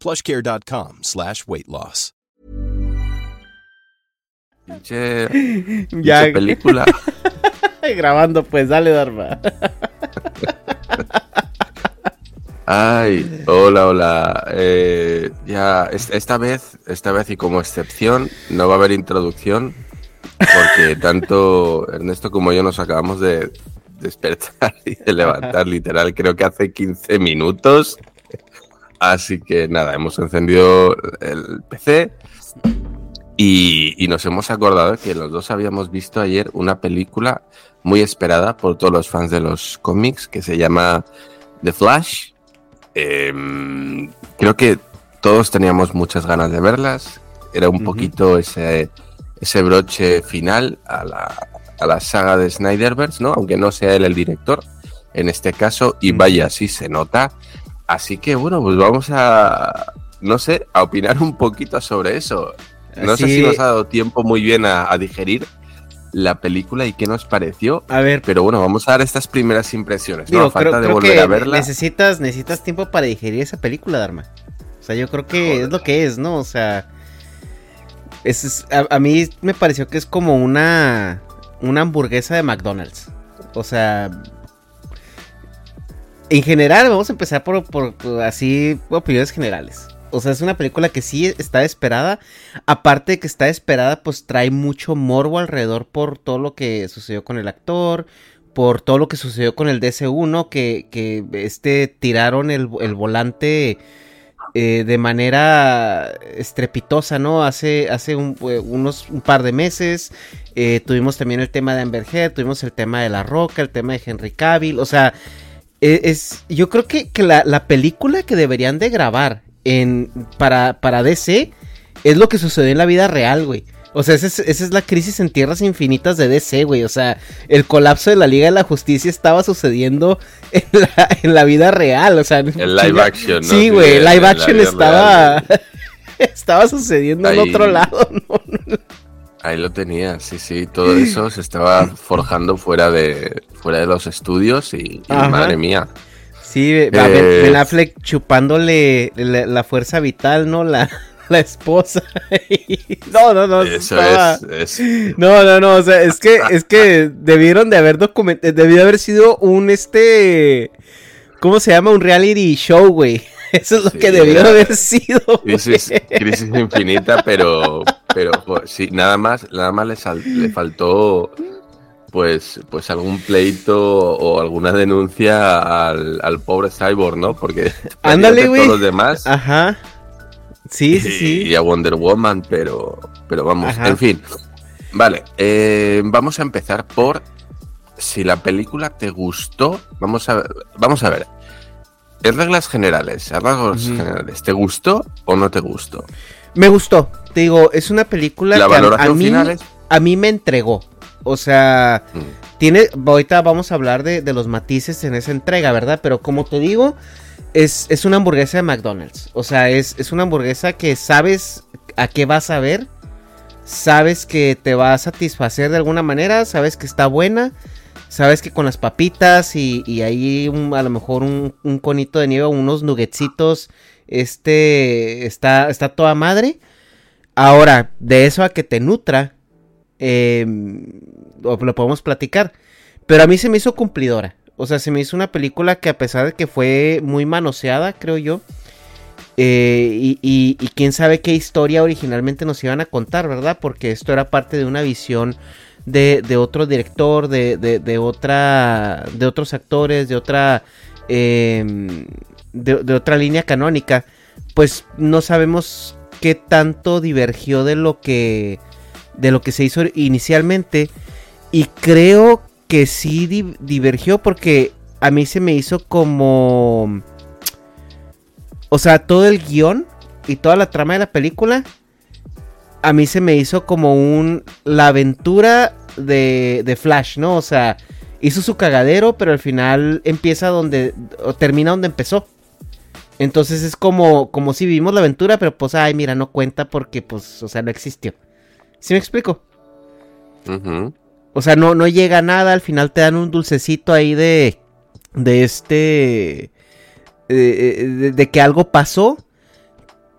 plushcare.com slash weight loss. Pinche, Ya. pinche película. Grabando, pues, dale, Dharma. Ay, hola, hola. Eh, ya, es- esta vez, esta vez y como excepción, no va a haber introducción, porque tanto Ernesto como yo nos acabamos de despertar y de levantar, literal, creo que hace 15 minutos. Así que nada, hemos encendido el PC y, y nos hemos acordado que los dos habíamos visto ayer una película muy esperada por todos los fans de los cómics que se llama The Flash. Em, creo que todos teníamos muchas ganas de verlas. Era un poquito ese, ese broche final a la, a la saga de Snyderverse, ¿no? Aunque no sea él el director en este caso. Y vaya, sí se nota. Así que bueno, pues vamos a, no sé, a opinar un poquito sobre eso. No sé si nos ha dado tiempo muy bien a, a digerir la película y qué nos pareció. A ver, Pero bueno, vamos a dar estas primeras impresiones. ¿no? digo, falta creo, de creo volver que a verla. necesitas, necesitas tiempo para digerir esa película, Dharma. O sea, yo creo que es lo que es, ¿no? O sea, es, es- a, a mí me pareció que es como una, una hamburguesa de McDonald's. O sea, en general, vamos a empezar por, por, así, opiniones generales. O sea, es una película que sí está esperada. Aparte de que está esperada, pues trae mucho morbo alrededor por todo lo que sucedió con el actor, por todo lo que sucedió con el DC1, que, que este, tiraron el, el volante eh, de manera estrepitosa, ¿no? Hace, hace un, eh, unos un par de meses. eh, tuvimos también el tema de Amber Heard, tuvimos el tema de La Roca, el tema de Henry Cavill. O sea, es, yo creo que, que la, la película que deberían de grabar en, para, para DC es lo que sucedió en la vida real, güey. O sea, esa es, esa es la crisis en tierras infinitas de DC, güey. O sea, el colapso de la Liga de la Justicia estaba sucediendo en la, en la vida real. O sea, El live action, ¿no? Sí, güey, el live action estaba. real. estaba sucediendo en otro lado, ¿no? Ahí lo tenía, sí, sí. Todo eso se estaba forjando fuera de, fuera de los estudios y, madre mía. Sí, Ben, Eh, Ben Affleck chupándole la, la fuerza vital, ¿no? La, la esposa. no, no, no. Eso estaba- es, es- No, no, no, o sea, es que, es que debieron de haber documentado, debió haber sido un, este, ¿cómo se llama? Un reality show, güey. Eso es lo Sí, que debió haber sido, crisis infinita, pero, pero jo, sí, nada más, nada más le, sal- le faltó pues, pues algún pleito o alguna denuncia al, al pobre Cyborg, ¿no? Porque Ándale, güey. todos los demás Ajá. Sí, sí, y, sí. y a Wonder Woman, pero, pero vamos, Ajá. en fin. Vale, eh, vamos a empezar por si la película te gustó. Vamos a, vamos a ver. En reglas generales, a rasgos generales, ¿te gustó o no te gustó? Me gustó. Te digo, es una película La que a- mí, es. a mí me entregó. O sea, Mm. tiene, ahorita vamos a hablar de, de los matices en esa entrega, ¿verdad? Pero como te digo, es, es una hamburguesa de McDonald's. O sea, es, es una hamburguesa que sabes a qué vas a ver. sabes que te va a satisfacer de alguna manera, sabes que está buena, sabes que con las papitas y, y ahí a lo mejor un, conito de nieve, unos nuggetsitos, este está, está toda madre. Ahora, de eso a que te nutra, eh, lo podemos platicar. Pero a mí se me hizo cumplidora. O sea, se me hizo una película que a pesar de que fue muy manoseada, creo yo, eh, y, quién sabe qué historia originalmente nos iban a contar, ¿verdad? Porque esto era parte de una visión de, otro director, de, de, otra, de otros actores, de otra, em, de, otra línea canónica. Pues no sabemos qué tanto divergió de lo que, de lo que se hizo inicialmente. Y creo que sí divergió porque a mí se me hizo como o sea, todo el guion y toda la trama de la película, a mí se me hizo como un. La aventura de, de Flash, ¿no? O sea, hizo su cagadero, pero al final empieza donde. o termina donde empezó. Entonces es como, como si vivimos la aventura, pero pues, ay, mira, no cuenta porque, pues, o sea, no existió. ¿Sí me explico? O sea, no, no llega a nada, al final te dan un dulcecito ahí de. de este. Eh, de, que algo pasó.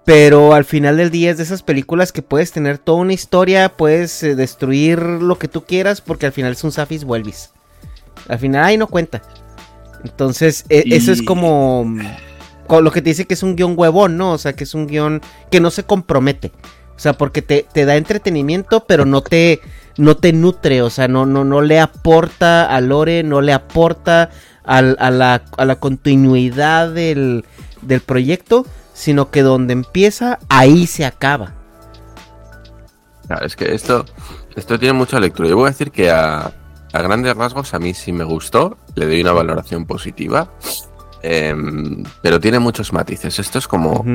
Pero al final del día es de esas películas que puedes tener toda una historia, puedes eh, destruir lo que tú quieras, porque al final es un Safis vuelvis. Al final, ay, no cuenta. Entonces, e, eso es como, lo que te dice que es un guion huevón, ¿no? O sea, que es un guion que no se compromete. O sea, porque te, te da entretenimiento, pero no te, no te nutre, o sea, no, no, no le aporta a Lore, no le aporta a, la, a la continuidad del, del proyecto, sino que donde empieza, ahí se acaba. es que esto, esto tiene mucha lectura. Yo voy a decir que a, a grandes rasgos a mí sí me gustó, le doy una valoración positiva, em, pero tiene muchos matices. Esto es como...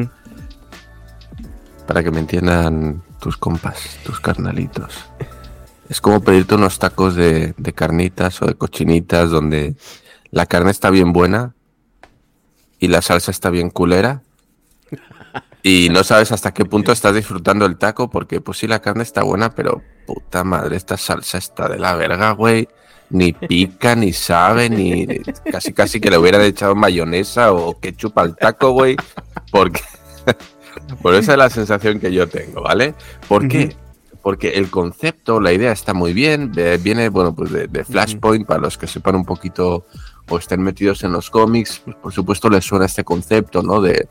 Para que me entiendan tus compas, tus carnalitos. Es como pedirte unos tacos de, de carnitas o de cochinitas donde la carne está bien buena y la salsa está bien culera. Y no sabes hasta qué punto estás disfrutando el taco, porque pues sí, la carne está buena, pero puta madre, esta salsa está de la verga, güey. Ni pica, ni sabe, ni casi casi que le hubieran echado mayonesa o ketchup al taco, güey. Porque, por esa es la sensación que yo tengo, ¿vale? ¿Por qué? Porque el concepto, la idea está muy bien, viene, bueno, pues de, de Flashpoint, para los que sepan un poquito o estén metidos en los cómics, pues por supuesto les suena este concepto, ¿no? De,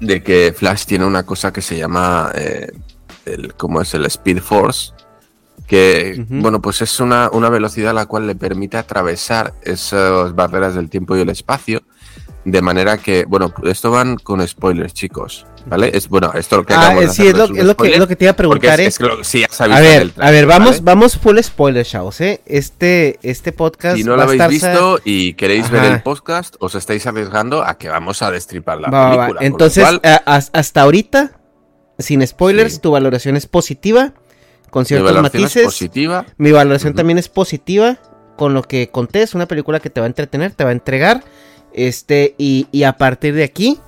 de que Flash tiene una cosa que se llama, eh, el, ¿cómo es? El Speed Force, que, bueno, pues es una, una velocidad a la cual le permite atravesar esas barreras del tiempo y el espacio de manera que, bueno, esto van con spoilers, chicos. ¿Vale? Es bueno, esto lo que ah, sí, es, lo, es, lo que, es lo que te iba a preguntar. Es, sí, a ver, a ver, vamos, vamos full spoiler, chavos, ¿eh? Este, este podcast. Si no lo habéis visto y queréis ver el podcast, os estáis arriesgando a que vamos a destripar la película. Entonces, hasta ahorita, sin spoilers, tu valoración es positiva, con ciertos Mi matices. Es positiva. Mi valoración también es positiva, con lo que conté, es una película que te va a entretener, te va a entregar. Este, y, y a partir de aquí,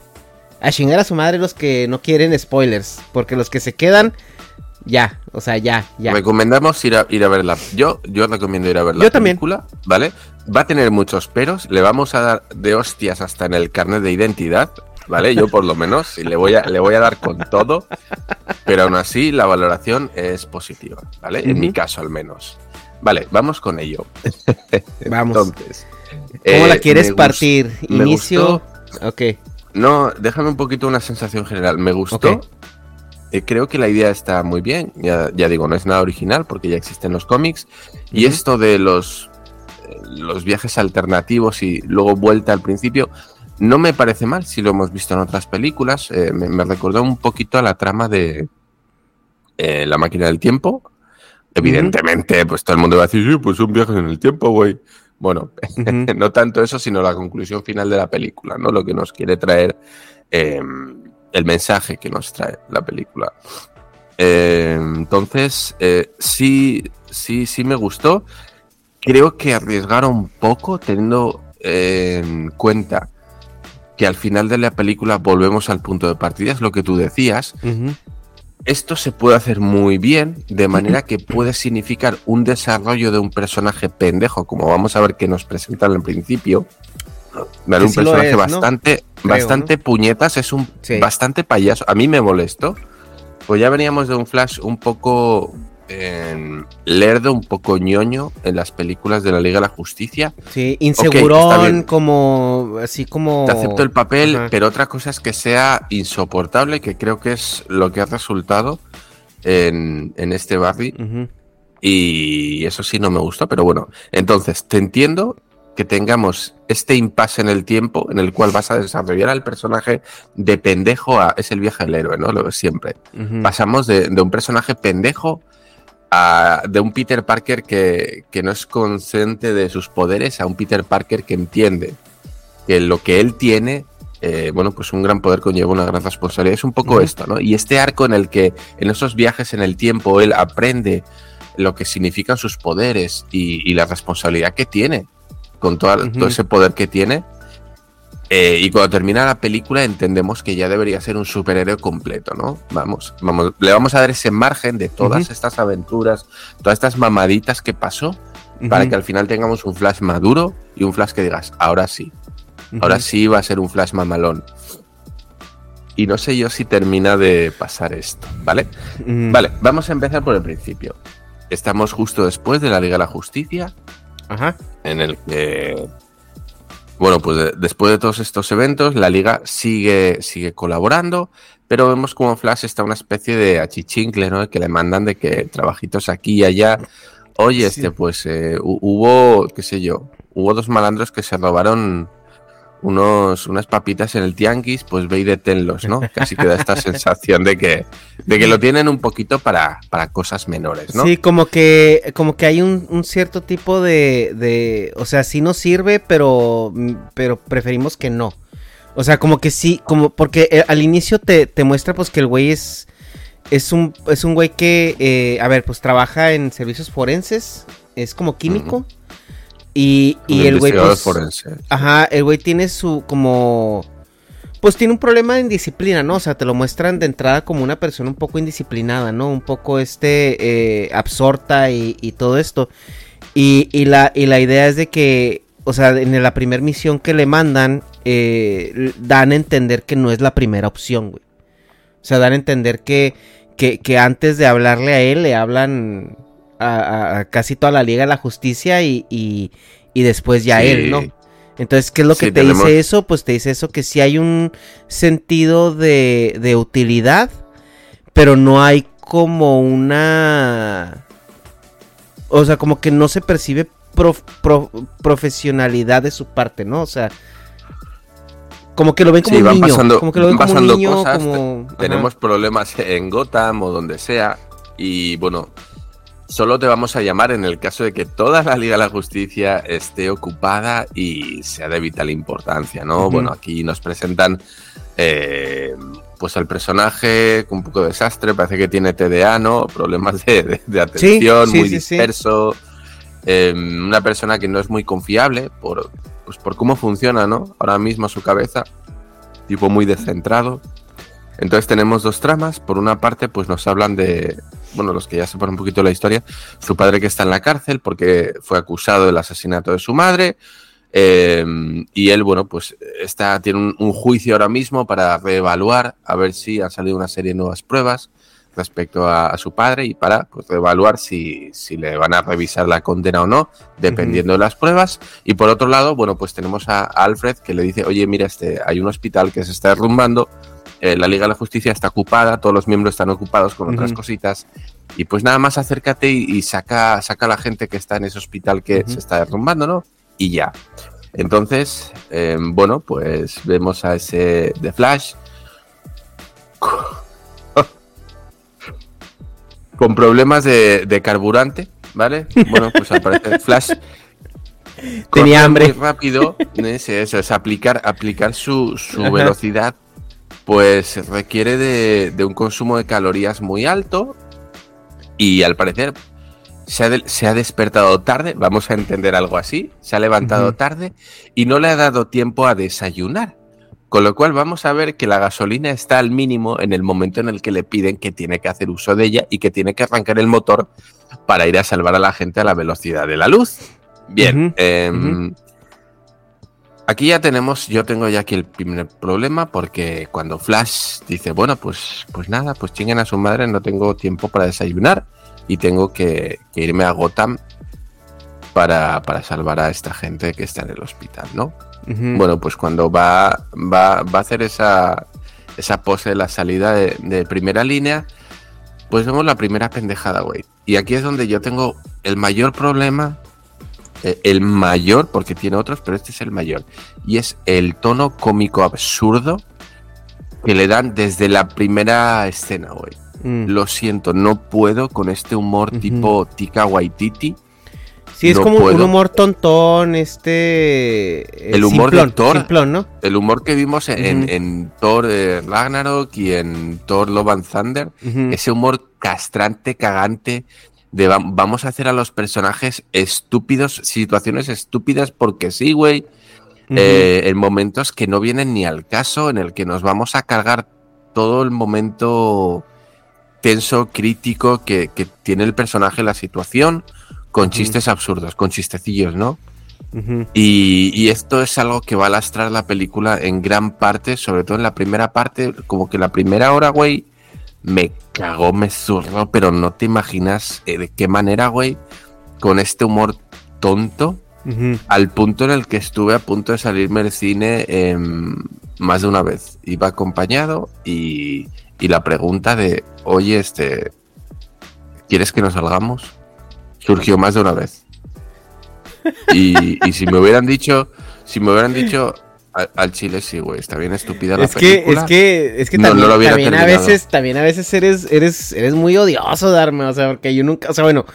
a chingar a su madre los que no quieren spoilers. Porque los que se quedan, ya, o sea, ya, ya. Recomendamos ir a, ir a verla. Yo, yo recomiendo ir a ver la película, ¿vale? Va a tener muchos peros, le vamos a dar de hostias hasta en el carnet de identidad, ¿vale? Yo por lo menos, y le voy a, le voy a dar con todo, pero aún así la valoración es positiva, ¿vale? En mi caso al menos. Vale, vamos con ello. Vamos. Entonces, ¿Cómo la eh, quieres partir? Inicio. ok. No, déjame un poquito una sensación general. Me gustó. Eh, creo que la idea está muy bien. Ya, digo, no es nada original porque ya existen los cómics. Y esto de los, eh, los viajes alternativos y luego vuelta al principio, no me parece mal si lo hemos visto en otras películas. me, recordó un poquito a la trama de La máquina del tiempo. Evidentemente, pues todo el mundo va a decir, sí, pues un viaje en el tiempo, güey. Bueno, no tanto eso, sino la conclusión final de la película, ¿no? Lo que nos quiere traer, em, el mensaje que nos trae la película. Em, entonces, eh, sí, sí, sí me gustó. Creo que arriesgaron un poco teniendo en cuenta que al final de la película volvemos al punto de partida, es lo que tú decías. esto se puede hacer muy bien, de manera que puede significar un desarrollo de un personaje pendejo, como vamos a ver que nos presentan al principio. ¿vale? Un sí personaje es, ¿no? bastante, Creo, bastante puñetas, es un Sí. bastante payaso. A mí me molestó. Pues ya veníamos de un Flash un poco lerdo, un poco ñoño en las películas de la Liga de la Justicia. Sí, insegurón, como así como. Te acepto el papel, Ajá. pero otra cosa es que sea insoportable, que creo que es lo que ha resultado en, en este Barry. Y eso sí no me gustó, pero bueno. Entonces, te entiendo que tengamos este impasse en el tiempo en el cual vas a desarrollar al personaje de pendejo a. Es el viaje del héroe, ¿no? Lo siempre. Pasamos de, de un personaje pendejo a de un Peter Parker que, que no es consciente de sus poderes a un Peter Parker que entiende que lo que él tiene, eh, bueno, pues un gran poder conlleva una gran responsabilidad. Es un poco esto, ¿no? Y este arco en el que en esos viajes en el tiempo él aprende lo que significan sus poderes y, y la responsabilidad que tiene con toda- todo ese poder que tiene. Eh, y cuando termina la película entendemos que ya debería ser un superhéroe completo, ¿no? Vamos, vamos, le vamos a dar ese margen de todas estas aventuras, todas estas mamaditas que pasó, para que al final tengamos un flash maduro y un flash que digas, ahora sí, ahora sí va a ser un flash mamalón. Y no sé yo si termina de pasar esto, ¿vale? Ujú. Vale, vamos a empezar por el principio. Estamos justo después de la Liga de la Justicia, Ajá. en el que, bueno, pues de- después de todos estos eventos, la liga sigue, sigue colaborando, pero vemos como Flash está una especie de achichincle, ¿no? Que le mandan de que trabajitos aquí y allá. Oye, Sí. este, pues eh, hu- hubo, qué sé yo, hubo dos malandros que se robaron unos, unas papitas en el tianguis, pues ve y deténlos, ¿no? Casi que da esta sensación de que, de que lo tienen un poquito para, para cosas menores, ¿no? Sí, como que, como que hay un, un cierto tipo de, de, o sea, sí nos sirve, pero, pero preferimos que no. O sea, como que sí, como, porque eh, al inicio te, te muestra pues que el güey es, es un, es un güey que, eh, a ver, pues trabaja en servicios forenses, es como químico. Y el güey pues. Ajá, el güey tiene su como pues tiene un problema de indisciplina, ¿no? O sea, te lo muestran de entrada como una persona un poco indisciplinada, ¿no? Un poco este eh, absorta y, y todo esto. Y, y la, y la idea es de que, o sea, en la primera misión que le mandan, eh, dan a entender que no es la primera opción, güey. O sea, dan a entender que, que, que antes de hablarle a él, le hablan a, casi toda la Liga de la Justicia y, y, y después ya Sí. él, ¿no? Entonces, ¿qué es lo que Sí, te tenemos- dice eso? Pues te dice eso que sí hay un sentido de, de utilidad, pero no hay como una... O sea, como que no se percibe prof- pro- profesionalidad de su parte, ¿no? O sea, como que lo ven como Sí, un niño. pasando- como que lo ven como un niño, cosas, como... Tenemos problemas en Gotham o donde sea. Y bueno, solo te vamos a llamar en el caso de que toda la Liga de la Justicia esté ocupada y sea de vital importancia, ¿no? Bueno, aquí nos presentan eh, pues al personaje con un poco de desastre, parece que tiene TDA, ¿no? Problemas de, de- de atención, sí, muy sí. disperso. Eh, una persona que no es muy confiable por, pues por cómo funciona, ¿no? Ahora mismo su cabeza, tipo muy descentrado. Entonces tenemos dos tramas. Por una parte, pues nos hablan de, bueno, los que ya sepan un poquito la historia, su padre que está en la cárcel porque fue acusado del asesinato de su madre. eh, y él, bueno, pues está, tiene un, un juicio ahora mismo para reevaluar, a ver si han salido una serie de nuevas pruebas respecto a, a su padre y para pues, reevaluar si, si le van a revisar la condena o no, dependiendo de las pruebas. Y por otro lado, bueno, pues tenemos a Alfred que le dice, oye, mira, este, hay un hospital que se está derrumbando, eh, la Liga de la Justicia está ocupada, todos los miembros están ocupados con otras cositas. Y pues nada más acércate y, y saca, saca a la gente que está en ese hospital que se está derrumbando, ¿no? Y ya. Entonces, eh, bueno, pues vemos a ese The Flash con problemas de, de carburante, ¿vale? Bueno, pues al parecer Flash Tenía hambre. muy rápido, es eso, es aplicar, aplicar su, su velocidad, pues requiere de, de un consumo de calorías muy alto y al parecer se ha, de- se ha despertado tarde, vamos a entender algo así, se ha levantado tarde y no le ha dado tiempo a desayunar. Con lo cual vamos a ver que la gasolina está al mínimo en el momento en el que le piden que tiene que hacer uso de ella y que tiene que arrancar el motor para ir a salvar a la gente a la velocidad de la luz. Bien, em, aquí ya tenemos, yo tengo ya aquí el primer problema porque cuando Flash dice, bueno, pues, pues nada, pues chinguen a su madre, no tengo tiempo para desayunar y tengo que, que irme a Gotham para, para salvar a esta gente que está en el hospital, ¿no? Ujú. Bueno, pues cuando va, va, va a hacer esa, esa pose de la salida de, de primera línea, pues vemos la primera pendejada, güey. Y aquí es donde yo tengo el mayor problema, el mayor, porque tiene otros, pero este es el mayor. Y es el tono cómico absurdo que le dan desde la primera escena, güey. Mm. Lo siento, no puedo con este humor tipo Tika Waititi. Sí, es no como un- humor tontón, este... eh, El humor de Thor. simplón, ¿no? El humor que vimos en, Thor eh, Ragnarok y en Thor Love and Thunder, ese humor castrante, cagante, de va- vamos a hacer a los personajes estúpidos, situaciones estúpidas porque sí, güey, eh, en momentos que no vienen ni al caso, en el que nos vamos a cargar todo el momento tenso, crítico que, que tiene el personaje, la situación, con chistes absurdos, con chistecillos, ¿no? Y esto es algo que va a lastrar la película en gran parte, sobre todo en la primera parte, como que la primera hora, güey, me cagó, me zurró, pero no te imaginas eh, de qué manera, güey, con este humor tonto, al punto en el que estuve a punto de salirme del cine em, más de una vez. Iba acompañado y, y la pregunta de, oye, este, ¿quieres que nos salgamos? Surgió más de una vez. Y, y si me hubieran dicho, si me hubieran dicho al, al chile, sí, güey, está bien estúpida la Es que, película. es que, es que No, también, a veces, también a veces eres, eres, eres muy odioso, Darme, o sea, porque yo nunca, o sea, bueno,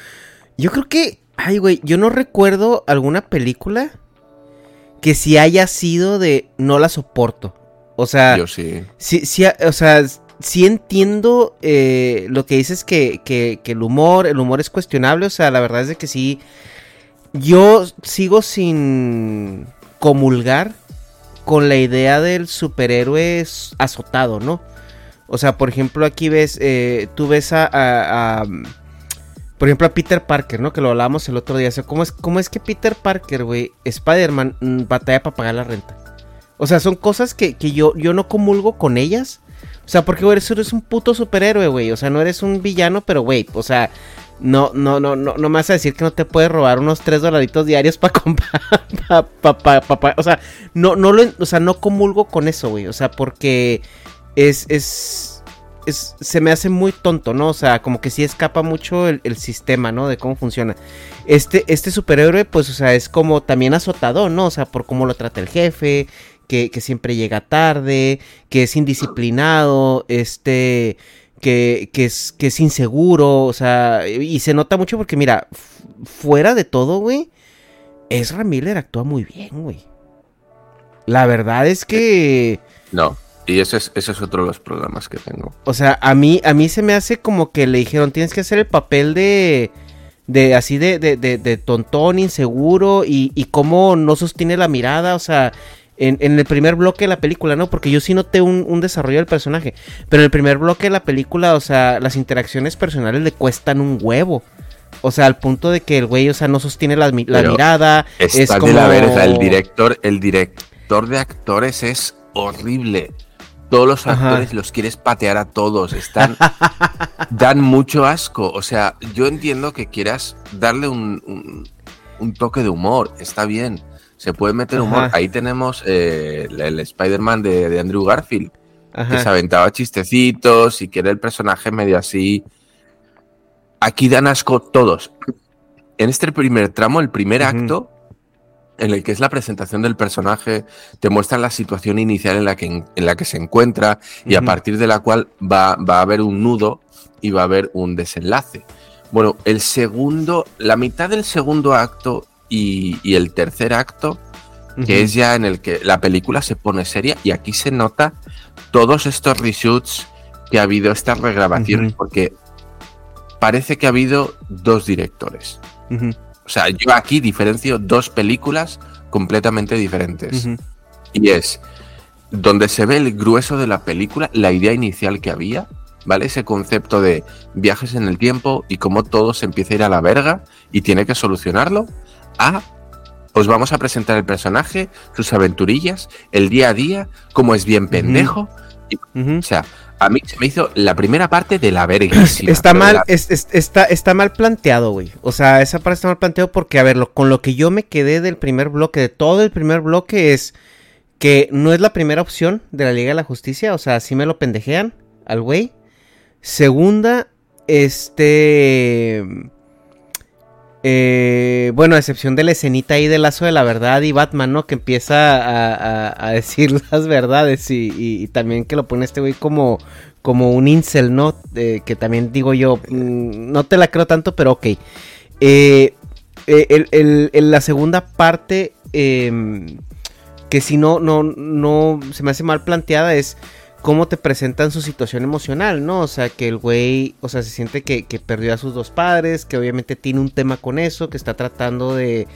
yo creo que, ay, güey, yo no recuerdo alguna película que sí haya sido de no la soporto. O sea, Yo sí. sí, sí, o sea, sí entiendo eh, lo que dices que, que, que el humor, el humor es cuestionable, o sea, la verdad es de que sí, yo sigo sin comulgar con la idea del superhéroe azotado, ¿no? O sea, por ejemplo, aquí ves, eh, tú ves a, por ejemplo, a Peter Parker, ¿no? Que lo hablábamos el otro día. O sea, ¿cómo es, cómo es que Peter Parker, güey, Spider-Man, mm, batalla para pagar la renta? O sea, son cosas que, que yo, yo no comulgo con ellas. O sea, porque, güey, eres, eres un puto superhéroe, güey. O sea, no eres un villano, pero, güey, o sea, no, no, no, no, no me vas a decir que no te puedes robar unos tres dolaritos diarios para comprar, pa, pa, pa- o sea, no, no lo, o sea, no comulgo con eso, güey. O sea, porque es, es, es, se me hace muy tonto, ¿no? O sea, como que sí escapa mucho el, el sistema, ¿no? De cómo funciona. Este, este superhéroe, pues, o sea, es como también azotado, ¿no? O sea, por cómo lo trata el jefe, que, que siempre llega tarde, que es indisciplinado, este, que, que, es, que es inseguro, o sea, y se nota mucho porque, mira, fuera de todo, güey, Ezra Miller actúa muy bien, güey. La verdad es que... No. Y ese es, ese es otro de los problemas que tengo. O sea, a mí, a mí se me hace como que le dijeron, tienes que hacer el papel de, de así de, de, de, de tontón, inseguro, y, y cómo no sostiene la mirada, o sea, en, en el primer bloque de la película, ¿no? Porque yo sí noté un, un desarrollo del personaje, pero en el primer bloque de la película, o sea, las interacciones personales le cuestan un huevo. O sea, al punto de que el güey, o sea, no sostiene la, mirada. Está es de como... la verga. El director, el director de actores es horrible. Todos los Ajá. actores los quieres patear a todos. Están. dan mucho asco. O sea, yo entiendo que quieras darle un, un- un toque de humor. Está bien. Se puede meter humor. Ajá. Ahí tenemos eh, el, el Spider-Man de, de Andrew Garfield. Que se aventaba chistecitos y que era el personaje medio así. Aquí dan asco todos. En este primer tramo, el primer acto, en el que es la presentación del personaje, te muestran la situación inicial en la que, en la que se encuentra y a partir de la cual va, va a haber un nudo y va a haber un desenlace. Bueno, el segundo, la mitad del segundo acto y, y el tercer acto, que es ya en el que la película se pone seria y aquí se nota todos estos reshoots que ha habido, estas regrabaciones, porque parece que ha habido dos directores. O sea, yo aquí diferencio dos películas completamente diferentes. Y es donde se ve el grueso de la película, la idea inicial que había, ¿vale? Ese concepto de viajes en el tiempo y cómo todo se empieza a ir a la verga y tiene que solucionarlo, a os vamos a presentar el personaje, sus aventurillas, el día a día, cómo es bien pendejo. O sea, a mí se me hizo la primera parte de la verga. Está mal, está, está mal planteado, güey. O sea, esa parte está mal planteado porque, a ver, con lo que yo me quedé del primer bloque, de todo el primer bloque, es que no es la primera opción de la Liga de la Justicia. O sea, sí me lo pendejean al güey. Segunda, este... Eh, bueno, a excepción de la escenita ahí del lazo de la verdad y Batman, ¿no? Que empieza a, decir las verdades y, también que lo pone este güey como, como un incel, ¿no? que también digo yo, mm, no te la creo tanto, pero ok. Eh, eh la segunda parte, em, que si no, no, no, se me hace mal planteada es cómo te presentan su situación emocional, ¿no? O sea, que el güey, o sea, se siente que, que perdió a sus dos padres, que obviamente tiene un tema con eso, que está tratando de...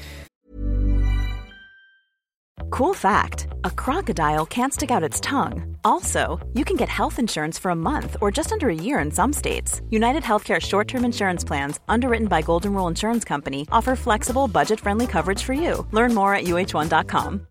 Cool fact, a crocodile can't stick out its tongue. Also, you can get health insurance for a month or just under a year in some states. United Healthcare short term insurance plans, underwritten by Golden Rule Insurance Company, offer flexible, budget friendly coverage for you. Learn more at uh1.com.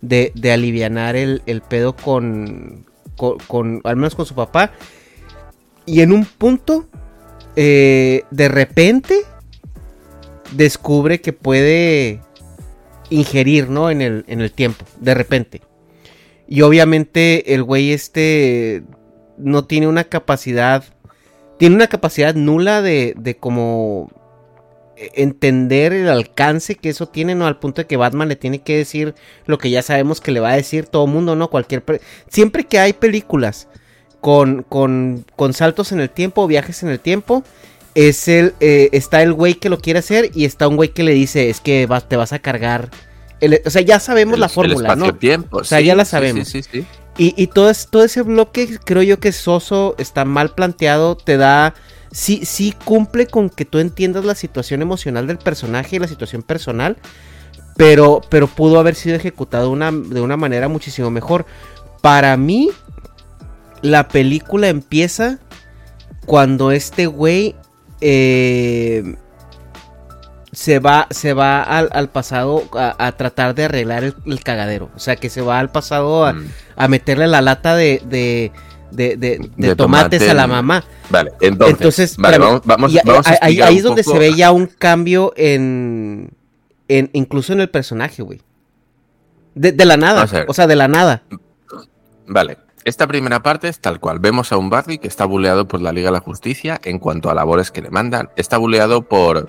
De, de alivianar el, el pedo con, con, al menos con su papá. Y en un punto, eh, de repente, descubre que puede ingerir, ¿no? En el, en el tiempo, de repente. Y obviamente el güey este no tiene una capacidad, tiene una capacidad nula de, de como entender el alcance que eso tiene, ¿no? Al punto de que Batman le tiene que decir lo que ya sabemos que le va a decir todo mundo, ¿no? Cualquier... Siempre que hay películas con, con, con saltos en el tiempo, viajes en el tiempo, es el, eh, está el güey que lo quiere hacer y está un güey que le dice, es que te vas a cargar... o sea, ya sabemos la fórmula, ¿no? Tiempo. O sea, ya la sabemos. Sí, sí, y, y todo, todo ese bloque creo yo que Soso está mal planteado, te da sí, sí cumple con que tú entiendas la situación emocional del personaje y la situación personal, pero, pero pudo haber sido ejecutado una, de una manera muchísimo mejor. Para mí, la película empieza cuando este güey eh, se va, se va al, pasado a, tratar de arreglar el, cagadero. O sea, que se va al pasado a, mm. meterle la lata de de, tomates a la mamá. Vale, entonces, vamos, vamos, ahí, es donde se ve ya un cambio en, en incluso en el personaje, güey. De, la nada, o sea, de la nada. Vale, esta primera parte es tal cual. Vemos a un Barry que está buleado por la Liga de la Justicia en cuanto a labores que le mandan. Está buleado por,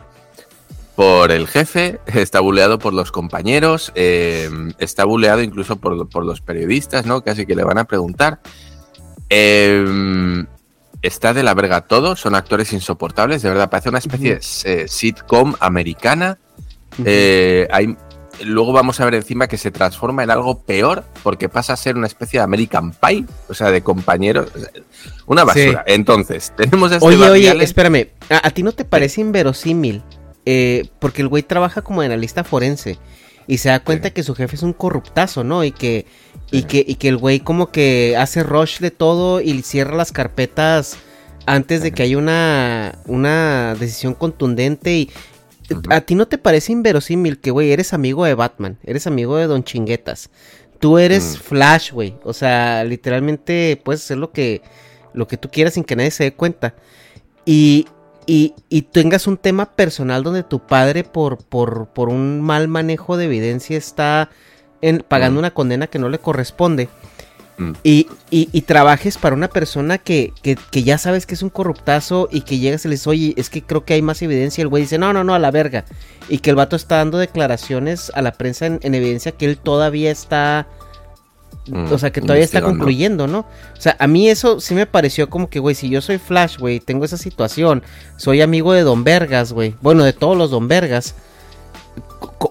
por el jefe, está buleado por los compañeros, eh, está buleado incluso por, por, los periodistas, ¿no? Casi que le van a preguntar. Em, está de la verga todo, son actores insoportables, de verdad, parece una especie de eh, sitcom americana. Eh, hay, luego vamos a ver encima que se transforma en algo peor porque pasa a ser una especie de American Pie, o sea, de compañeros. Una basura. Entonces, tenemos este Oye, oye, espérame, ¿A, ti no te parece inverosímil? Eh, porque el güey trabaja como analista forense y se da cuenta que su jefe es un corruptazo, ¿no? Y que, y que, y que el güey como que hace rush de todo y cierra las carpetas antes de que haya una, una decisión contundente y... ¿A ti no te parece inverosímil que, güey, eres amigo de Batman? Eres amigo de Don Chinguetas. Tú eres mm. Flash, güey. O sea, literalmente puedes hacer lo que, lo que tú quieras sin que nadie se dé cuenta. Y, y, y tengas un tema personal donde tu padre por, por, por un mal manejo de evidencia está en, pagando Mm. una condena que no le corresponde. Mm. Y, y- y trabajes para una persona que, que- que ya sabes que es un corruptazo y que llegas y le dices, oye, es que creo que hay más evidencia. Y el güey dice, no, no, no, a la verga. Y que el vato está dando declaraciones a la prensa en, en evidencia que él todavía está. Mm, O sea, que todavía está concluyendo, ¿no? O sea, a mí eso sí me pareció como que, güey, si yo soy Flash, güey, tengo esa situación, soy amigo de Don Vergas, güey, bueno, de todos los Don Vergas.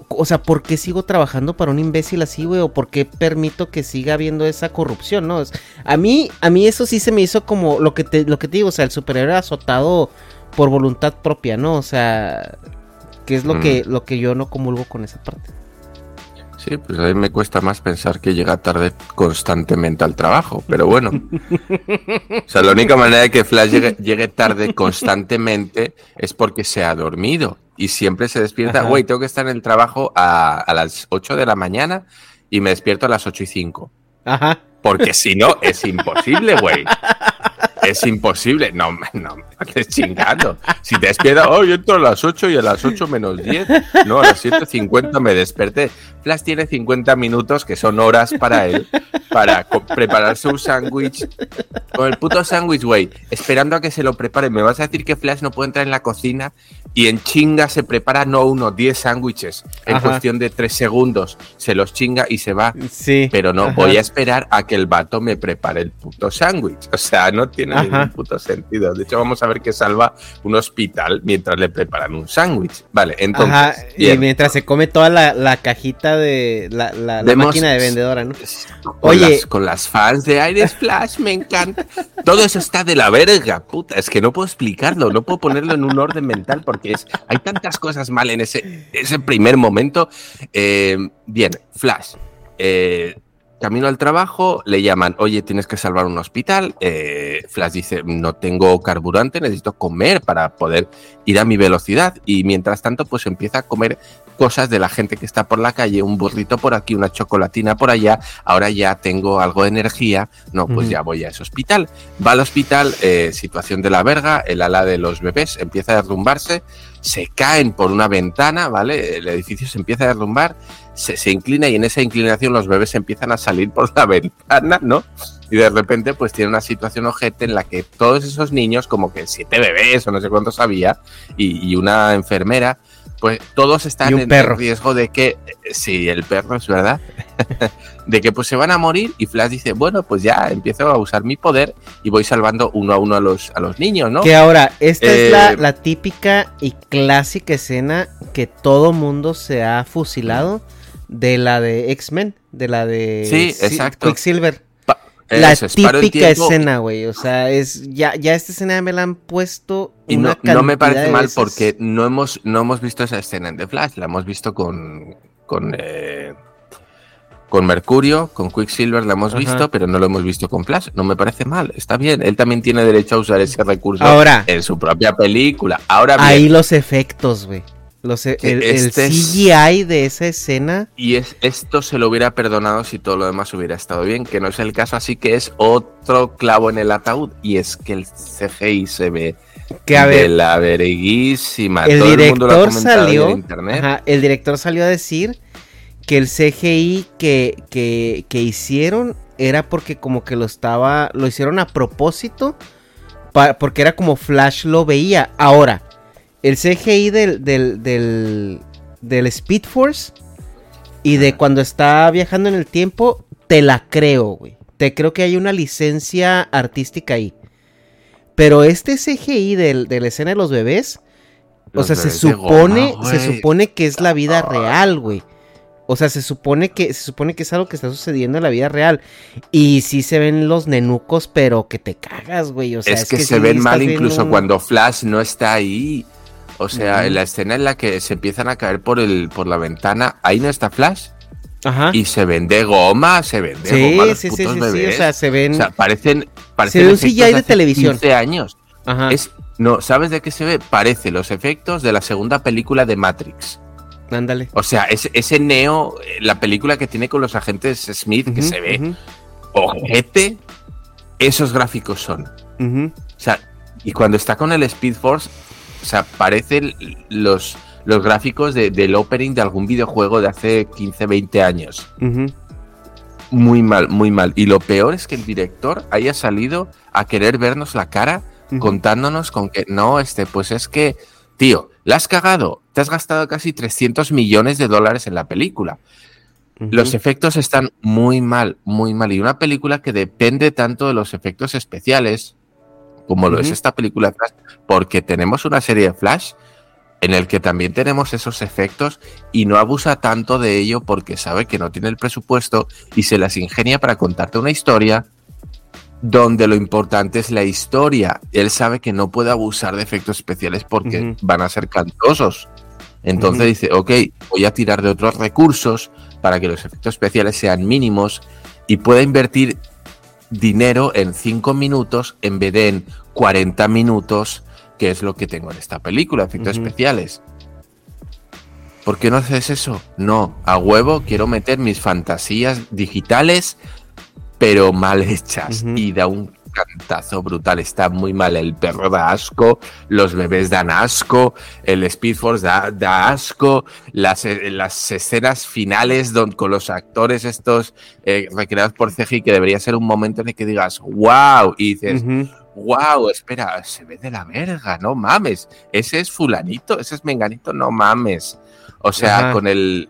O sea, ¿por qué sigo trabajando para un imbécil así, güey? ¿O por qué permito que siga habiendo esa corrupción, no? Es- a mí, a mí eso sí se me hizo como lo que te, lo que te digo, o sea, el superhéroe azotado por voluntad propia, ¿no? O sea, que es lo Mm. que, lo que yo no comulgo con esa parte. Sí, pues a mí me cuesta más pensar que llega tarde constantemente al trabajo, pero bueno. O sea, la única manera de que Flash llegue, llegue tarde constantemente es porque se ha dormido y siempre se despierta. Güey, tengo que estar en el trabajo a, a las 8 de la mañana y me despierto a las 8 y 5. Ajá. Porque si no, es imposible, güey. Es imposible. No, no, me estés chingando. Si te despiertas, oh, yo entro a las 8 y a las 8 menos 10. No, a las 7.50 me desperté. Flash tiene 50 minutos, que son horas para él, para prepararse un sándwich. Con el puto sándwich, güey, esperando a que se lo prepare. ¿Me vas a decir que Flash no puede entrar en la cocina y en chinga se prepara no uno, 10 sándwiches en Ajá. cuestión de 3 segundos? Se los chinga y se va. Sí. Pero no, Ajá. voy a esperar a que el vato me prepare el puto sándwich. O sea, no tiene Ajá. ningún puto sentido. De hecho, vamos a ver que salva un hospital mientras le preparan un sándwich. Vale, entonces. Ajá, y mientras se come toda la, la cajita de la, la- máquina de vendedora, ¿no? Con Oye. las, con las fans de Aires Flash, me encanta. Todo eso está de la verga, puta. Es que no puedo explicarlo, no puedo ponerlo en un orden mental porque es, hay tantas cosas mal en ese, ese primer momento. Eh, bien, Flash. eh, camino al trabajo, le llaman, oye, tienes que salvar un hospital. Eh, Flash dice, no tengo carburante, necesito comer para poder ir a mi velocidad. Y mientras tanto, pues empieza a comer cosas de la gente que está por la calle, un burrito por aquí, una chocolatina por allá, ahora ya tengo algo de energía, no, pues ya voy a ese hospital. Va al hospital, eh, situación de la verga, el ala de los bebés empieza a derrumbarse, se caen por una ventana, ¿vale? El edificio se empieza a derrumbar, se, se inclina y en esa inclinación los bebés empiezan a salir por la ventana, ¿no? Y de repente pues tiene una situación ojete en la que todos esos niños, como que siete bebés o no sé cuántos había, y, y una enfermera, pues todos están Y un en perro. riesgo de que, sí, el perro es verdad, de que pues se van a morir y Flash dice, bueno, pues ya empiezo a usar mi poder y voy salvando uno a uno a los, a los niños, ¿no? Que ahora, esta es la, Eh, la típica y clásica escena que todo mundo se ha fusilado de la de X-Men, de la de Sí, Si- exacto. Quicksilver. La Eso típica escena, güey. O sea, es ya, ya esta escena me la han puesto. Y una no, no me parece mal veces. porque no hemos, no hemos visto esa escena en The Flash, la hemos visto con, con, eh, con Mercurio, con Quicksilver la hemos Ajá. visto, pero no lo hemos visto con Flash. No me parece mal, está bien. Él también tiene derecho a usar ese recurso Ahora. en su propia película. Ahora bien, Ahí los efectos, güey. Los el, el este es- CGI de esa escena. y es, esto se lo hubiera perdonado si todo lo demás hubiera estado bien, que no es el caso, así que es otro clavo en el ataúd. Y es que el CGI se ve Que a de la verguísima. el Todo el mundo lo director salió. en internet. ajá, el director salió a decir que el CGI que, que, que hicieron era porque como que lo estaba. Lo hicieron a propósito. pa- porque era como Flash lo veía. Ahora, el CGI del, del, del, del Speed Force y de cuando está viajando en el tiempo, te la creo, güey. Te creo que hay una licencia artística ahí. Pero este CGI del, de la escena de los bebés, o sea, se bebés supone, goma, se supone que es la vida real, güey. O sea, se supone que se supone que es algo que está sucediendo en la vida real. Y sí se ven los nenucos, pero que te cagas, güey. O sea, es, que, se ven mal incluso un- cuando Flash no está ahí. O sea, en la escena en la que se empiezan a caer por el por la ventana, ahí no está Flash. Ajá. Y se ven de goma, se ven de Sí, goma los sí, sí, putos sí, sí, bebés. o sea, se ven- parecen, parecen ve un CGI de hace televisión. 15 años. Ajá. Es, no, ¿sabes de qué se ve? Parece los efectos de la segunda película de Matrix. Ándale. O sea, ese, ese Neo, eh, la película que tiene con los agentes Smith, que se ve ojete, esos gráficos son. O sea, y cuando está con el Speed Force, O sea, parecen los, los gráficos de- del opening de algún videojuego de hace 15, 20 años. Ujú. Muy mal, muy mal. Y lo peor es que el director haya salido a querer vernos la cara contándonos con que no, este, pues es que, tío, la has cagado. Te has gastado casi 300 millones de dólares en la película. Los efectos están muy mal, muy mal. Y una película que depende tanto de los efectos especiales como lo es esta película de Flash, porque tenemos una serie de Flash en el que también tenemos esos efectos y no abusa tanto de ello porque sabe que no tiene el presupuesto y se las ingenia para contarte una historia donde lo importante es la historia. Él sabe que no puede abusar de efectos especiales porque van a ser cantosos. Entonces dice, ok, voy a tirar de otros recursos para que los efectos especiales sean mínimos y pueda invertir dinero en 5 minutos en vez de en 40 minutos, que es lo que tengo en esta película, efectos especiales. ¿Por qué no haces eso? No, a huevo quiero meter mis fantasías digitales, pero mal hechas. Y da un cantazo brutal. Está muy mal. El perro da asco, los bebés dan asco, el Speed Force da, da asco, las, eh, las escenas finales don- con los actores estos eh, recreados por CGI, que debería ser un momento en el que digas, wow, y dices, wow, espera, se ve de la verga, no mames. Ese es fulanito, ese es menganito, no mames. O sea, Ajá. con el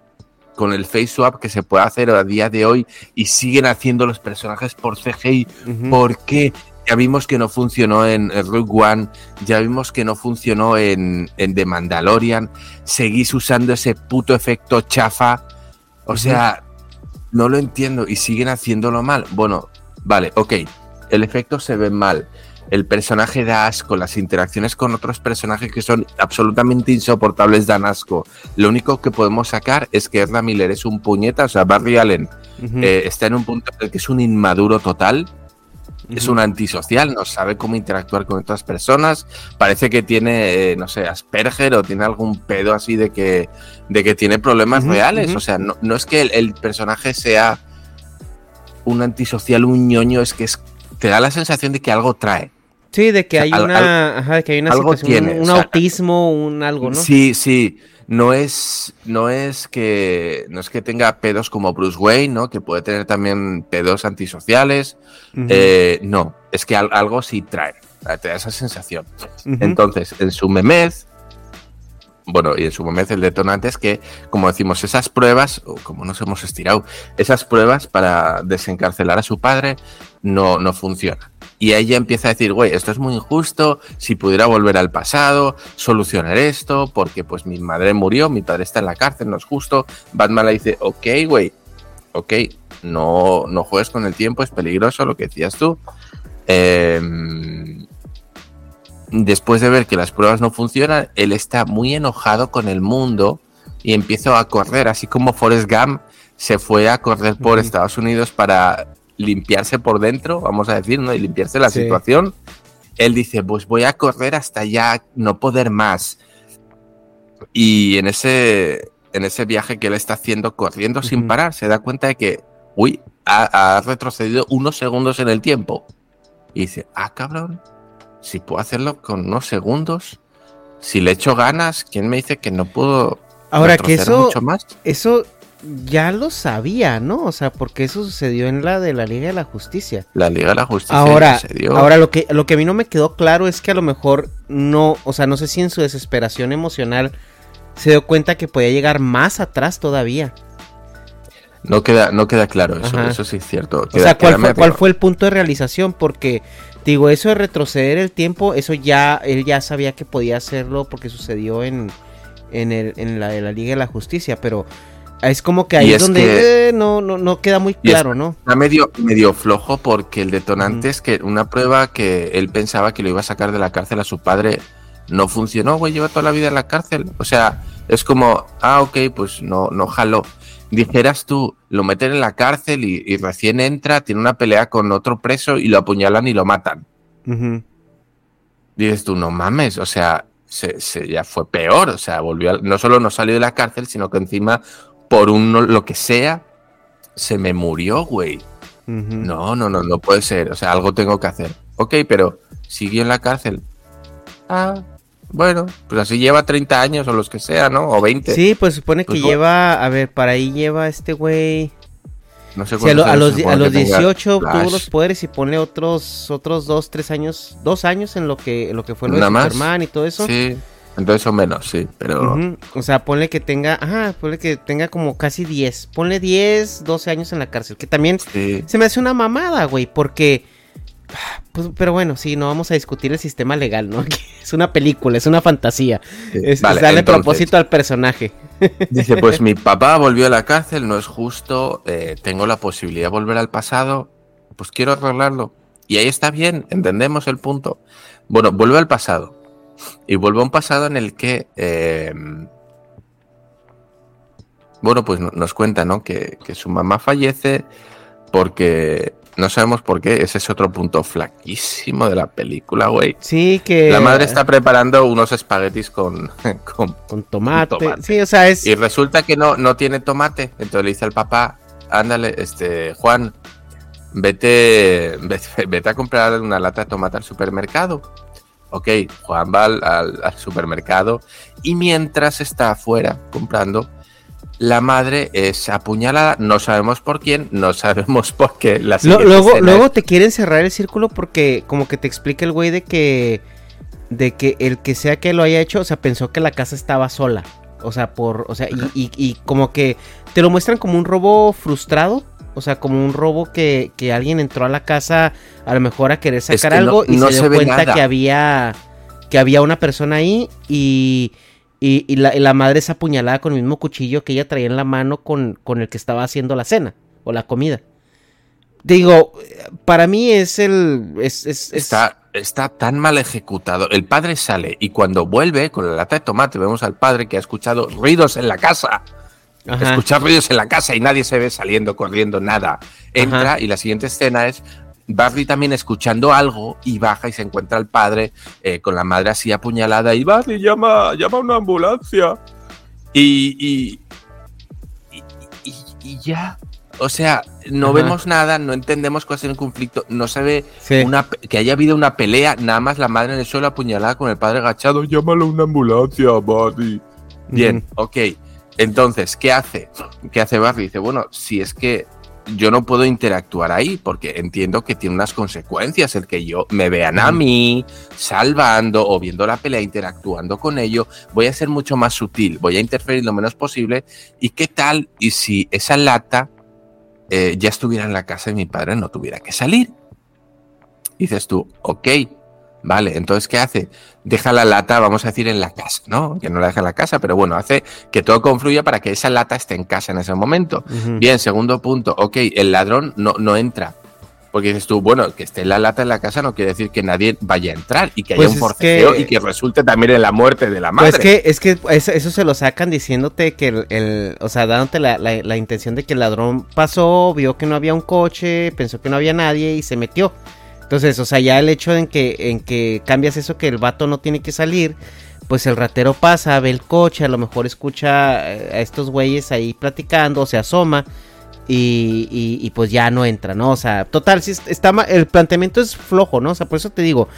con el face swap que se puede hacer a día de hoy y siguen haciendo los personajes por CGI. ¿Por qué? Ya vimos que no funcionó en Rogue One, ya vimos que no funcionó en, en The Mandalorian. Seguís usando ese puto efecto chafa. O sea, no lo entiendo y siguen haciéndolo mal. Bueno, vale, ok. El efecto se ve mal. El personaje da asco. Las interacciones con otros personajes que son absolutamente insoportables dan asco. Lo único que podemos sacar es que Ezra Miller es un puñeta. O sea, Barry Allen eh, está en un punto en el que es un inmaduro total. Es un antisocial, no sabe cómo interactuar con otras personas. Parece que tiene, eh, no sé, Asperger o tiene algún pedo así de que, de que tiene problemas reales. O sea, no, no es que el, el personaje sea un antisocial, un ñoño, es que es, te da la sensación de que algo trae. Sí, de que O sea, hay al- una, ajá, de que hay una algo tiene, un, o sea, autismo, un algo, ¿no? Sí, sí. No es, no es que no es que tenga pedos como Bruce Wayne, ¿no? Que puede tener también pedos antisociales. Eh, no, es que al- algo sí trae. Te da esa sensación. Entonces, en su memez, bueno, y en su memez el detonante es que, como decimos, esas pruebas, o como nos hemos estirado, esas pruebas para desencarcelar a su padre no, no funcionan. Y ella empieza a decir, güey, esto es muy injusto, si pudiera volver al pasado, solucionar esto, porque pues mi madre murió, mi padre está en la cárcel, no es justo. Batman le dice, ok, güey, ok, no, no juegues con el tiempo, es peligroso lo que decías tú. Em, después de ver que las pruebas no funcionan, él está muy enojado con el mundo y empieza a correr, así como Forrest Gump se fue a correr por. Estados Unidos para limpiarse por dentro, vamos a decir, ¿no? Y limpiarse la Sí. situación. Él dice, pues voy a correr hasta ya no poder más. Y en ese, en ese viaje que él está haciendo corriendo sin parar, se da cuenta de que, uy, ha, ha retrocedido unos segundos en el tiempo. Y dice, ah, cabrón, si puedo hacerlo con unos segundos, si le echo ganas, ¿quién me dice que no puedo Ahora que eso, mucho más? eso ya lo sabía, ¿no? O sea, porque eso sucedió en la de la Liga de la Justicia. La Liga de la Justicia Ahora, se dio. ahora lo que lo que a mí no me quedó claro es que a lo mejor no, o sea, no sé si en su desesperación emocional se dio cuenta que podía llegar más atrás todavía. no, queda, no queda claro eso, Ajá. eso sí es cierto. O sea, ¿cuál fue, cuál fue el punto de realización? Porque, digo, eso de retroceder el tiempo, eso ya, él ya sabía que podía hacerlo porque sucedió en, en, el, en la de la Liga de la Justicia, pero es como que ahí es es donde que- eh, no, no, no queda muy es- claro, ¿no? Está medio, medio flojo porque el detonante es que una prueba que él pensaba que lo iba a sacar de la cárcel a su padre no funcionó, güey, lleva toda la vida en la cárcel. O sea, es como, ah, ok, pues no, no jaló. Dijeras tú, lo meten en la cárcel y, y recién entra, tiene una pelea con otro preso y lo apuñalan y lo matan. Dices tú, no mames, o sea, se, se- ya fue peor, o sea, volvió, a- no solo no salió de la cárcel, sino que encima, por un lo que sea, se me murió, güey. No, no, no, no puede ser. O sea, algo tengo que hacer. Ok, pero siguió en la cárcel. Ah, Bueno, pues así lleva 30 años o los que sea, ¿no? O 20. Sí, pues supone que Pues, bueno. lleva, a ver, para ahí lleva este güey. No sé Sí, a, lo- a los, a los que tenga 18 Flash. tuvo los poderes y pone otros otros dos, tres años, dos años en lo que en lo que fue lo de. Superman y todo eso. Sí, entonces son menos, sí, pero... O sea, ponle que tenga, ajá, ponle que tenga como casi 10, ponle 10, 12 años en la cárcel, que también Sí. se me hace una mamada, güey, porque pues, pero bueno, sí, no vamos a discutir el sistema legal, ¿no? Es una película, es una fantasía. Sí. Es, es Vale, darle entonces, propósito al personaje. Dice, pues mi papá volvió a la cárcel, no es justo, eh, tengo la posibilidad de volver al pasado, pues quiero arreglarlo. Y ahí está bien, entendemos el punto. Bueno, vuelve al pasado. Y vuelve a un pasado en el que, eh, bueno, pues no- nos cuenta, ¿no? Que, que su mamá fallece porque no sabemos por qué, ese es otro punto flaquísimo de la película, güey. Sí, que La madre está preparando unos espaguetis con, con con tomate. tomate. Sí, o sea, es y resulta que no, no tiene tomate. Entonces le dice al papá, ándale, este, Juan, vete, vete, vete a comprar una lata de tomate al supermercado. Ok, Juan va al, supermercado y mientras está afuera comprando, la madre es apuñalada. No sabemos por quién, no sabemos por qué. La Lo- luego, luego es- te quieren cerrar el círculo porque como que te explica el güey de que de que el que sea que lo haya hecho, o sea, pensó que la casa estaba sola. O sea, por, o sea, y, y- y como que te lo muestran como un robo frustrado. O sea, como un robo que, que alguien entró a la casa a lo mejor a querer sacar que no- algo y no se dio se cuenta nada. que había que había una persona ahí y, y, y la, y la madre es apuñalada con el mismo cuchillo que ella traía en la mano con, con el que estaba haciendo la cena o la comida. Digo, para mí es el. Es, es- es- Está, está tan mal ejecutado. El padre sale y cuando vuelve con la lata de tomate, vemos al padre que ha escuchado ruidos en la casa. Ajá. Escuchar ruidos en la casa y nadie se ve saliendo, corriendo, nada. Entra y la siguiente escena es Barry también escuchando algo y baja y se encuentra al padre eh, con la madre así apuñalada y Barry llama, llama a una ambulancia. Y, y, y, y- y ya. O sea, no Ajá. vemos nada, no entendemos cuál es el conflicto, no se ve Sí. una, que haya habido una pelea, nada más la madre en el suelo apuñalada con el padre agachado. Llámalo a una ambulancia, Barry. Bien, ok. Entonces, ¿qué hace? ¿Qué hace Barry? Dice, bueno, si es que yo no puedo interactuar ahí, porque entiendo que tiene unas consecuencias el que yo me vean a mí salvando o viendo la pelea, interactuando con ello, voy a ser mucho más sutil, voy a interferir lo menos posible. ¿Y qué tal? Y si esa lata eh, ya estuviera en la casa y mi padre no tuviera que salir. Dices tú, ok, vale, entonces ¿qué hace? Deja la lata, vamos a decir, en la casa, ¿no? Que no la deja en la casa, pero bueno, hace que todo confluya para que esa lata esté en casa en ese momento. Bien, segundo punto, ok, el ladrón no, no entra. Porque dices tú, bueno, que esté la lata en la casa no quiere decir que nadie vaya a entrar y que haya Pues un forcejeo que- y que resulte también en la muerte de la madre. Pues que, es que eso, eso se lo sacan diciéndote que el, el- o sea, dándote la, la- la intención de que el ladrón pasó, vio que no había un coche, pensó que no había nadie y se metió. Entonces, o sea, ya el hecho en que, en que cambias eso que el vato no tiene que salir, pues el ratero pasa, ve el coche, a lo mejor escucha eh, a estos güeyes ahí platicando, se asoma y, y- y pues ya no entra, ¿no? O sea, total, sí es- está ma- el planteamiento es flojo, ¿no? O sea, por eso te digo,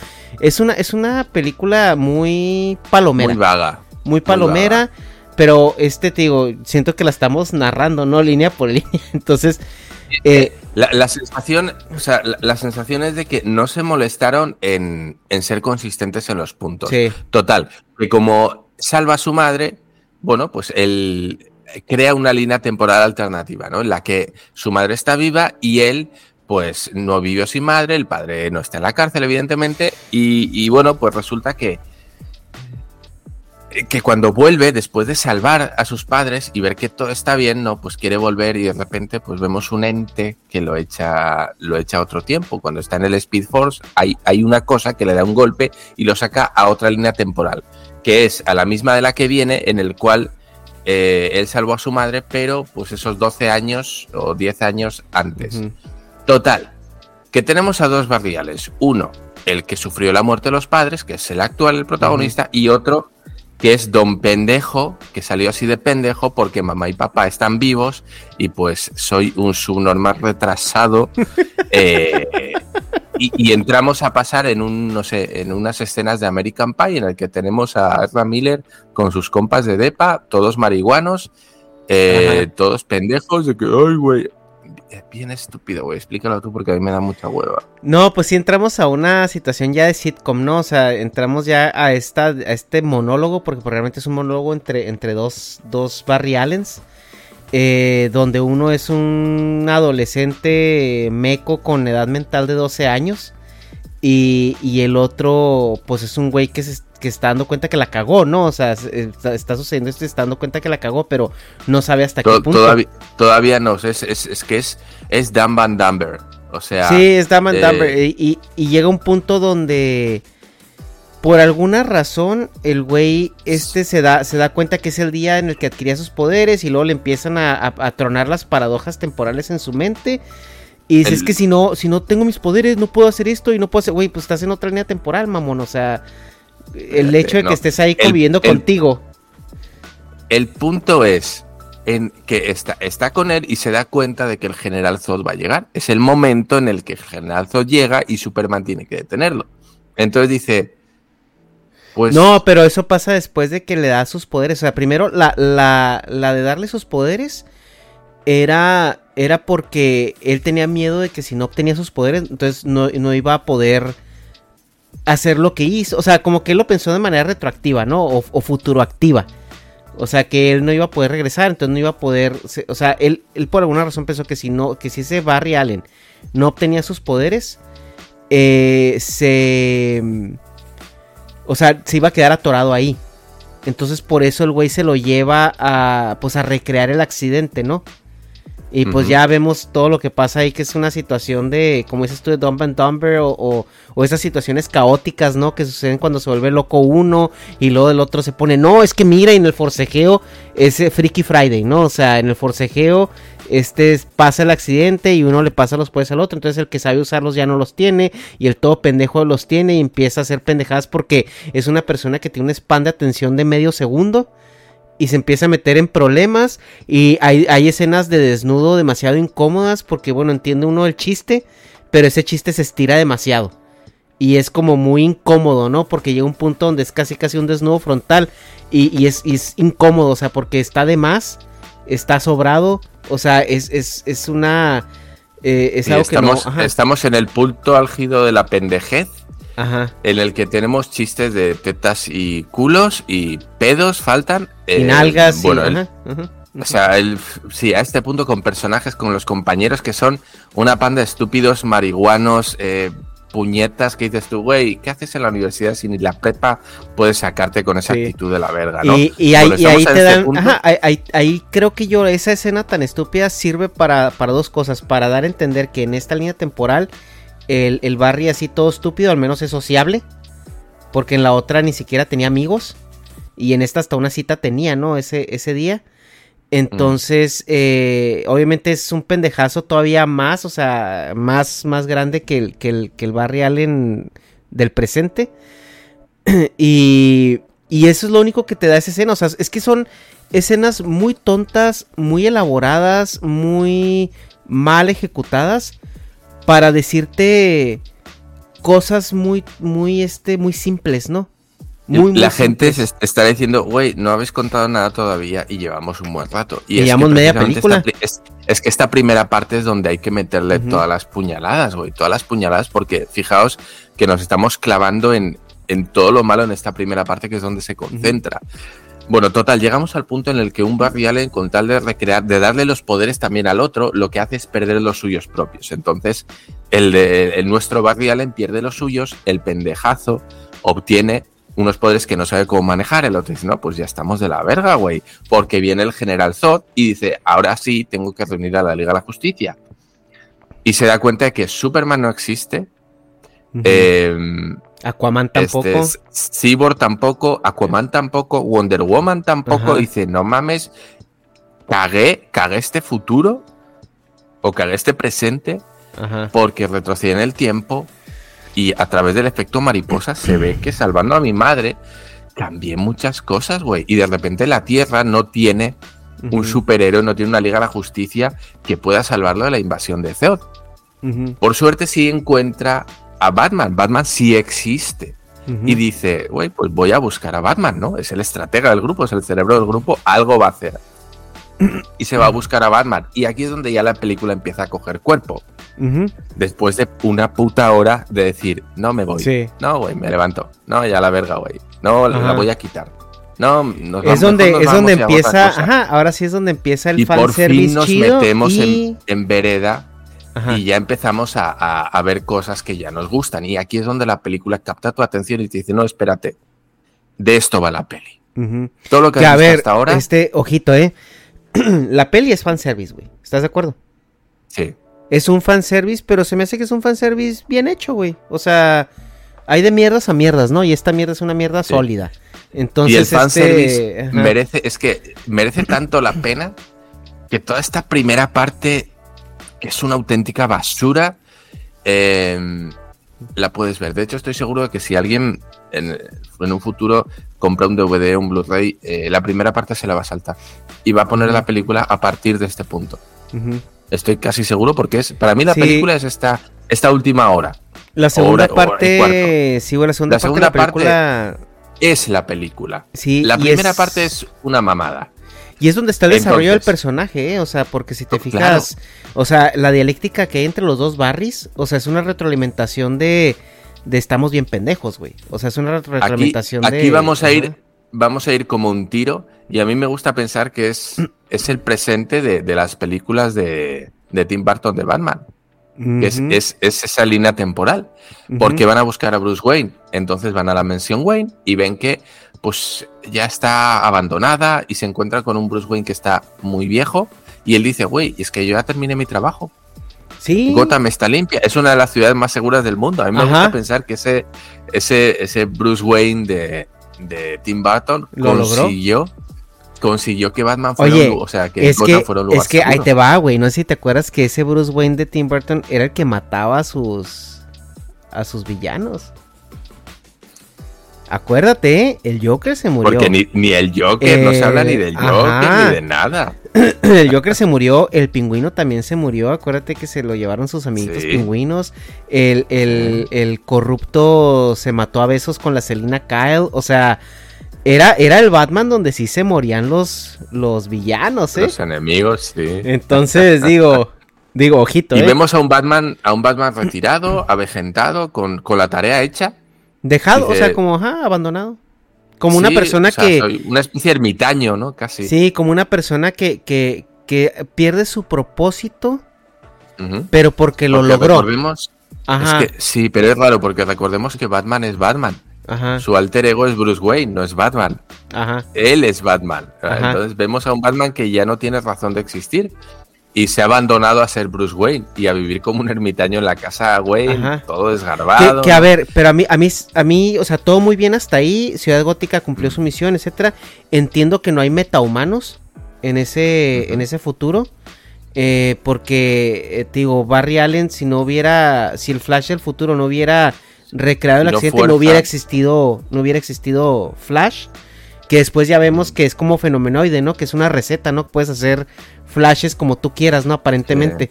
es una, es una película muy palomera Muy vaga. muy palomera, pero este te digo, siento que la estamos narrando, ¿no? Línea por línea. Entonces, eh, La, la sensación, o sea, la, la sensación es de que no se molestaron en, en ser consistentes en los puntos. sí, Total, que como salva a su madre, bueno, pues él crea una línea temporal alternativa, ¿no? En la que su madre está viva y él, pues, no vivió sin madre, el padre no está en la cárcel, evidentemente, y, y bueno, pues resulta que que cuando vuelve, después de salvar a sus padres y ver que todo está bien, no, pues quiere volver y de repente pues vemos un ente que lo echa, lo echa a otro tiempo. Cuando está en el Speed Force hay, hay una cosa que le da un golpe y lo saca a otra línea temporal, que es a la misma de la que viene, en el cual eh, él salvó a su madre, pero pues esos 12 años o 10 años antes. Total, que tenemos a dos barriales. Uno, el que sufrió la muerte de los padres, que es el actual, el protagonista, y otro que es Don Pendejo, que salió así de pendejo porque mamá y papá están vivos y pues soy un subnormal retrasado. eh, y, y entramos a pasar en un, no sé, en unas escenas de American Pie en el que tenemos a Ezra Miller con sus compas de Depa, todos marihuanos, eh, todos pendejos, de que, ay, güey. Es bien estúpido, güey. Explícalo tú porque a mí me da mucha hueva. No, pues sí entramos a una situación ya de sitcom, ¿no? O sea, entramos ya a esta, a este monólogo, porque realmente es un monólogo entre, entre dos, dos Barry Allens. eh, donde uno es un adolescente meco con edad mental de 12 años. Y, y el otro, pues es un güey que se que está dando cuenta que la cagó, ¿no? O sea, está, está sucediendo esto y está dando cuenta que la cagó, pero no sabe hasta To- qué punto. Todavía, todavía no, es, es, es que es, es Dan Van Dumber. O sea, Sí, es Dumb and eh, Dumber. Y, y- y llega un punto donde, por alguna razón, el güey este se da, se da cuenta que es el día en el que adquiría sus poderes y luego le empiezan a, a- a tronar las paradojas temporales en su mente. Y dice, El- es que si no, si no tengo mis poderes, no puedo hacer esto y no puedo hacer... Güey, pues estás en otra línea temporal, mamón. O sea, el hecho de no. que estés ahí conviviendo el- contigo. El punto es en que está, está con él y se da cuenta de que el general Zod va a llegar. Es el momento en el que el general Zod llega y Superman tiene que detenerlo. Entonces dice, pues No, pero eso pasa después de que le da sus poderes. O sea, primero la, la, la de darle sus poderes era, era porque él tenía miedo de que si no obtenía sus poderes, entonces no, no iba a poder hacer lo que hizo. O sea, como que él lo pensó de manera retroactiva, ¿no? O, futuroactiva. O sea, que él no iba a poder regresar, entonces no iba a poder... O sea, él, él por alguna razón pensó que si no, que si ese Barry Allen no obtenía sus poderes, eh, se... O sea, se iba a quedar atorado ahí. Entonces por eso el güey se lo lleva a pues a recrear el accidente, ¿no? Y pues ya vemos todo lo que pasa ahí, que es una situación de, como dices tú, de Dumb and Dumber o, o, o esas situaciones caóticas, ¿no? Que suceden cuando se vuelve loco uno y luego el otro se pone, no, es que mira, y en el forcejeo es eh, Freaky Friday, ¿no? O sea, en el forcejeo este es- pasa el accidente y uno le pasa los poderes al otro, entonces el que sabe usarlos ya no los tiene y el todo pendejo los tiene y empieza a hacer pendejadas porque es una persona que tiene un span de atención de medio segundo y se empieza a meter en problemas y hay, hay escenas de desnudo demasiado incómodas porque bueno, entiende uno el chiste, pero ese chiste se estira demasiado. Y es como muy incómodo, ¿no? Porque llega un punto donde es casi casi un desnudo frontal y, y es, y es incómodo, o sea, porque está de más, está sobrado, o sea, es, es, es una... eh, es que estamos, no... estamos en el punto álgido de la pendejez, ajá. en el que tenemos chistes de tetas y culos y pedos faltan. Y eh, nalgas y- bueno, el- ajá, ajá. O sea, el, sí, a este punto con personajes, con los compañeros que son una panda de estúpidos marihuanos, eh, puñetas, que dices tú, güey, ¿qué haces en la universidad si ni la prepa puedes sacarte con esa Sí. actitud de la verga, ¿no? Y, y ahí, y ahí te este dan. punto. Ajá, ahí, ahí- ahí creo que yo, esa escena tan estúpida sirve para, para dos cosas. Para dar a entender que en esta línea temporal, el, el Barry así todo estúpido, al menos es sociable. Porque en la otra ni siquiera tenía amigos. Y en esta hasta una cita tenía, ¿no? Ese, ese día. Entonces, eh, obviamente es un pendejazo todavía más, o sea, más, más grande que el, que el, que el Barry Allen del presente. y, y eso es lo único que te da esa escena. O sea, es que son escenas muy tontas, muy elaboradas, muy mal ejecutadas para decirte cosas muy, muy, este, muy simples, ¿no? Muy, muy la gente se est- está diciendo, güey, no habéis contado nada todavía y llevamos un buen rato. Y es que llevamos media película. esta es, es que esta primera parte es donde hay que meterle todas las puñaladas, güey, todas las puñaladas, porque fijaos que nos estamos clavando en, en todo lo malo en esta primera parte que es donde se concentra. Bueno, total, llegamos al punto en el que un Barry Allen, con tal de recrear, de darle los poderes también al otro, lo que hace es perder los suyos propios. Entonces, el de el nuestro Barry Allen pierde los suyos, el pendejazo obtiene unos poderes que no sabe cómo manejar. El otro dice, no, pues ya estamos de la verga, güey. Porque viene el general Zod y dice, ahora sí tengo que reunir a la Liga de la Justicia. Y se da cuenta de que Superman no existe. Eh, Aquaman tampoco. este, Cyborg tampoco, Aquaman tampoco, Wonder Woman tampoco. Ajá. Dice, no mames, cagué, cagué este futuro o cagué este presente Ajá. porque retrocedí en el tiempo y a través del efecto mariposa se ve que salvando a mi madre cambié muchas cosas, güey. Y de repente la Tierra no tiene un superhéroe, no tiene una Liga de la Justicia que pueda salvarlo de la invasión de Zeod. Ujú. Por suerte sí encuentra a Batman. Batman sí existe. Y dice, güey, pues voy a buscar a Batman, ¿no? Es el estratega del grupo, es el cerebro del grupo, algo va a hacer. Y se va a buscar a Batman. Y aquí es donde ya la película empieza a coger cuerpo. Después de una puta hora de decir, no me voy. Sí. No, güey, me levanto. No, ya la verga, güey. No, la voy a quitar. No, nos Es vamos- donde, nos es donde empieza, ajá, ahora sí es donde empieza el y por fin nos chido metemos y... en, en vereda Ajá. y ya empezamos a, a- a ver cosas que ya nos gustan. Y aquí es donde la película capta tu atención y te dice, no, espérate, de esto va la peli. Todo lo que, Que has a visto ver, hasta ahora, este, ojito, eh. la peli es fanservice, güey. ¿Estás de acuerdo? sí. Es un fanservice, pero se me hace que es un fanservice bien hecho, güey. O sea, hay de mierdas a mierdas, ¿no? Y esta mierda es una mierda Sí. sólida. Entonces, y el este, fanservice merece, es que merece tanto la pena que toda esta primera parte que es una auténtica basura, eh, la puedes ver. De hecho, estoy seguro de que si alguien en, en un futuro compra un DVD un Blu-ray, eh, la primera parte se la va a saltar y va a poner la película a partir de este punto. Estoy casi seguro porque es para mí la Sí. película es esta, esta última hora. La segunda hora- parte, sí, güey, la segunda La parte segunda de la película, Es la película. sí. La primera es- parte es una mamada. Y es donde está el desarrollo del personaje, ¿eh? O sea, porque si te Oh, fijas, o sea, la dialéctica que hay entre los dos barris, o sea, es una retroalimentación de, de estamos bien pendejos, güey. O sea, es una Aquí, retroalimentación de... aquí vamos a ir, Ajá. vamos a ir como un tiro. Y a mí me gusta pensar que es, es el presente de, de las películas de, de Tim Burton de Batman. es, es- es esa línea temporal. Porque van a buscar a Bruce Wayne. Entonces van a la mansión Wayne y ven que pues ya está abandonada y se encuentra con un Bruce Wayne que está muy viejo. Y él dice, güey, es que yo ya terminé mi trabajo. Sí. Gotham está limpia. Es una de las ciudades más seguras del mundo. A mí me Ajá. gusta pensar que ese, ese, ese Bruce Wayne de, de Tim Burton ¿Lo logró? consiguió, consiguió que Batman fuera Oye, un, o sea, que es Gotham que, fuera un lugar es que ahí te va, güey. No sé si te acuerdas que ese Bruce Wayne de Tim Burton era el que mataba a sus a sus villanos. Acuérdate, el Joker se murió. Porque ni, ni el Joker, no se habla ni Eh, del Joker ajá. ni de nada. el Joker se murió, el pingüino también se murió. Acuérdate que se lo llevaron sus amiguitos Sí. pingüinos. El, el- el corrupto se mató a besos con la Selina Kyle. O sea, era, era el Batman donde sí se morían los, los villanos, ¿eh? Los enemigos, sí. Entonces, digo, digo, ojito, Y ¿eh? vemos a un Batman, a un Batman retirado, avejentado, con, con la tarea hecha. Dejado, o sea, como, ajá, abandonado. Como una persona o sea, que... una especie de ermitaño, ¿no? Casi. Sí, como una persona que, que, que pierde su propósito, pero porque lo Porque logró. recordemos- Ajá, Es que, sí, pero es raro porque recordemos que Batman es Batman. ajá, Su alter ego es Bruce Wayne, no es Batman. ajá. Él es Batman. Entonces vemos a un Batman que ya no tiene razón de existir. Y se ha abandonado a ser Bruce Wayne y a vivir como un ermitaño en la casa Wayne, Ajá. todo Que, desgarbado. que, a ver, pero a mí, a mí, a mí, o sea, todo muy bien hasta ahí. Ciudad Gótica cumplió su misión, etcétera. Entiendo que no hay metahumanos en ese, en ese futuro. eh, porque, eh, te digo, Barry Allen, si no hubiera, si el Flash del futuro no hubiera recreado el No accidente, fuerza. no hubiera existido, no hubiera existido Flash. Que después ya vemos que es como fenomenoide, ¿no? Que es una receta, ¿no? Puedes hacer flashes como tú quieras, ¿no? Aparentemente.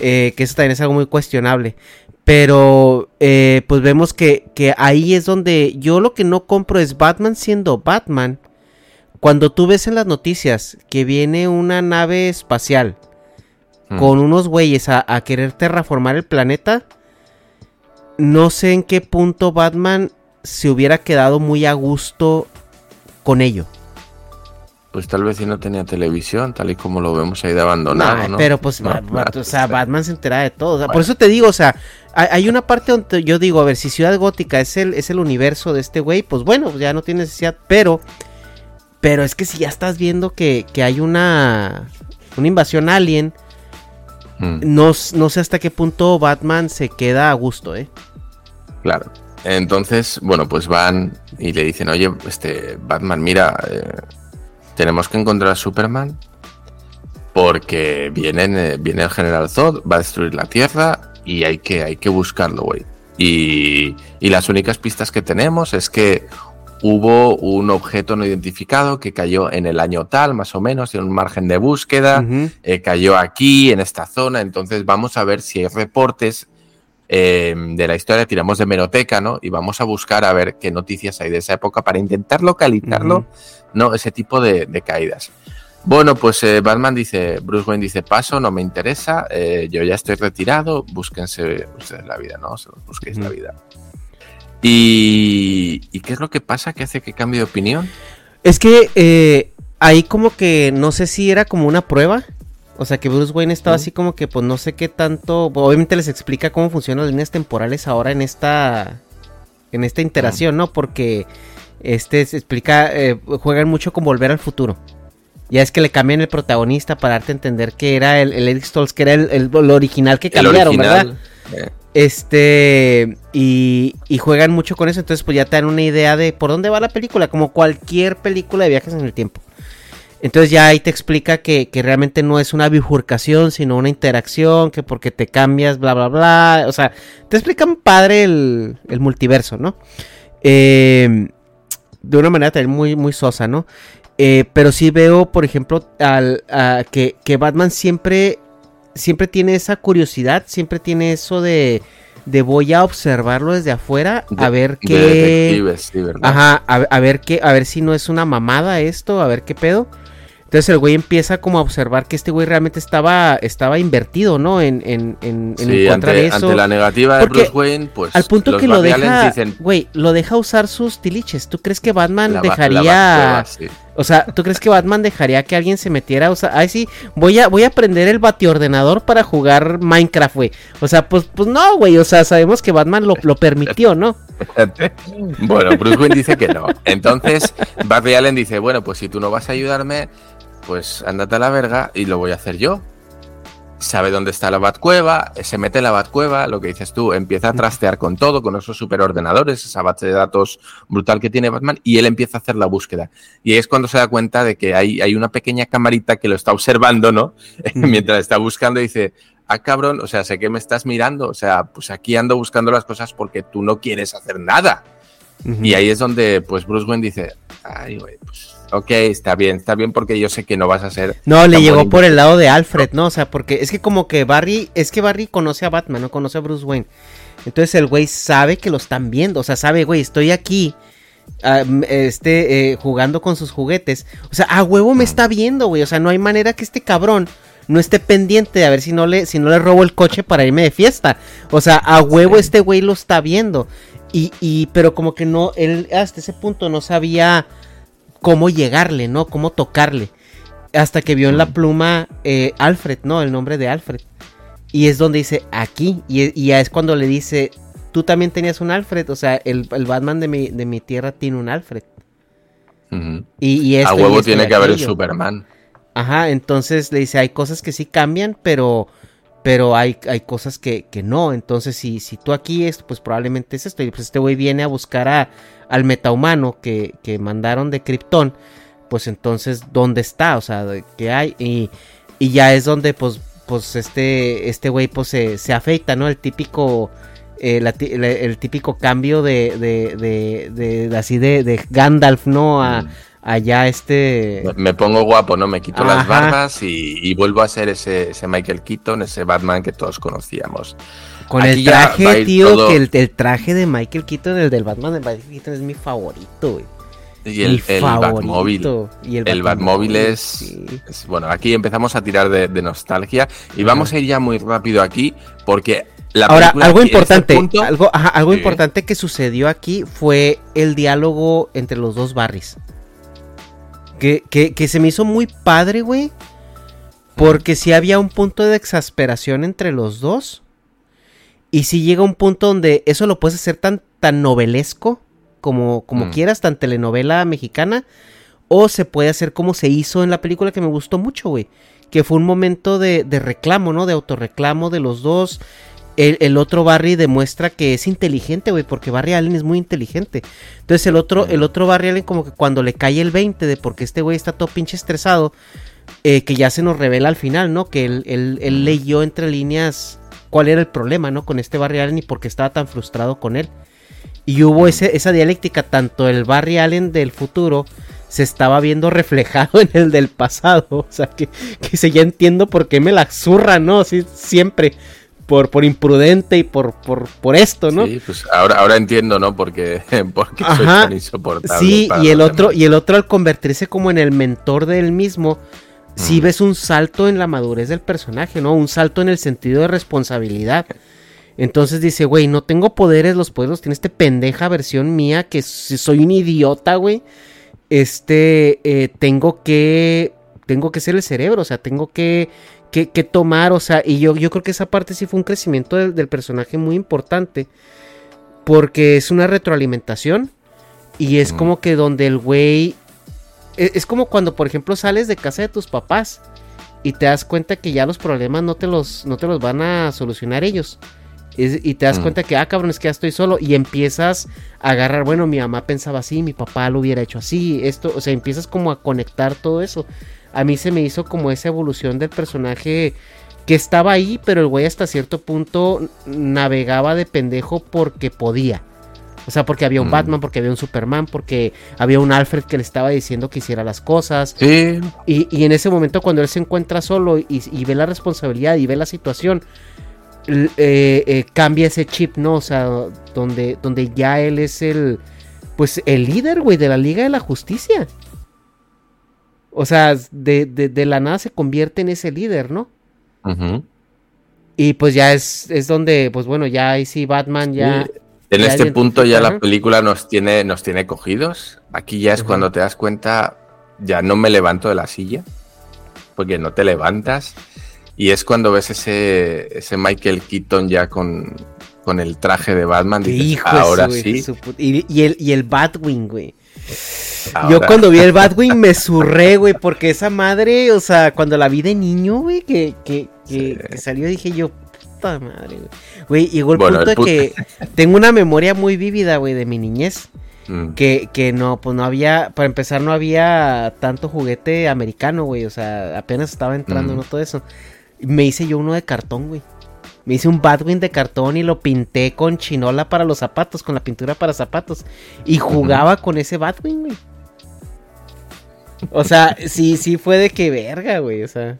Eh, que eso también es algo muy cuestionable. Pero eh, pues vemos que, que ahí es donde yo lo que no compro es Batman siendo Batman. Cuando tú ves en las noticias que viene una nave espacial Mm. con unos güeyes a, a querer terraformar el planeta, no sé en qué punto Batman se hubiera quedado muy a gusto con ello. Pues tal vez si no tenía televisión, tal y como lo vemos ahí de abandonado, Nah, ¿no? Pero pues, No, Bat- Bat- no, o sea. Batman se entera de todo. o sea, Por eso te digo, o sea, hay, una parte donde yo digo, a ver, si Ciudad Gótica es el, es el universo de este güey, pues bueno, ya no tiene necesidad, pero, pero es que si ya estás viendo que, que hay una, una invasión alien, Mm. no, no sé hasta qué punto Batman se queda a gusto, ¿eh? Claro. Entonces, bueno, pues van y le dicen, oye, este Batman, mira, eh, tenemos que encontrar a Superman porque vienen, eh, viene el General Zod, va a destruir la Tierra y hay que, hay que buscarlo, güey. Y, y las únicas pistas que tenemos es que hubo un objeto no identificado que cayó en el año tal, más o menos, tiene un margen de búsqueda eh, cayó aquí, en esta zona, entonces vamos a ver si hay reportes eh, de la historia, tiramos de meroteca, ¿no? Y vamos a buscar a ver qué noticias hay de esa época para intentar localizarlo. ¿no? Ese tipo de, de caídas. Bueno, pues eh, Batman dice, Bruce Wayne dice, paso, no me interesa, eh, yo ya estoy retirado, búsquense ustedes la vida, ¿no? Se los busquéis la vida. Y, ¿Y qué es lo que pasa que hace que cambie de opinión? Es que eh, ahí como que no sé si era como una prueba. O sea que Bruce Wayne estaba así como que pues no sé qué tanto. Obviamente les explica cómo funcionan las líneas temporales ahora en esta. En esta interacción, ¿no? Porque este se explica. eh, juegan mucho con volver al futuro. Ya es que le cambian el protagonista para darte a entender que era el, el Eric Stoltz, que era el, el- original que cambiaron, ¿verdad? eh, Este, y, y juegan mucho con eso, entonces pues ya te dan una idea de por dónde va la película, como cualquier película de viajes en el tiempo. Entonces ya ahí te explica que, que realmente no es una bifurcación, sino una interacción, que porque te cambias, bla, bla, bla. O sea, te explican padre el, el multiverso, ¿no? Eh, de una manera también muy, muy sosa, ¿no? Eh, pero sí veo, por ejemplo, al, a- que, que Batman siempre, siempre tiene esa curiosidad, siempre tiene eso de, de voy a observarlo desde afuera, a ver qué... Ajá, a, a ver qué, a ver si no es una mamada esto, a ver qué pedo. Entonces el güey empieza como a observar que este güey realmente estaba, estaba invertido, ¿no? En, en, en, en Sí, contra ante, de eso. ante la negativa de Bruce Wayne, pues Al punto los que lo deja, dicen, güey, lo deja usar sus tiliches. ¿Tú crees que Batman "La la dejaría, Batcueva", sí. o sea, tú crees que Batman dejaría que alguien se metiera a usar, ay sí, voy a, voy a aprender el batiordenador para jugar Minecraft, güey. O sea, pues, pues no, güey, o sea, sabemos que Batman lo, lo permitió, ¿no? Bueno, Bruce Wayne dice que no. Entonces, Barry Allen dice, bueno, pues si tú no vas a ayudarme, pues ándate a la verga y lo voy a hacer yo. Sabe dónde está la Batcueva, se mete en la Batcueva, lo que dices tú, empieza a trastear con todo, con esos superordenadores, esa base de datos brutal que tiene Batman, y él empieza a hacer la búsqueda. Y ahí es cuando se da cuenta de que hay, hay una pequeña camarita que lo está observando, ¿no? Mientras está buscando y dice, ah, cabrón, o sea, sé que me estás mirando, o sea, pues aquí ando buscando las cosas porque tú no quieres hacer nada. Y ahí es donde, pues, Bruce Wayne dice, ay, güey, pues, ok, está bien, está bien porque yo sé que no vas a ser... No, le llegó por el lado de Alfred, ¿no? O sea, porque es que como que Barry, es que Barry conoce a Batman, no conoce a Bruce Wayne. Entonces el güey sabe que lo están viendo, o sea, sabe, güey, estoy aquí, este, eh, jugando con sus juguetes. O sea, a huevo me está viendo, güey. O sea, no hay manera que este cabrón no esté pendiente de a ver si no le, si no le robo el coche para irme de fiesta. O sea, a huevo este güey lo está viendo. Y, y, pero como que no, él hasta ese punto no sabía cómo llegarle, ¿no? Cómo tocarle. Hasta que vio en la pluma eh, Alfred, ¿no? El nombre de Alfred. Y es donde dice aquí. Y, y ya es cuando le dice, tú también tenías un Alfred. O sea, el, el Batman de mi, de mi tierra tiene un Alfred. Y, y A esto y huevo esto y tiene que haber un. Superman. Ajá, entonces le dice, hay cosas que sí cambian, pero pero hay, hay cosas que, que no. Entonces, si, si tú aquí es, pues probablemente es esto. Y pues este güey viene a buscar a, al metahumano que, que mandaron de Krypton. Pues entonces, ¿dónde está? O sea, ¿qué hay? Y, y ya es donde, pues, pues este, este güey, pues se, se afeita, ¿no? El típico. eh, el típico cambio de, de, de, de- así de, de Gandalf, ¿no? A, Mm. Allá este. Me- Me pongo guapo, ¿no? Me quito las barbas y, y vuelvo a ser ese, ese Michael Keaton, ese Batman que todos conocíamos. Con Aquí el traje, tío, todo- que el, el traje de Michael Keaton, el del Batman de Michael Keaton es mi favorito, güey. Y el, el. Batmóvil. Y el El Batmóvil es, sí. es- Bueno, aquí empezamos a tirar de, de nostalgia y vamos a ir ya muy rápido aquí porque la Ahora, algo este importante, punto- algo, ajá, algo Sí. importante que sucedió aquí fue el diálogo entre los dos Barrys. Que, que, que se me hizo muy padre, güey. Porque si había un punto de exasperación entre los dos. Y si llega un punto donde eso lo puedes hacer tan, tan novelesco como, como Mm. quieras, tan telenovela mexicana. O se puede hacer como se hizo en la película que me gustó mucho, güey. Que fue un momento de, de reclamo, ¿no? De autorreclamo de los dos. El, el otro Barry demuestra que es inteligente, güey, porque Barry Allen es muy inteligente. Entonces el otro, el otro Barry Allen como que cuando le cae el 20 de porque este güey está todo pinche estresado, eh, que ya se nos revela al final, ¿no? Que él, él- él leyó entre líneas cuál era el problema, ¿no? Con este Barry Allen y por qué estaba tan frustrado con él. Y hubo ese, esa dialéctica, tanto el Barry Allen del futuro se estaba viendo reflejado en el del pasado. O sea, que, que se ya entiendo por qué me la zurra, ¿no? Sí, siempre. Por, por imprudente y por, por, por esto, ¿no? Sí, pues ahora, ahora entiendo, ¿no? Porque, porque soy tan insoportable. Sí, y el otro, demás. y el otro al convertirse como en el mentor de él mismo, sí Mm. ves un salto en la madurez del personaje, ¿no? Un salto en el sentido de responsabilidad. Entonces dice, güey, no tengo poderes, los poderes tiene este pendeja versión mía, que si soy un idiota, güey. Este, eh, tengo que, tengo que ser el cerebro, o sea, tengo que, que, que tomar, o sea, y yo, yo creo que esa parte sí fue un crecimiento del, del personaje muy importante, porque es una retroalimentación, y es Mm. como que donde el güey, e- es como cuando, por ejemplo, sales de casa de tus papás, y te das cuenta que ya los problemas no te los, no te los van a solucionar ellos. Es- y te das Mm. cuenta que, ah, cabrón, es que ya estoy solo. Y empiezas a agarrar, bueno, mi mamá pensaba así, mi papá lo hubiera hecho así. Esto, o sea, empiezas como a conectar todo eso. A mí se me hizo como esa evolución del personaje que estaba ahí, pero el güey hasta cierto punto navegaba de pendejo porque podía. O sea, porque había un Mm. Batman, porque había un Superman, porque había un Alfred que le estaba diciendo que hiciera las cosas. Sí, Y, y en ese momento cuando él se encuentra solo y, y ve la responsabilidad y ve la situación, eh, eh, cambia ese chip, ¿no? O sea, donde, donde ya él es el, pues el líder, güey, de la Liga de la Justicia. O sea, de, de- de la nada se convierte en ese líder, ¿no? Y pues ya es, es donde, pues bueno, ya ahí sí Batman ya... Sí. En ya este punto ya la película nos tiene, nos tiene cogidos. Aquí ya es cuando te das cuenta, ya no me levanto de la silla, porque no te levantas. Y es cuando ves ese, ese Michael Keaton ya con, con el traje de Batman. Dices, hijo ahora su, sí. su put- y, y el, y el Batwing, güey. Yo cuando vi el Batwing me surré, güey, porque esa madre, o sea, cuando la vi de niño, güey, que, que, que, Sí. que salió, dije yo, puta madre, güey. Güey, llegó el Bueno, punto el de que tengo una memoria muy vívida, güey, de mi niñez. Mm, Que, que no, pues no había, para empezar, no había tanto juguete americano, güey, o sea, apenas estaba entrando, Mm. ¿no? Todo eso. Me hice yo uno de cartón, güey. Me hice un Batwing de cartón y lo pinté con chinola para los zapatos, con la pintura para zapatos. Y jugaba con ese Batwing, güey. O sea, sí, sí fue de que verga, güey. O sea.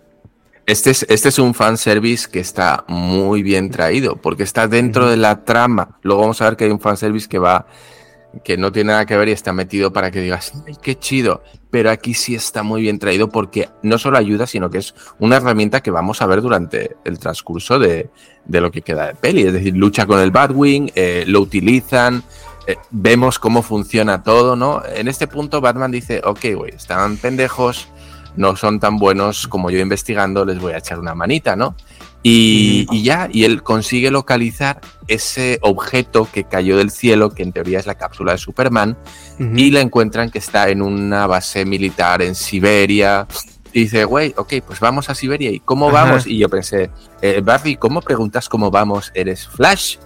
Este es, este es un fanservice que está muy bien traído, porque está dentro de la trama. Luego vamos a ver que hay un fanservice que va, que no tiene nada que ver y está metido para que digas, ¡ay, qué chido! Pero aquí sí está muy bien traído porque no solo ayuda, sino que es una herramienta que vamos a ver durante el transcurso de, de lo que queda de peli. Es decir, lucha con el Batwing, eh, lo utilizan, eh, vemos cómo funciona todo, ¿no? En este punto Batman dice, ok, güey, están pendejos, no son tan buenos como yo investigando, les voy a echar una manita, ¿no? Y, y ya, y él consigue localizar ese objeto que cayó del cielo, que en teoría es la cápsula de Superman, y la encuentran que está en una base militar en Siberia. Y dice, güey, ok, pues vamos a Siberia. ¿Y cómo Ajá. vamos? Y yo pensé, eh, Barry, ¿cómo preguntas cómo vamos? ¿Eres Flash?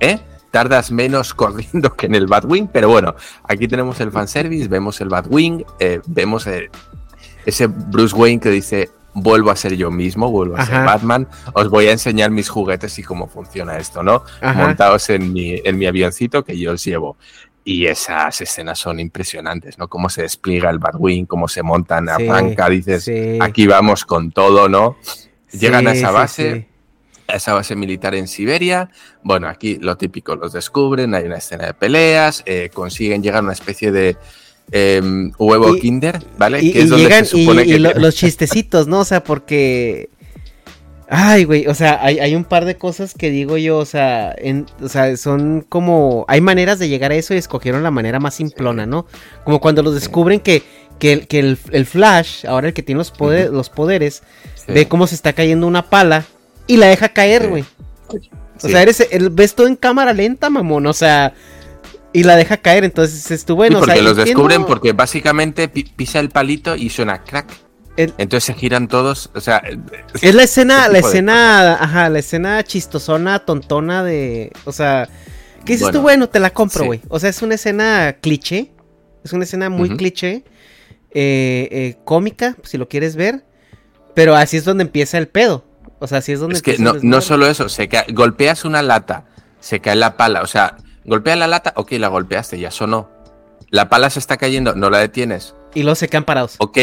¿Eh? Tardas menos corriendo que en el Batwing, pero bueno, aquí tenemos el fanservice, vemos el Batwing, eh, vemos eh, ese Bruce Wayne que dice, vuelvo a ser yo mismo, vuelvo a ser. Batman, os voy a enseñar mis juguetes y cómo funciona esto, ¿no? Ajá. Montados en mi, en mi avioncito que yo os llevo. Y esas escenas son impresionantes, ¿no? Cómo se despliega el Batwing, cómo se montan, Sí, arranca, dices, sí. aquí vamos con todo, ¿no? Llegan a esa base, a esa base militar en Siberia. Bueno, aquí lo típico, los descubren, hay una escena de peleas, eh, consiguen llegar a una especie de em, huevo Y- Kinder, ¿vale? Y, que es y donde llegan se y, supone y que lo- tiene- los chistecitos, ¿no? O sea, porque... Ay, güey, o sea, hay, hay un par de cosas que digo yo, o sea, en, o sea, son como... Hay maneras de llegar a eso y escogieron la manera más simplona, ¿no? Como cuando los descubren que, que, el, que el, el Flash, ahora el que tiene los, poder- los poderes, Sí. ve cómo se está cayendo una pala y la deja caer, Sí. güey. O Sí. sea, eres, el, ves todo en cámara lenta, mamón, o sea... Y la deja caer, entonces estuvo bueno. Sí, o sea, porque los entiendo- descubren porque básicamente pi- pisa el palito y suena crack. El- Entonces se giran todos, o sea, Es la escena, la escena, ajá, la escena chistosona, tontona de, o sea, ¿qué dices tú? Bueno, Bueno, te la compro, sí. güey. O sea, es una escena cliché, es una escena muy cliché, eh, eh, cómica, si lo quieres ver, pero así es donde empieza el pedo. O sea, así es donde es que no, no solo eso, se cae- golpeas una lata, se cae la pala, o sea, golpea la lata, ok, la golpeaste, ya sonó. La pala se está cayendo, no la detienes, Y luego se quedan parados. ok,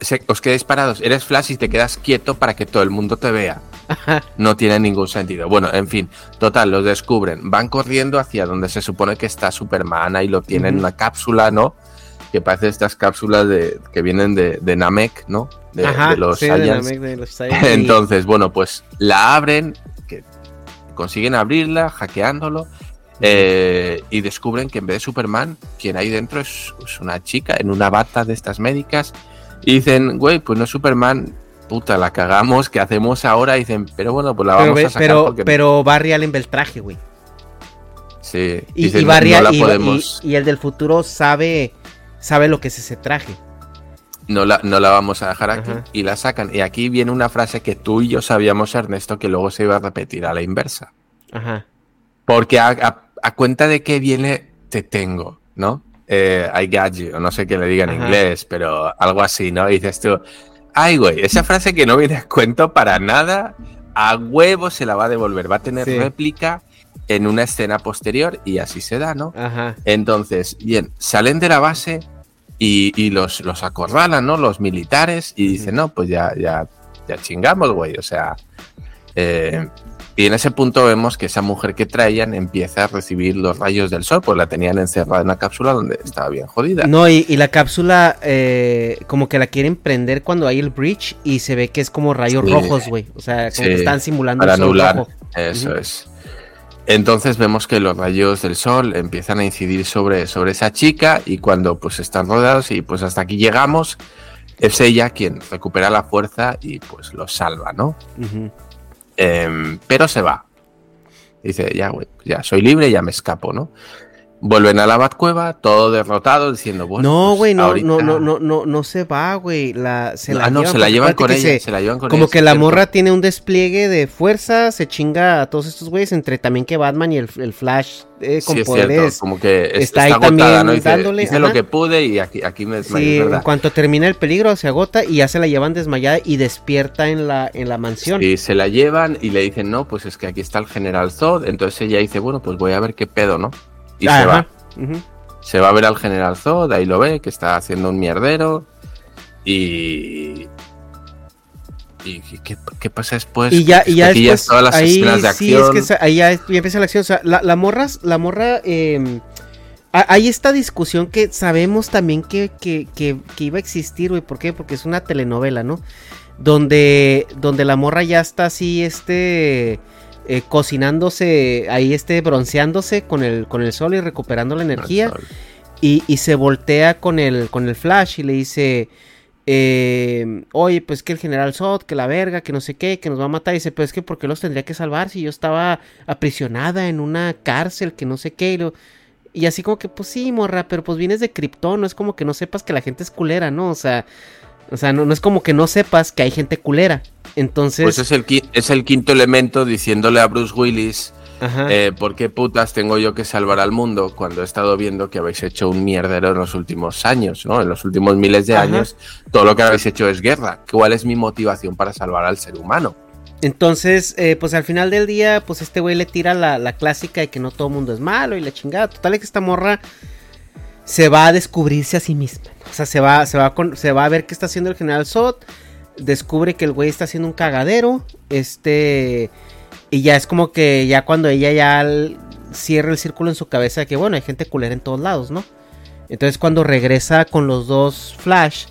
se- os quedáis parados, eres Flash y te quedas quieto para que todo el mundo te vea. No tiene ningún sentido. Bueno, en fin, total, los descubren. Van corriendo hacia donde se supone que está Superman, y lo tienen en una cápsula, ¿no? Que parece estas cápsulas de, que vienen de, de Namek, ¿no? De, Ajá, de los sí. Namek, de los. Entonces, bueno, pues la abren, que consiguen abrirla, hackeándolo, eh, y descubren que en vez de Superman, quien hay dentro es, es una chica en una bata de estas médicas. Y dicen, güey, pues no es Superman, puta, la cagamos, ¿qué hacemos ahora? Y dicen, pero bueno, pues la pero, vamos ve- a sacar pero, porque pero Barry Allen ve el traje, güey. sí. Y, Dicen, y Barry no la y- y- podemos, y, el del futuro sabe, sabe lo que es ese traje. no la, no la vamos a dejar aquí Ajá. y la sacan. Y aquí viene una frase que tú y yo sabíamos, Ernesto, que luego se iba a repetir a la inversa. Ajá. Porque a, a- a cuenta de que viene, te tengo, ¿no? Eh, I got you, o no sé qué le diga en Ajá. inglés, pero algo así, ¿no? Y dices tú, ay, güey, esa frase que no viene a cuento para nada, a huevo se la va a devolver, va a tener Sí. réplica en una escena posterior y así se da, ¿no? Ajá. Entonces, bien, salen de la base y, y los, los acorralan, ¿no? Los militares y dicen, no, pues ya, ya, ya chingamos, güey. O sea, eh, y en ese punto vemos que esa mujer que traían empieza a recibir los rayos del sol, pues la tenían encerrada en una cápsula donde estaba bien jodida. No, y, y la cápsula eh, como que la quieren prender cuando hay el bridge y se ve que es como rayos Sí. rojos, güey. O sea, como Sí, que están simulando para el sol anular. rojo. Eso es. Entonces vemos que los rayos del sol empiezan a incidir sobre, sobre esa chica y cuando pues están rodeados y pues hasta aquí llegamos, es ella quien recupera la fuerza y pues los salva, ¿no? Em, pero se va. Dice, ya, güey, ya soy libre, ya me escapo, ¿no? Vuelven a la Batcueva, todo derrotado, diciendo, bueno. no, pues, güey, no, ahorita- no, no, no, no, no se va, güey. La, se la ah, no, llevan se la llevan con ella, se- se la llevan con Como ella, que la cierto. morra tiene un despliegue de fuerza, se chinga a todos estos güeyes, entre también que Batman y el, el Flash eh, con Sí, es poderes. cierto, como que es- está está, ahí agotada, también ¿no? Dice, dándole, hice lo que pude y aquí, aquí me desmayé, Sí, es en verdad. cuanto termina el peligro se agota y ya se la llevan desmayada y despierta en la, en la mansión. Y se la llevan y le dicen, no, pues es que aquí está el general Zod. Entonces ella dice, bueno, pues voy a ver qué pedo, ¿no? Y se Ajá. va. Se va a ver al general Zod, ahí lo ve, que está haciendo un mierdero. Y. ¿Y qué, qué pasa después? Y ya, y ya Aquí después, todas las ahí escenas de sí, es acción. que esa- ahí ya, ya empieza la acción. O sea, la, la morra, la morra, eh, ha- hay esta discusión que sabemos también que, que, que, que iba a existir, güey. ¿Por qué? Porque es una telenovela, ¿no? Donde, donde la morra ya está así, este, eh, cocinándose, ahí este, bronceándose con el, con el sol y recuperando la energía. Y, y se voltea con el, con el flash y le dice, eh, oye, pues que el general Zod, que la verga, que no sé qué, que nos va a matar. Y dice, pues es que ¿por qué los tendría que salvar si yo estaba aprisionada en una cárcel, que no sé qué? Y, lo- y así como que, pues sí, morra, pero pues vienes de Krypton, no es como que no sepas que la gente es culera, ¿no? O sea, o sea, no, no es como que no sepas que hay gente culera. Entonces, Pues es el, qui- es el quinto elemento diciéndole a Bruce Willis. Eh, ¿Por qué putas tengo yo que salvar al mundo cuando he estado viendo que habéis hecho un mierdero en los últimos años, ¿no? En los últimos miles de Ajá. años, todo lo que habéis hecho es guerra. ¿Cuál es mi motivación para salvar al ser humano? Entonces, eh, pues al final del día, pues este güey le tira la, la clásica de que no todo el mundo es malo y la chingada. Total es que esta morra se va a descubrirse a sí misma. O sea, se va, se va, con- se va a ver qué está haciendo el general Zod. Descubre que el güey está haciendo un cagadero. Este. Y ya es como que ya cuando ella ya l- cierra el círculo en su cabeza que bueno, hay gente culera en todos lados, ¿no? Entonces cuando regresa con los dos Flash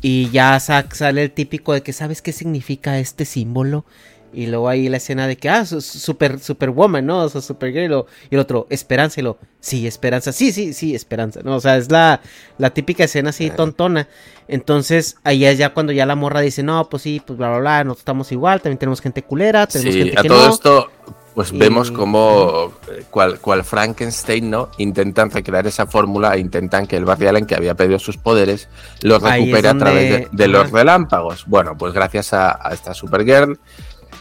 y ya sa- sale el típico de que sabes qué significa este símbolo. Y luego ahí la escena de que, ah, su- su- super, superwoman, ¿no? O sea, supergirl. Y el otro, esperanza. Y lo, sí, esperanza. Sí, sí, sí, esperanza. ¿no? O sea, es la, la típica escena así tontona. Entonces, ahí es ya cuando ya la morra dice, no, pues sí, pues bla, bla, bla, nosotros estamos igual. También tenemos gente culera, tenemos Sí, gente a que todo no. esto, pues Y- vemos como eh, cual, cual Frankenstein, ¿no? Intentan recrear esa fórmula e intentan que el Barry Allen, que había perdido sus poderes, los recupere a través de, los relámpagos. Bueno, pues gracias a, a esta Supergirl,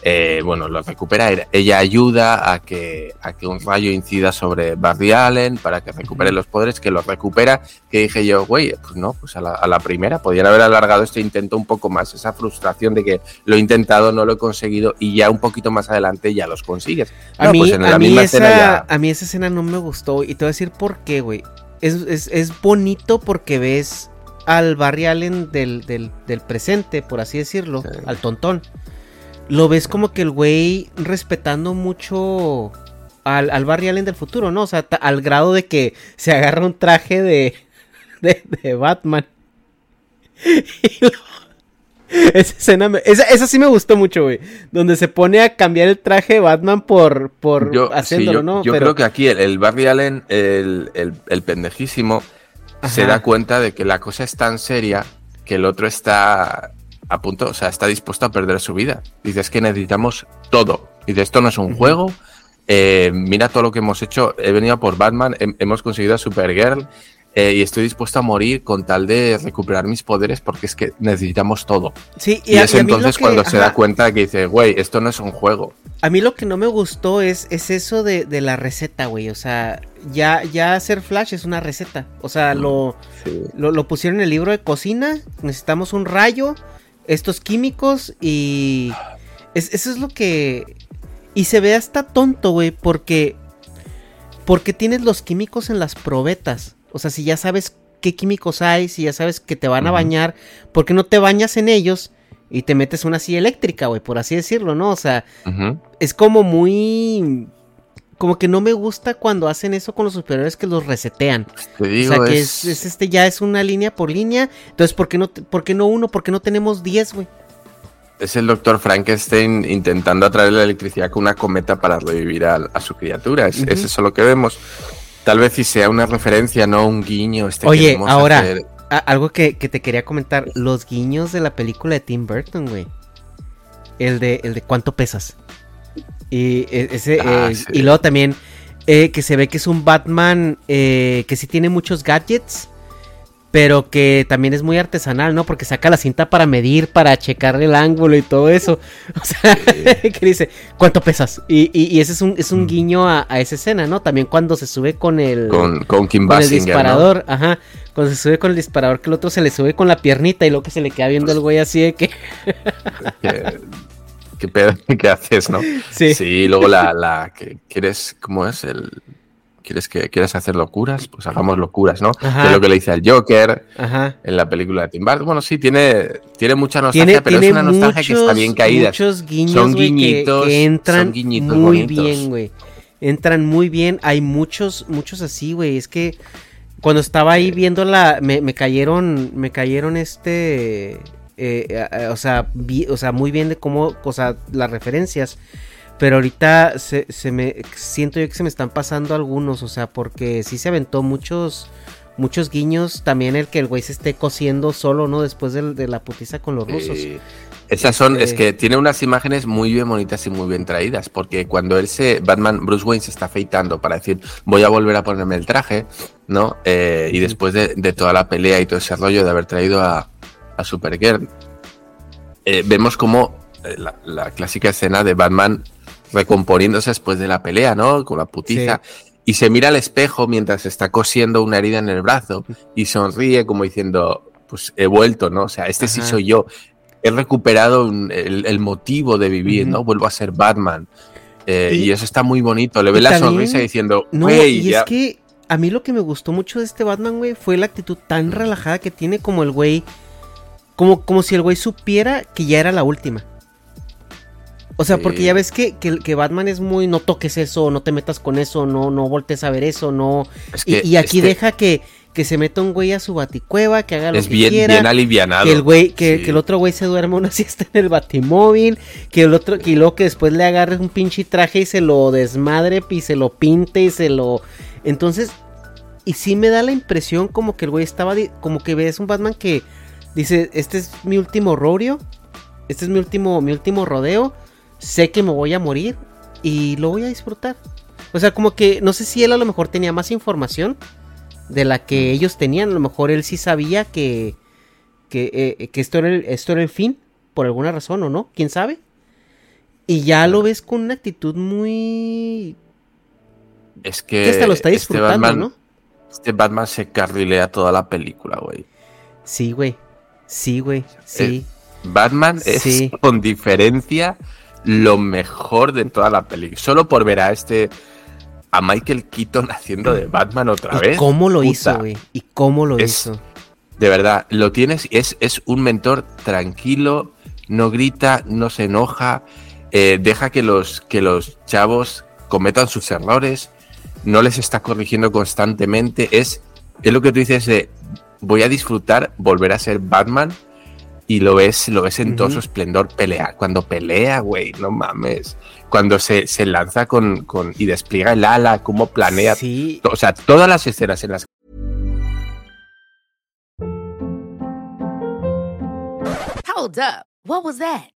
eh, bueno, lo recupera. Ella ayuda a que, a que un rayo incida sobre Barry Allen para que recupere los poderes, que los recupera. Que dije yo, güey, pues no, pues a la, a la primera. Podrían haber alargado este intento un poco más. Esa frustración de que lo he intentado, no lo he conseguido y ya un poquito más adelante ya los consigues. A, No, mí, pues en la a, mí misma esa, escena ya- a mí esa escena no me gustó. Y te voy a decir por qué, güey. Es, es, es bonito porque ves al Barry Allen del, del, del presente, por así decirlo, Sí. al tontón. Lo ves como que el güey respetando mucho al, al Barry Allen del futuro, ¿no? O sea, al grado de que se agarra un traje de, de, de Batman. Y lo- esa escena, me- esa, esa sí me gustó mucho, güey. Donde se pone a cambiar el traje de Batman por, por Yo, sí, haciéndolo, yo- ¿no? yo Pero- creo que aquí el, el Barry Allen, el, el- el pendejísimo, se da cuenta de que la cosa es tan seria que el otro está a punto, o sea, está dispuesto a perder su vida. Dice, es que necesitamos todo. Dice, esto no es un juego. eh, mira todo lo que hemos hecho. He venido por Batman, hem- hemos conseguido a Supergirl eh, y estoy dispuesto a morir con tal de recuperar mis poderes porque es que necesitamos todo. Sí, Y, a- es y entonces que- cuando se da cuenta que dice, güey, esto no es un juego. A mí lo que no me gustó es, es eso de, de la receta, güey. O sea, ya, ya hacer Flash es una receta. O sea, lo, Sí. lo, lo pusieron en el libro de cocina. Necesitamos un rayo, estos químicos y... es- eso es lo que... Y se ve hasta tonto, güey, porque... Porque tienes los químicos en las probetas. O sea, si ya sabes qué químicos hay, si ya sabes que te van a bañar, ¿por qué no te bañas en ellos y te metes una silla eléctrica, güey? Por así decirlo, ¿no? O sea, es como muy... Como que no me gusta cuando hacen eso con los superiores que los resetean. Te O digo, sea, que es- es, es este ya es una línea por línea. Entonces, ¿por qué no, por qué no uno? ¿Por qué no tenemos 10, güey? Es el doctor Frankenstein intentando atraer la electricidad con una cometa para revivir a, a su criatura. Es, es eso lo que vemos. Tal vez si sea una referencia, no un guiño. Este Oye, ahora, hacer- a- algo que, que te quería comentar. Los guiños de la película de Tim Burton, güey. El de, el de cuánto pesas. Y e- ese, Ah, eh, sí. y luego también eh, que se ve que es un Batman eh, que sí tiene muchos gadgets. Pero que también es muy artesanal, ¿no? Porque saca la cinta para medir, para checar el ángulo y todo eso. O sea, que dice, ¿cuánto pesas? Y, y- y ese es un, es un guiño a, a esa escena, ¿no? También cuando se sube con el con, con Kim con el disparador, ajá. Cuando se sube con el disparador, que el otro se le sube con la piernita y luego que se le queda viendo el güey así de que. ¿Qué, qué pedo que haces, no? Sí. Sí, luego la, la que quieres, ¿cómo es? El, ¿Quieres que quieres hacer locuras? Pues hagamos locuras, ¿no? Ajá. Es lo que le dice al Joker Ajá. en la película de Tim Burton. Bueno, sí, tiene, tiene mucha nostalgia, Tiene, pero tiene es una nostalgia que está bien caída. muchos guiños, Son guiñitos, que, entran son guiñitos muy bonitos. bien, güey. Entran muy bien. Hay muchos, muchos así, güey. Es que cuando estaba ahí viéndola, me, me cayeron, me cayeron este, eh, a- a- o sea, vi- o sea, muy bien de cómo, o sea, las referencias. Pero ahorita se, se me siento yo que se me están pasando algunos, o sea, porque sí se aventó muchos muchos guiños, también el que el güey se esté cosiendo solo, ¿no? Después de, la putiza con los rusos. Esas son, es que tiene unas imágenes muy bien bonitas y muy bien traídas, porque cuando él se, Batman, Bruce Wayne se está afeitando para decir, voy a volver a ponerme el traje, ¿no? Eh, y después de, de toda la pelea y todo ese rollo de haber traído a, a Supergirl, eh, vemos como eh, la, la clásica escena de Batman recomponiéndose después de la pelea, ¿no? Con la putiza. Y se mira al espejo mientras está cosiendo una herida en el brazo y sonríe como diciendo, pues he vuelto, ¿no? O sea, este sí soy yo. He recuperado un- el, el motivo de vivir. ¿no? Vuelvo a ser Batman. Eh, Y- y, eso está muy bonito. Le ve la también- sonrisa diciendo, No, y ya. es que a mí lo que me gustó mucho de este Batman, güey, fue la actitud tan relajada que tiene como el güey. Como, como si el güey supiera que ya era la última. O sea, Sí. porque ya ves que, que, que Batman es muy no toques eso, no te metas con eso, no, no voltees a ver eso, no. Es Y, que y aquí este deja que, que se meta un güey a su baticueva, que haga lo es que bien, quiera. bien alivianado. Que el güey, que, Sí. que el otro güey se duerma una siesta en el batimóvil, que el otro, que luego que después le agarre un pinche traje y se lo desmadre y se lo pinte y se lo. Entonces, y sí me da la impresión como que el güey estaba, como que ves un Batman que dice, este es mi último rodeo, este es mi último, mi último rodeo, sé que me voy a morir y lo voy a disfrutar. O sea, como que no sé si él a lo mejor tenía más información de la que ellos tenían. A lo mejor él sí sabía que, que, eh, que esto, era el, esto era el fin, por alguna razón o no, quién sabe. Y ya lo ves con una actitud muy... Es que, que hasta lo está este disfrutando, Batman, ¿no? Este Batman se carrilea toda la película, güey. Sí, güey. Sí, güey. Sí. Batman es Sí. con diferencia lo mejor de toda la película. Solo por ver a este a Michael Keaton haciendo de Batman otra ¿Y vez. cómo lo Puta, hizo, güey? ¿Y cómo lo Es- hizo? De verdad, lo tienes, es, es un mentor tranquilo, no grita, no se enoja, eh, deja que los, que los chavos cometan sus errores, no les está corrigiendo constantemente. Es, es lo que tú dices de voy a disfrutar volver a ser Batman y lo ves, lo ves en todo su esplendor pelea. Cuando pelea, güey, no mames. Cuando se, se lanza con, con, y despliega el ala, cómo planea. Sí. O sea, todas las escenas en las Hold up. What was that?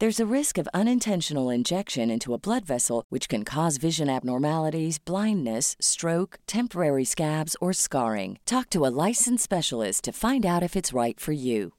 There's a risk of unintentional injection into a blood vessel, which can cause vision abnormalities, blindness, stroke, temporary scabs, or scarring. Talk to a licensed specialist to find out if it's right for you.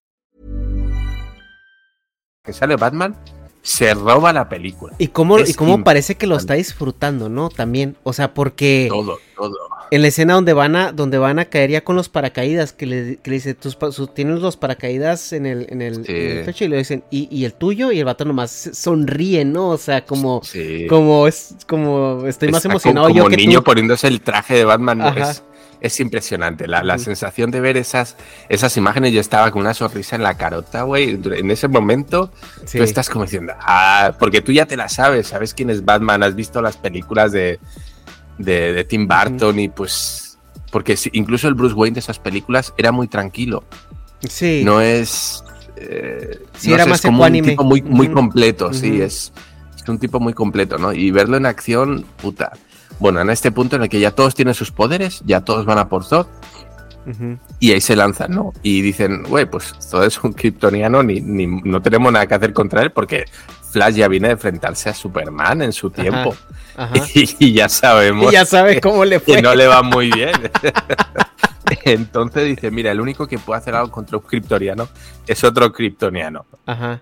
que sale Batman, se roba la película. Y cómo, Es y cómo parece que lo está disfrutando, ¿no? También, o sea, porque Todo, todo. En la escena donde van a, donde van a caer ya con los paracaídas, que le, que le dice, tus, pa- su- tienes los paracaídas en el, en el, Sí. en el techo y le dicen, ¿Y, y el tuyo, y el vato nomás sonríe, ¿no? O sea, como, Sí. como es, como estoy más Está emocionado como, yo como que niño tú. poniéndose el traje de Batman es, es impresionante. La, la sensación de ver esas, esas imágenes, yo estaba con una sonrisa en la carota, güey. En ese momento Sí. tú estás como diciendo, ah, porque tú ya te la sabes, sabes quién es Batman, has visto las películas de, de, de Tim Burton y pues... Porque incluso el Bruce Wayne de esas películas era muy tranquilo. Sí. No es... eh, Sí, no era sé, más es como un tipo muy, muy completo, sí, es, es un tipo muy completo, ¿no? Y verlo en acción, puta. Bueno, en este punto en el que ya todos tienen sus poderes, ya todos van a por Zod, y ahí se lanzan, ¿no? Y dicen, güey, pues Zod es un kryptoniano, ni, ni- no tenemos nada que hacer contra él, porque Flash ya viene a enfrentarse a Superman en su tiempo. Ajá. Y, ya sabemos Y ya sabe cómo le fue. que no le va muy bien. Entonces dice, mira, el único que puede hacer algo contra un kryptoniano es otro kryptoniano. Ajá.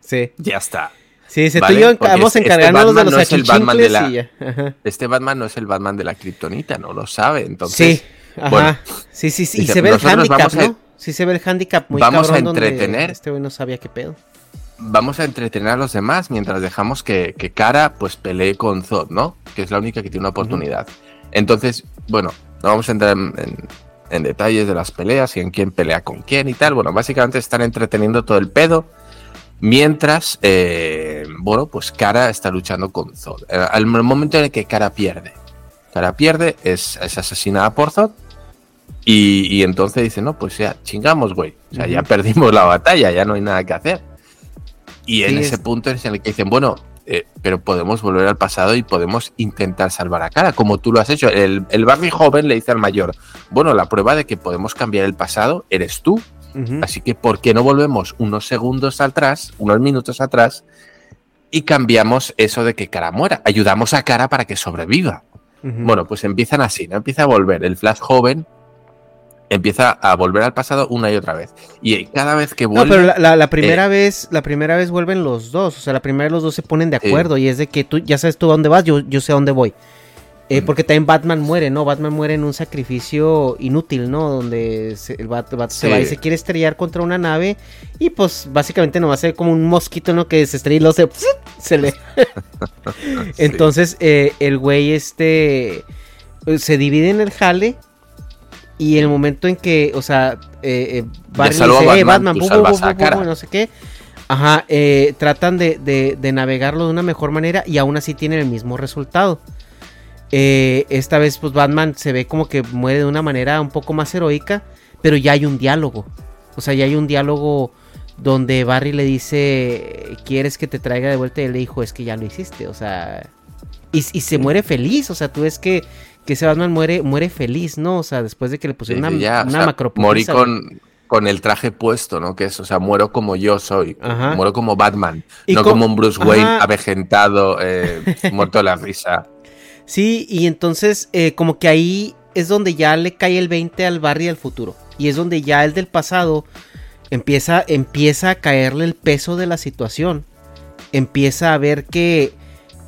Sí. Ya está. Sí, se Vale, tú y yo vamos este de los no es el Batman de la-. Este Batman no es el Batman de la kriptonita, no lo sabe. Entonces, Sí, ajá. bueno, sí, sí, sí. Y dice, se ve el handicap, a- ¿no? Sí se ve el handicap muy vamos a donde entretener. Este güey no sabía qué pedo. Vamos a entretener a los demás mientras dejamos que, que Kara pues pelee con Zod, ¿no? Que es la única que tiene una oportunidad. Entonces, bueno, no vamos a entrar en, en- en detalles de las peleas y en quién pelea con quién y tal. Bueno, básicamente están entreteniendo todo el pedo. Mientras, eh, bueno, pues Kara está luchando con Zod. Eh, Al momento en el que Kara pierde. Kara pierde, es, es asesinada por Zod. Y, y entonces dice, no, pues ya, chingamos, güey. O sea, ya perdimos la batalla, ya no hay nada que hacer. Y en Sí, ese es- punto es en el que dicen, bueno, eh, pero podemos volver al pasado y podemos intentar salvar a Kara, como tú lo has hecho. El, el Barney joven le dice al mayor, bueno, la prueba de que podemos cambiar el pasado eres tú. Así que, ¿por qué no volvemos unos segundos atrás, unos minutos atrás, y cambiamos eso de que Kara muera? Ayudamos a Kara para que sobreviva. Bueno, pues empiezan así, ¿no? Empieza a volver el Flash joven empieza a volver al pasado una y otra vez. Y cada vez que vuelve. No, pero la, la- la primera eh, vez, la primera vez vuelven los dos. O sea, la primera vez los dos se ponen de acuerdo. Y es de que tú ya sabes tú a dónde vas, yo, yo sé a dónde voy. Eh, Mm. Porque también Batman muere, ¿no? Batman muere en un sacrificio inútil, ¿no? Donde se- el Bat, Bat se va y se quiere estrellar contra una nave. Y pues básicamente no va a ser como un mosquito, ¿no? Que se estrella y luego se, se le. Entonces, eh, el güey este se divide en el jale. Y en el momento en que, o sea, eh, eh, salvó dice, "Eh, Batman, no sé qué. Ajá, eh, tratan de, de- de navegarlo de una mejor manera y aún así tienen el mismo resultado. Eh, esta vez, pues Batman se ve como que muere de una manera un poco más heroica, pero ya hay un diálogo. O sea, ya hay un diálogo donde Barry le dice, ¿quieres que te traiga de vuelta? Y él le dijo, es que ya lo hiciste, o sea... Y, y se muere feliz, o sea, tú ves que, que ese Batman muere, muere feliz, ¿no? O sea, después de que le pusieron una, ya, o sea, morí con, con el traje puesto, ¿no? Que es, o sea, muero como yo soy. Ajá. Muero como Batman. Y no co- como un Bruce Wayne Ajá. avejentado, eh, muerto de la risa. Sí, y entonces eh, como que ahí es donde ya le cae el 20 al Barry del futuro. Y es donde ya el del pasado empieza, empieza a caerle el peso de la situación. Empieza a ver que,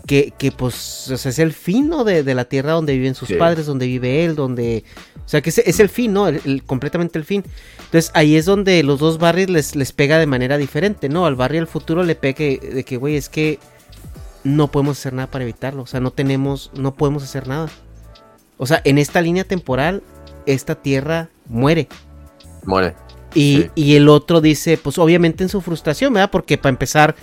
que, que, pues o sea, es el fin ¿no? de, de la tierra donde viven sus Sí. padres, donde vive él, donde... O sea, que es, es el fin, ¿no? El- el- completamente el fin. Entonces ahí es donde los dos Barrys les, les pega de manera diferente, ¿no? Al Barry del futuro le pega que- de que, güey, es que no podemos hacer nada para evitarlo. O sea, no tenemos, no podemos hacer nada. O sea, en esta línea temporal, esta tierra muere. Muere. Y, Sí. y el otro dice, pues obviamente en su frustración, ¿verdad? Porque para empezar,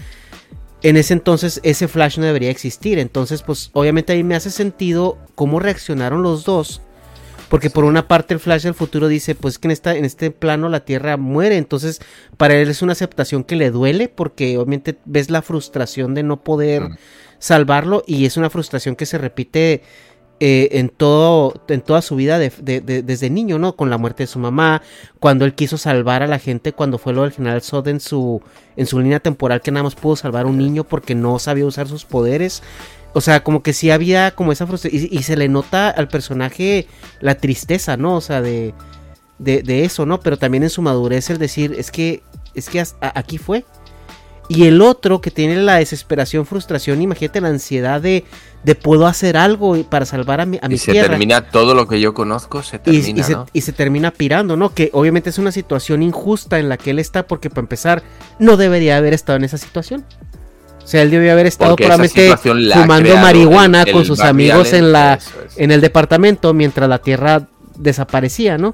en ese entonces ese Flash no debería existir. Entonces, pues obviamente ahí me hace sentido cómo reaccionaron los dos. Porque por una parte el Flash del futuro dice, pues que en, esta, en este plano la Tierra muere. Entonces, para él es una aceptación que le duele porque obviamente ves la frustración de no poder Mm. salvarlo y es una frustración que se repite eh, en todo en toda su vida de- de- de- desde niño, ¿no? Con la muerte de su mamá, cuando él quiso salvar a la gente, cuando fue lo del general Zod en su en su línea temporal que nada más pudo salvar a un niño porque no sabía usar sus poderes. O sea, como que sí había como esa frustración y, se le nota al personaje la tristeza, ¿no? O sea, de, de, eso, ¿no? Pero también en su madurez el decir, es que es que aquí fue. Y el otro que tiene la desesperación, frustración, imagínate la ansiedad de, de puedo hacer algo para salvar a mi, a mi Y se tierra. termina todo lo que yo conozco, se termina, y se, ¿no? y se termina pirando, ¿no? Que obviamente es una situación injusta en la que él está, porque para empezar, no debería haber estado en esa situación. O sea, él debió haber estado probablemente fumando marihuana el- con sus amigos en la es. en el departamento mientras la tierra desaparecía, ¿no?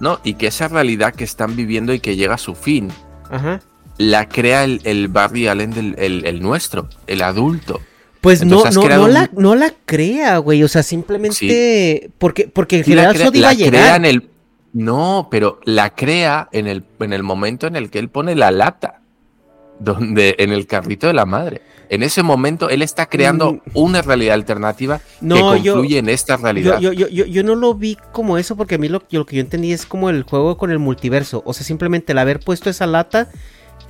No, y que esa realidad que están viviendo y que llega a su fin, Ajá. La crea el, el Barry Allen del el, el nuestro, el adulto. Pues no, Entonces no, no, la, no la crea, güey. O sea, simplemente. Porque, porque el general crea- Zod iba la a crea llegar. en el no, pero la crea en el, en el momento en el que él pone la lata, donde en el carrito de la madre. En ese momento él está creando Mm. una realidad alternativa No, que yo- confluye en esta realidad. Yo, yo, yo, yo, yo no lo vi como eso porque a mí lo, yo- lo que yo entendí es como el juego con el multiverso. O sea, simplemente el haber puesto esa lata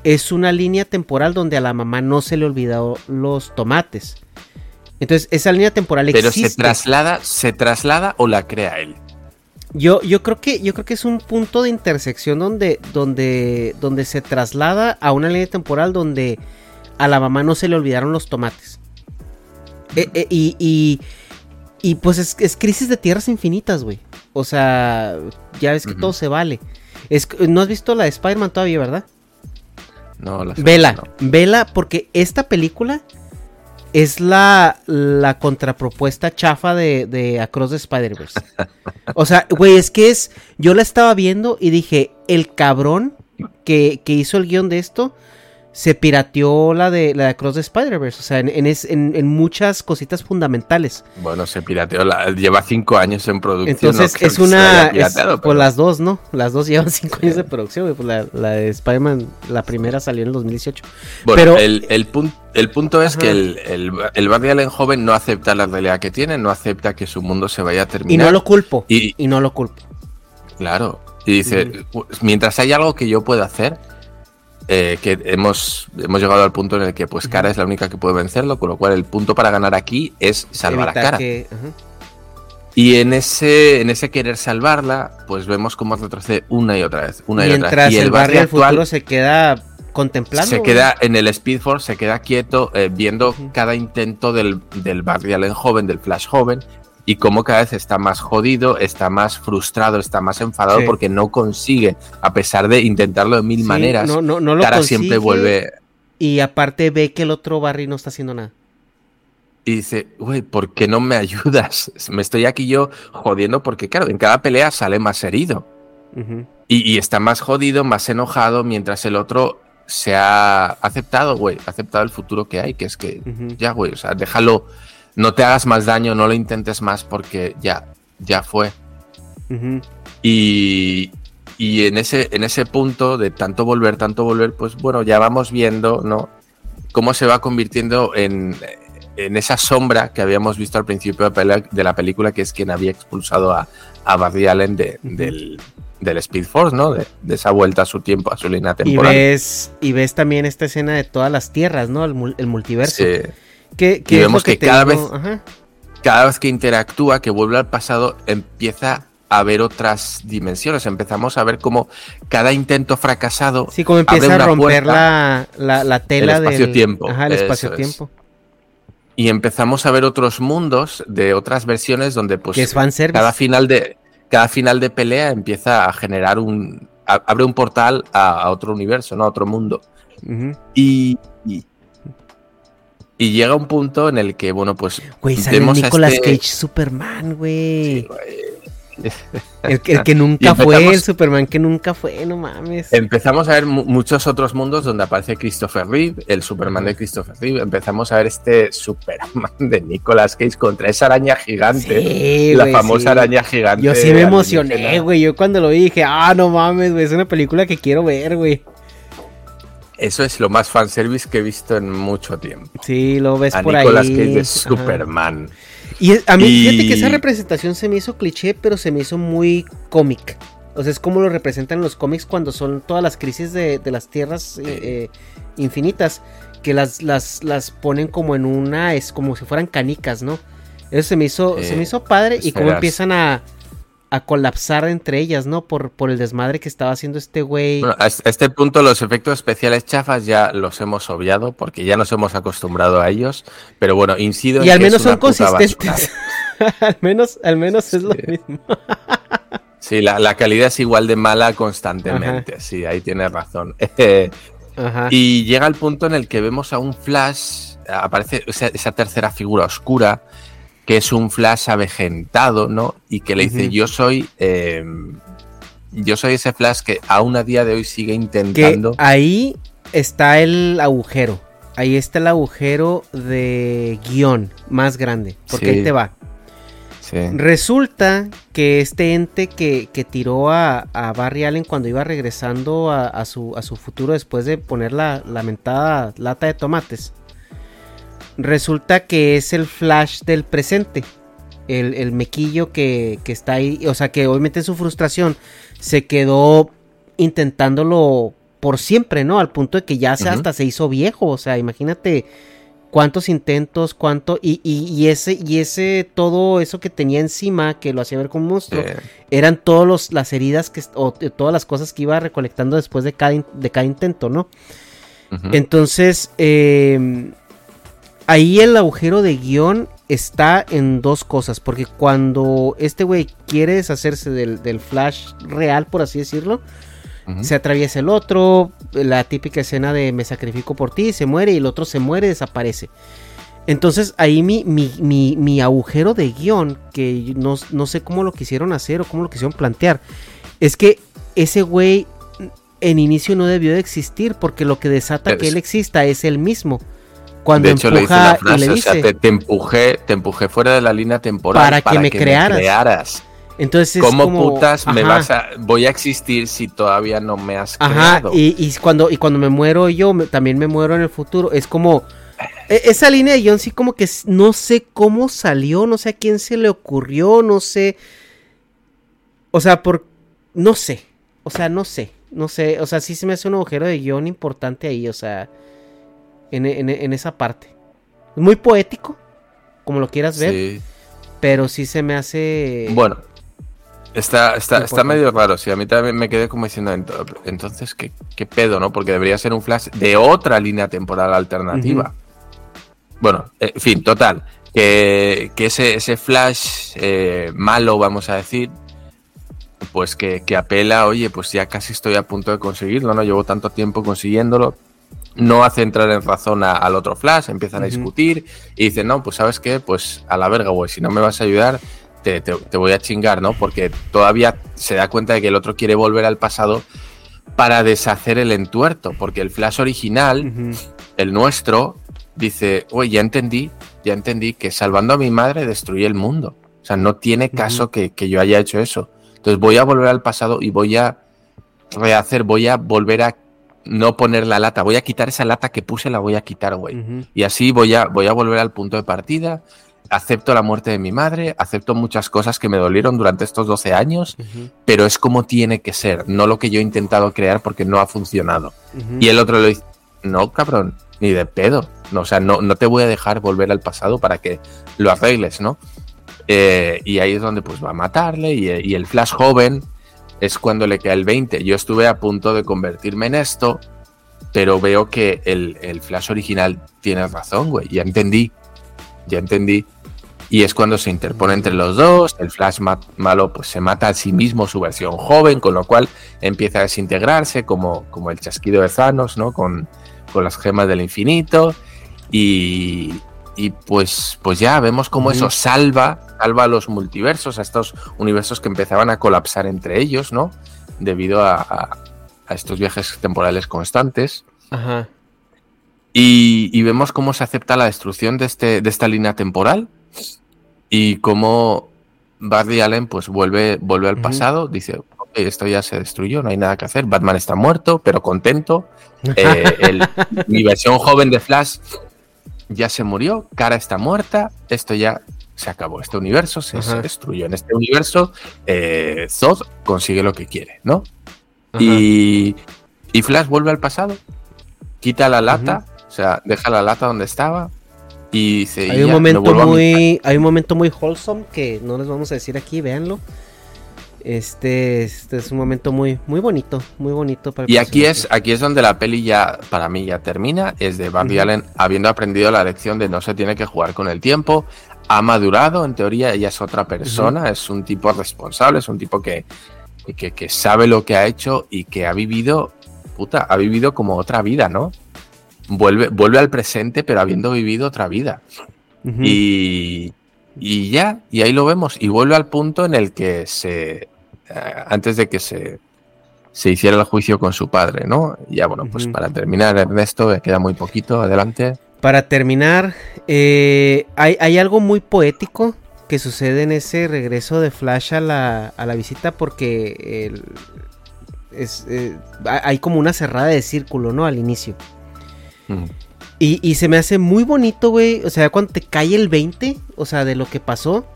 es una línea temporal donde a la mamá no se le olvidó los tomates. Entonces, esa línea temporal pero existe. se traslada, se traslada o la crea él. Yo, yo creo que yo creo que es un punto de intersección donde, donde, donde se traslada a una línea temporal donde a la mamá no se le olvidaron los tomates. Eh, eh, y, y, y, pues es, es crisis de tierras infinitas, güey. O sea, ya ves que todo se vale. Es, no has visto la de Spider-Man todavía, ¿verdad? No, la Vela, no. vela, porque esta película es la, la contrapropuesta chafa de, de Across the Spider-Verse. O sea, güey, es que es. Yo la estaba viendo y dije, el cabrón que, que hizo el guion de esto se pirateó la de la de Across the Spider-Verse. O sea, en, en, es- en- en muchas cositas fundamentales. Bueno, se pirateó, la- lleva cinco años en producción. Entonces no es una. es- pues las dos, ¿no? Las dos llevan cinco años de producción. Pues la, la de Spider-Man, la primera salió en el 2018. Bueno, pero- el, el, pun- el punto es Ajá. que el, el, el Barry Allen joven no acepta la realidad que tiene, no acepta que su mundo se vaya a Y terminar. no lo culpo. Y- y no lo culpo. Claro. Y dice, "Pues, mientras hay algo que yo pueda hacer, eh, que hemos, hemos llegado al punto en el que pues Cara es la única que puede vencerlo, con lo cual el punto para ganar aquí es salvar a Cara. que-. Y en ese, en ese querer salvarla, pues vemos cómo retrocede una y otra vez. Una y otra vez. Y el, barrio del futuro se queda contemplando. se queda en el Speed Force, se queda quieto eh, viendo cada intento del, del Barry Allen joven, del Flash joven, y cómo cada vez está más jodido, está más frustrado, está más enfadado Sí. porque no consigue, a pesar de intentarlo de mil Sí, maneras. no, no, no lo Tara consigue, siempre vuelve Y aparte ve que el otro Barry no está haciendo nada. y dice, güey, ¿por qué no me ayudas? Me estoy aquí yo jodiendo porque, claro, en cada pelea sale más herido. Y, y está más jodido, más enojado, mientras el otro se ha aceptado, güey, ha aceptado el futuro que hay, que es que ya, güey, o sea, déjalo, no te hagas más daño, no lo intentes más porque ya, ya fue. Y, y en, ese, en ese punto de tanto volver, tanto volver, pues bueno, ya vamos viendo, ¿no? Cómo se va convirtiendo en, en esa sombra que habíamos visto al principio de, la película, que es quien había expulsado a, a Barry Allen de- del, del Speed Force, ¿no? De, de esa vuelta a su tiempo, a su línea Y temporal. ves, y ves también esta escena de todas las tierras, ¿no? El, el multiverso. Sí. Que, Y vemos que cada vez- Ajá. cada vez que interactúa, que vuelve al pasado, empieza a ver otras dimensiones. Empezamos a ver cómo cada intento fracasado Sí, como abre empieza a una romper puerta la, la, la tela del espacio-tiempo, Ajá, el y empezamos a ver otros mundos de otras versiones donde pues es cada final de cada final de pelea empieza a generar un a- abre un portal a, a otro universo, ¿no? A otro mundo. Y y llega un punto en el que bueno, pues Güey, sale Nicolas este- Cage Superman, güey. Sí, güey. el, que- el que Y nunca fue, el Superman que nunca fue, no mames. Empezamos a ver mu- muchos otros mundos donde aparece Christopher Reeve, el Superman de Christopher Reeve. Empezamos a ver este Superman de Nicolas Cage contra esa araña gigante. Sí, la güey, famosa sí. araña gigante. Yo sí me emocioné, güey. Yo cuando lo vi dije, ah, no mames, güey. Es una película que quiero ver, güey. Eso es lo más fanservice que he visto en mucho tiempo. Sí, lo ves a por Nicolas ahí. Cage de Ajá. Superman. Y a mí, Y- fíjate que esa representación se me hizo cliché, pero se me hizo muy cómic. O sea, es como lo representan los cómics cuando son todas las crisis de, de las tierras eh, eh, infinitas, que las, las, las ponen como en una, es como si fueran canicas, ¿no? Eso se me hizo, Eh, se me hizo padre y cómo empiezan a, a colapsar entre ellas, ¿no? Por, por el desmadre que estaba haciendo este güey. Bueno, a este punto los efectos especiales chafas ya los hemos obviado porque ya nos hemos acostumbrado a ellos. Pero bueno, incido y en al que es menos son consistentes. al menos, al menos es lo mismo. Sí, la, la calidad es igual de mala constantemente. Sí, ahí tienes razón. Ajá. Y llega el punto en el que vemos a un Flash, aparece esa, esa tercera figura oscura, que es un Flash avejentado, ¿no? Y que le dice, yo soy... eh, yo soy ese Flash que aún a día de hoy sigue que intentando... ahí está el agujero. Ahí está el agujero de guion más grande. Porque Sí. ahí te va. Sí. Resulta que este ente que, que tiró a, a Barry Allen cuando iba regresando a, a su, a su futuro después de poner la lamentada lata de tomates. Resulta que es el flash del presente. El, el mequillo que, que está ahí. O sea que obviamente en su frustración se quedó intentándolo por siempre, ¿no? Al punto de que ya se, hasta se hizo viejo. O sea, imagínate cuántos intentos, cuánto. Y, y- y ese, y ese, todo eso que tenía encima, que lo hacía ver como un monstruo, eran todas las heridas que, o t- todas las cosas que iba recolectando después de cada, de cada intento, ¿no? Entonces, eh, ahí el agujero de guion está en dos cosas. Porque cuando este güey quiere deshacerse del, del flash real, por así decirlo, se atraviesa el otro. La típica escena de me sacrifico por ti, se muere y el otro se muere, desaparece. Entonces ahí mi, mi, mi- mi agujero de guion, que no, no sé cómo lo quisieron hacer o cómo lo quisieron plantear, es que ese güey en inicio no debió de existir porque lo que desata que él exista es él mismo. Cuando de hecho, le dice la frase, o sea, te, te empujé, te empujé fuera de la línea temporal Para que me crearas. crearas. entonces es ¿Cómo como, putas me vas a, voy a existir si todavía no me has Ajá, creado? y, y cuando, y cuando me muero yo, me- también me muero en el futuro. Es como. e- Esa línea de guion sí como que no sé cómo salió, no sé a quién se le ocurrió, no sé. O sea, por. No sé. O sea, no sé. No sé. O sea, sí se me hace un agujero de guion importante ahí. O sea. En, en- en esa parte. Muy poético. Como lo quieras ver. Sí. Pero sí se me hace. Bueno, está, está, está medio raro. Sí, a mí también me quedé como diciendo, "Ento- entonces, ¿qué, qué pedo, no? Porque debería ser un flash de otra línea temporal alternativa. Bueno, eh, en fin, total. Que, que ese, ese flash eh, malo, vamos a decir, pues que, que apela, oye, pues ya casi estoy a punto de conseguirlo, ¿no? Llevo tanto tiempo consiguiéndolo. No hace entrar en razón a- al otro flash, empiezan a discutir y dicen, no, pues sabes qué, pues a la verga, güey, si no me vas a ayudar, te, te- te voy a chingar, ¿no? Porque todavía se da cuenta de que el otro quiere volver al pasado para deshacer el entuerto, porque el flash original, el nuestro, dice, oye, ya entendí, ya entendí que salvando a mi madre destruí el mundo. O sea, no tiene caso que, que yo haya hecho eso. Entonces voy a volver al pasado y voy a rehacer, voy a volver a no poner la lata, voy a quitar esa lata que puse, la voy a quitar, güey. Y así voy a, voy a volver al punto de partida. Acepto la muerte de mi madre, acepto muchas cosas que me dolieron durante estos 12 años, pero es como tiene que ser, no lo que yo he intentado crear porque no ha funcionado. Y el otro le dice, no, cabrón, ni de pedo. No, o sea, no, no te voy a dejar volver al pasado para que lo arregles, ¿no? Eh, y ahí es donde pues va a matarle y, y el Flash joven es cuando le cae el 20. Yo estuve a punto de convertirme en esto, pero veo que el, el Flash original tiene razón, güey. Ya entendí, ya entendí. Y es cuando se interpone entre los dos, el Flash ma- malo pues se mata a sí mismo, su versión joven, con lo cual empieza a desintegrarse como, como el chasquido de Thanos, ¿no? Con, con las gemas del infinito. Y, y pues, pues ya vemos cómo eso salva, salva a los multiversos, a estos universos que empezaban a colapsar entre ellos, ¿no? Debido a, a- a estos viajes temporales constantes. Ajá. Y, y vemos cómo se acepta la destrucción de, este, de esta línea temporal y cómo Barry Allen pues vuelve, vuelve al pasado, dice, "Ok, esto ya se destruyó, no hay nada que hacer, Batman está muerto, pero contento, Eh, el- mi versión joven de Flash ya se murió, Cara está muerta, esto ya se acabó, este universo se, se destruyó, en este universo eh, Zod consigue lo que quiere, ¿no? Y, y Flash vuelve al pasado, quita la lata, o sea, deja la lata donde estaba y dice... Hay "Ya, un me momento muy, hay un momento muy wholesome que no les vamos a decir aquí, véanlo. Este, este es un momento muy, muy bonito, muy bonito para Y aquí es, aquí es donde la peli ya, para mí, ya termina. Es de Barry. Allen habiendo aprendido la lección de no se tiene que jugar con el tiempo. Ha madurado, en teoría, ella es otra persona, es un tipo responsable, es un tipo que, que, que sabe lo que ha hecho y que ha vivido, puta, ha vivido como otra vida, ¿no? Vuelve, vuelve al presente, pero habiendo vivido otra vida. Y, y ya, y ahí lo vemos. Y vuelve al punto en el que se. eh, antes de que se, se hiciera el juicio con su padre, ¿no? Y ya, bueno, pues para terminar, Ernesto, me queda muy poquito. Adelante. Para terminar, eh, hay, hay algo muy poético que sucede en ese regreso de Flash a la, a la visita porque el- es, eh, ha- hay como una cerrada de círculo, ¿no? Al inicio. Mm. Y, y se me hace muy bonito, güey. O sea, cuando te cae el 20, o sea, de lo que pasó.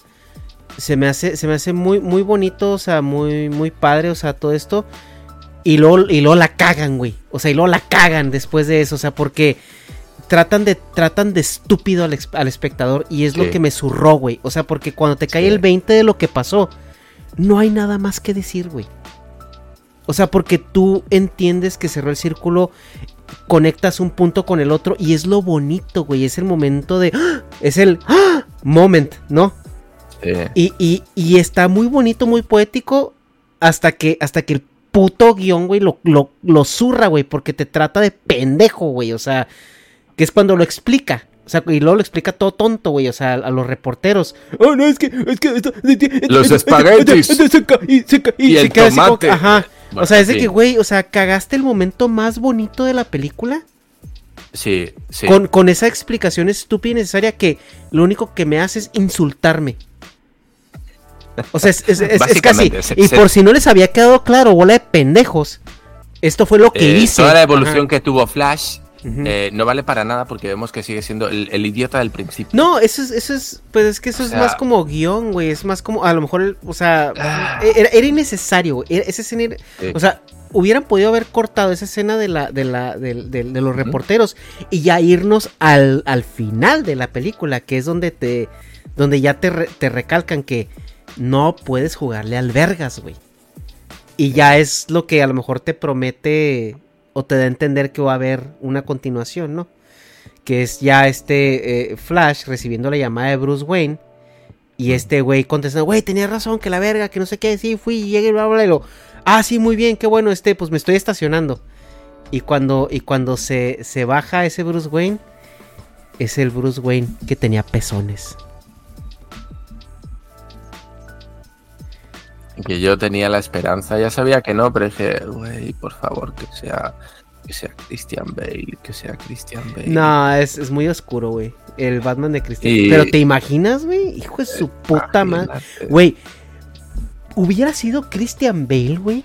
Se me hace, se me hace muy, muy bonito, o sea, muy, muy padre, o sea, todo esto. Y luego, y luego la cagan, güey. O sea, y luego la cagan después de eso. O sea, porque tratan de, tratan de estúpido al, espectador. Y es lo Sí. que me zurró, güey. O sea, porque cuando te cae Sí. el 20 de lo que pasó, no hay nada más que decir, güey. O sea, porque tú entiendes que cerró el círculo, conectas un punto con el otro y es lo bonito, güey. Es el momento de... ¡ah! Es el ¡ah! moment, ¿no? Y, y- y está muy bonito, muy poético. Hasta que, hasta que el puto guion, güey, lo, lo, lo zurra, güey. Porque te trata de pendejo, güey. O sea, que es cuando lo explica. O sea, y luego lo explica todo tonto, güey. O sea, a, los reporteros. Oh, no, es que, es que esto- Los espaguetis. se y se se el así como- ajá. Bueno, o sea, es de sí. que, güey, o sea, cagaste el momento más bonito de la película. sí, sí. Con, con esa explicación estúpida y necesaria que lo único que me hace es insultarme. O sea, es, es- es- es casi. Se- Y se- por si no les había quedado claro, bola de pendejos. Esto fue lo que Eh, hice. Toda la evolución Ajá. que tuvo Flash Eh, no vale para nada porque vemos que sigue siendo el, el idiota del principio. No, eso es, eso es, pues es que eso O es sea- más como guion, güey. Es más como, a lo mejor, o sea, Ah. era, era innecesario, güey. Esa escena, era- o sea, hubieran podido haber cortado esa escena de la, de la, de, los reporteros y ya irnos al, al final de la película, que es donde te, donde ya te, re- te recalcan que no puedes jugarle al vergas, güey. Y ya es lo que a lo mejor te promete o te da a entender que va a haber una continuación, ¿no? Que es ya este eh, Flash recibiendo la llamada de Bruce Wayne. Y este güey contestando, güey, tenía razón, que la verga, que no sé qué, sí, fui, y bla, bla, bla. Y lo, ah, sí, muy bien, qué bueno, este, pues me estoy estacionando. Y cuando, y cuando se, se baja ese Bruce Wayne, es el Bruce Wayne que tenía pezones. Que yo tenía la esperanza, ya sabía que no, pero dije, güey, por favor, que sea, que sea Christian Bale, que sea Christian Bale. No, es, es muy oscuro, güey. El Batman de Christian. Y- Pero te imaginas, güey, hijo de su puta madre. Güey, hubiera sido Christian Bale, güey.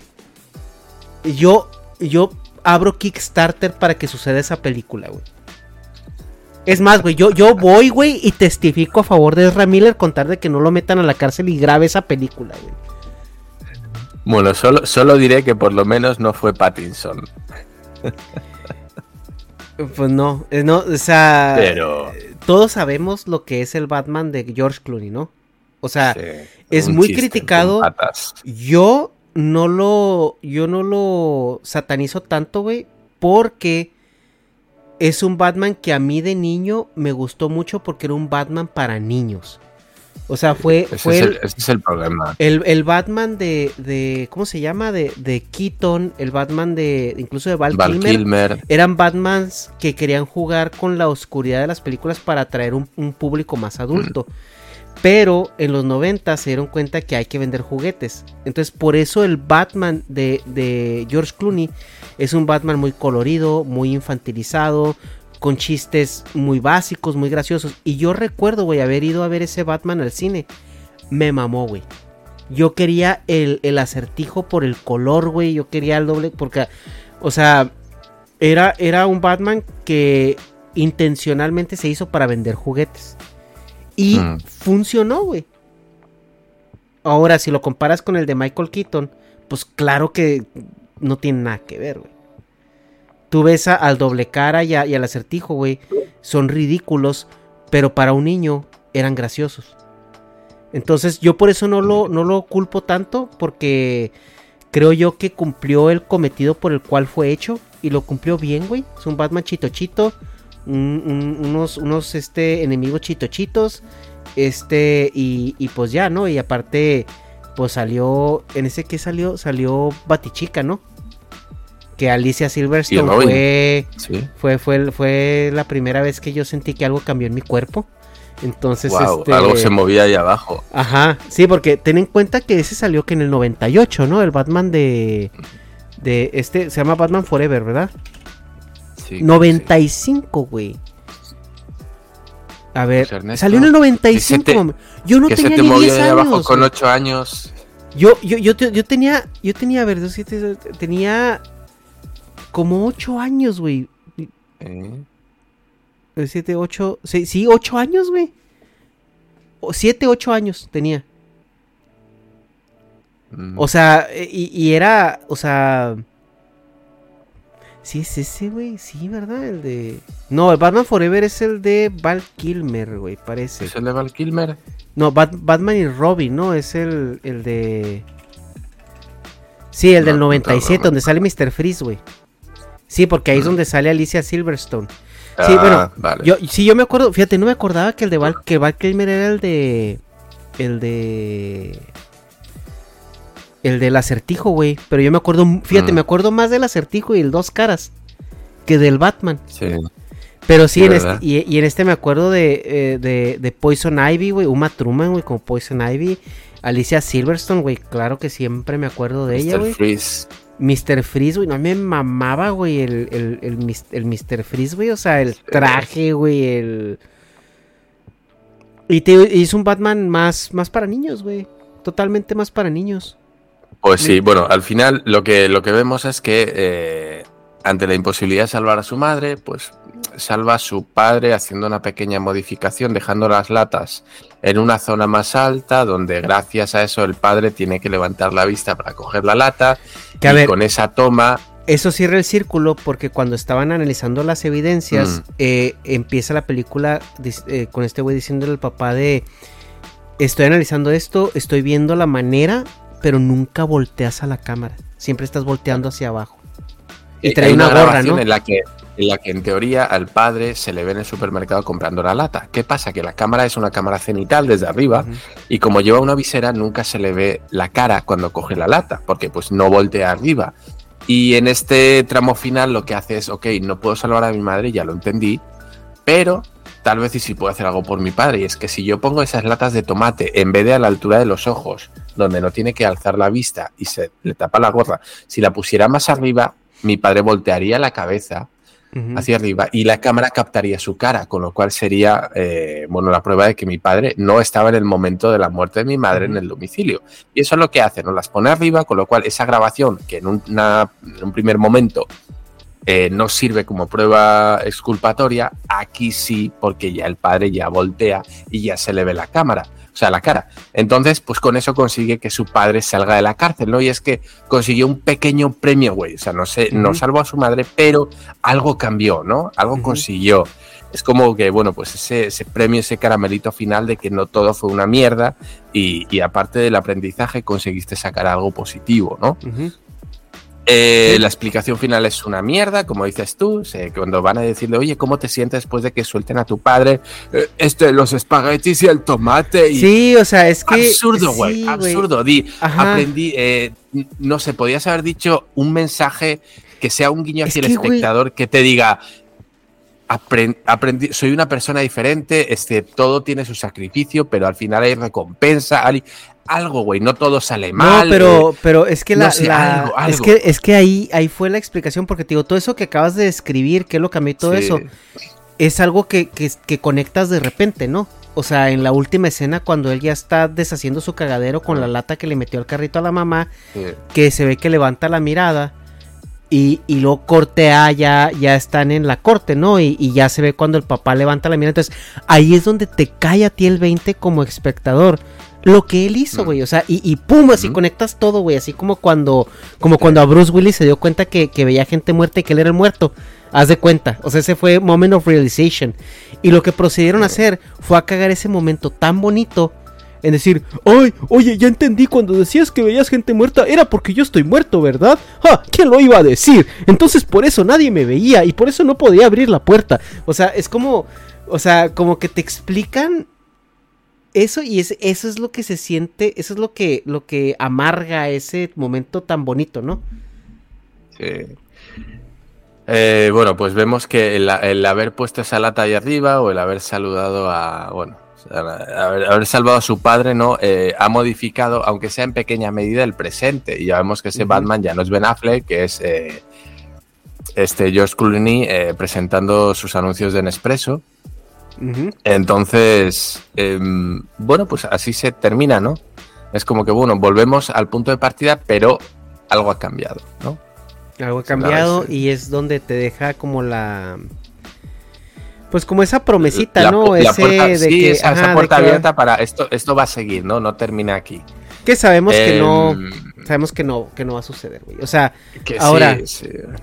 Yo, yo abro Kickstarter para que suceda esa película, güey. Es más, güey, yo, yo voy, güey, y testifico a favor de Ezra Miller contar de que no lo metan a la cárcel y grabe esa película, güey. Bueno, solo, solo diré que por lo menos no fue Pattinson. Pues no, eh, no, o sea, Pero todos sabemos lo que es el Batman de George Clooney, ¿no? O sea, sí, es muy criticado. Yo no lo. Yo no lo satanizo tanto, güey. Porque es un Batman que a mí de niño me gustó mucho porque era un Batman para niños. O sea, fue, Ese, fue es el, el, ese es el problema. el- el Batman de, de. ¿Cómo se llama? De, de Keaton. El Batman de. Incluso de Val, Val Kilmer. Kilmer, Eran Batmans que querían jugar con la oscuridad de las películas para atraer un, un público más adulto. Pero en los 90 se dieron cuenta que hay que vender juguetes. Entonces por eso el Batman de, de George Clooney es un Batman muy colorido, muy infantilizado, con chistes muy básicos, muy graciosos. Y yo recuerdo, güey, haber ido a ver ese Batman al cine. Me mamó, güey. Yo quería el, el acertijo por el color, güey. Yo quería el doble porque, o sea, era, era un Batman que intencionalmente se hizo para vender juguetes. Y Mm. funcionó, güey. Ahora, si lo comparas con el de Michael Keaton, pues claro que no tiene nada que ver, güey. Tú ves a- al doble cara y, y al acertijo, güey. Son ridículos, pero para un niño eran graciosos. Entonces yo por eso no lo, no lo culpo tanto, porque creo yo que cumplió el cometido por el cual fue hecho. Y lo cumplió bien, güey. Es un Batman chito chito. un- un- unos, unos este, enemigos chitochitos. Este, y, y pues ya, ¿no? Y aparte, pues salió. En ese que salió, salió Batichica, ¿no? Que Alicia Silverstone fue, sí. fue, fue, fue la primera vez que yo sentí que algo cambió en mi cuerpo. Entonces, Wow, este, algo se movía ahí abajo. Ajá, sí, porque ten en cuenta que ese salió que en el 98, ¿no? El Batman de. De este, se llama Batman Forever, ¿verdad? Sí, 95, güey. A ver, Pues, Ernesto, salió en el 95. que se te- mami. yo no tenía te ni movió 10 ahí abajo años. con güey. 8 años. Yo, yo, yo, yo tenía, yo tenía, a ver, tenía como 8 años, güey. ¿eh? 7, 8, sí, sí, 8 años, güey. 7, 8 años tenía. Mm. O sea, eh, y, y era, o sea... Sí, es ese, güey, sí, ¿verdad? El de... No, el Batman Forever es el de Val Kilmer, güey, parece. ¿Es el de Val Kilmer? No, Bat- Batman y Robin, ¿no? Es el, el de... Sí, el del No, no, 97, no, no, donde sale Mr. Freeze, güey. Sí, porque ahí es donde sale Alicia Silverstone. Sí, Ah, bueno, vale. yo, sí, yo me acuerdo, fíjate, no me acordaba que el de Val, que Val Kilmer era el de... El de... El del acertijo, güey. Pero yo me acuerdo, fíjate, Mm. me acuerdo más del acertijo y el dos caras que del Batman. Sí. Pero sí, Sí, en este, y, y en este me acuerdo de, eh, de, de Poison Ivy, güey. Uma Truman, güey, como Poison Ivy. Alicia Silverstone, güey. Claro que siempre me acuerdo de ella, güey. Freeze. Mr. Freeze, güey. No me mamaba, güey, el, el, el, el Mr. Freeze, güey. O sea, el traje, güey, el... Y te es un Batman más, más para niños, güey. Totalmente más para niños. Pues sí, bueno, al final lo que, lo que vemos es que eh, ante la imposibilidad de salvar a su madre, pues salva a su padre haciendo una pequeña modificación, dejando las latas en una zona más alta, donde gracias a eso el padre tiene que levantar la vista para coger la lata. Que y ver, con esa toma, Eso cierra el círculo porque cuando estaban analizando las evidencias, Mm. eh, empieza la película eh, con este güey diciéndole al papá de, estoy analizando esto, estoy viendo la manera, pero nunca volteas a la cámara. Siempre estás volteando hacia abajo. Y trae una, gorra, ¿no? En la que en la que en teoría al padre se le ve en el supermercado comprando la lata. ¿Qué pasa? Que la cámara es una cámara cenital desde arriba y como lleva una visera nunca se le ve la cara cuando coge la lata, porque pues no voltea arriba. Y en este tramo final lo que hace es, ok, no puedo salvar a mi madre, ya lo entendí, pero tal vez y si puedo hacer algo por mi padre. Y es que si yo pongo esas latas de tomate en vez de a la altura de los ojos, donde no tiene que alzar la vista y se le tapa la gorra, si la pusiera más arriba, mi padre voltearía la cabeza hacia arriba y la cámara captaría su cara, con lo cual sería, eh, bueno, la prueba de que mi padre no estaba en el momento de la muerte de mi madre en el domicilio. Y eso es lo que hace, nos las pone arriba, con lo cual esa grabación, que en, en un primer momento eh, no sirve como prueba exculpatoria, aquí sí, porque ya el padre ya voltea y ya se le ve la cámara o sea, la cara. Entonces, pues con eso consigue que su padre salga de la cárcel, ¿no? Y es que consiguió un pequeño premio, güey. O sea, no sé, no salvó a su madre, pero algo cambió, ¿no? Algo consiguió. Es como que, bueno, pues ese, ese, premio, ese caramelito final de que no todo fue una mierda y, y aparte del aprendizaje conseguiste sacar algo positivo, ¿no? Eh, la explicación final es una mierda, como dices tú, cuando van a decirle, oye, ¿cómo te sientes después de que suelten a tu padre eh, este, los espaguetis y el tomate? Y... Sí, o sea, es que... Absurdo, güey, absurdo. Di, aprendí, eh, no sé, podías haber dicho un mensaje que sea un guiño hacia el espectador que te diga, aprendí, soy una persona diferente, este, todo tiene su sacrificio, pero al final hay recompensa algo, güey, no todo sale mal. No, pero, pero es que la, es que es que ahí, ahí fue la explicación, porque te digo, todo eso que acabas de describir, que lo cambió todo eso, es algo que, que, conectas de repente, ¿no? O sea, en la última escena, cuando él ya está deshaciendo su cagadero con la lata que le metió el carrito a la mamá, que se ve que levanta la mirada. Y, y luego corte A ya, ya están en la corte, ¿no? Y, y, ya se ve cuando el papá levanta la mirada. Entonces, ahí es donde te cae a ti el 20 como espectador lo que él hizo, güey. O sea, y, y pum, así conectas todo, güey. Así como cuando, como cuando a Bruce Willis se dio cuenta que, veía gente muerta y que él era el muerto. Haz de cuenta. O sea, ese fue moment of realization. Y lo que procedieron a hacer fue a cagar ese momento tan bonito. En decir, ay, oye, ya entendí cuando decías que veías gente muerta, era porque yo estoy muerto, ¿verdad? ¡Ja! ¿Quién lo iba a decir? Entonces por eso nadie me veía y por eso no podía abrir la puerta. O sea, es como, o sea, como que te explican eso y es, eso es lo que se siente, eso es lo que, lo que amarga ese momento tan bonito, ¿no? Sí. Eh, bueno, pues vemos que el, haber puesto esa lata ahí arriba o el haber saludado a, bueno, haber, salvado a su padre, ¿no? Eh, ha modificado, aunque sea en pequeña medida, el presente. Y ya vemos que ese Batman ya no es Ben Affleck, que es eh, este George Clooney presentando sus anuncios de Nespresso. Entonces, em, bueno, pues así se termina, ¿no? Es como que, bueno, volvemos al punto de partida, pero algo ha cambiado, ¿no? Algo ha cambiado y es donde te deja como la... Pues como esa promesita, ¿no? Ese de que, esa, puerta abierta para esto, esto va a seguir, ¿no? No termina aquí. Que sabemos que no. Em, sabemos que no, que no va a suceder, güey. O sea, ahora,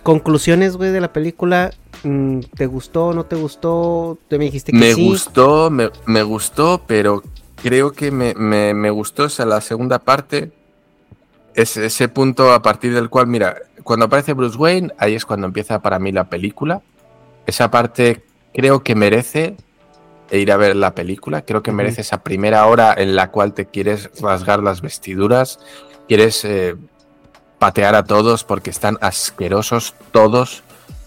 conclusiones, güey, de la película. Mm, ¿Te gustó? ¿No te gustó? Te me dijiste que me Gustó, me, me, gustó, pero creo que me, me, me gustó. O sea, la segunda parte. Es ese punto a partir del cual, mira, cuando aparece Bruce Wayne, ahí es cuando empieza para mí la película. Esa parte creo que merece ir a ver la película. Creo que merece esa primera hora en la cual te quieres rasgar las vestiduras, quieres eh, patear a todos porque están asquerosos todos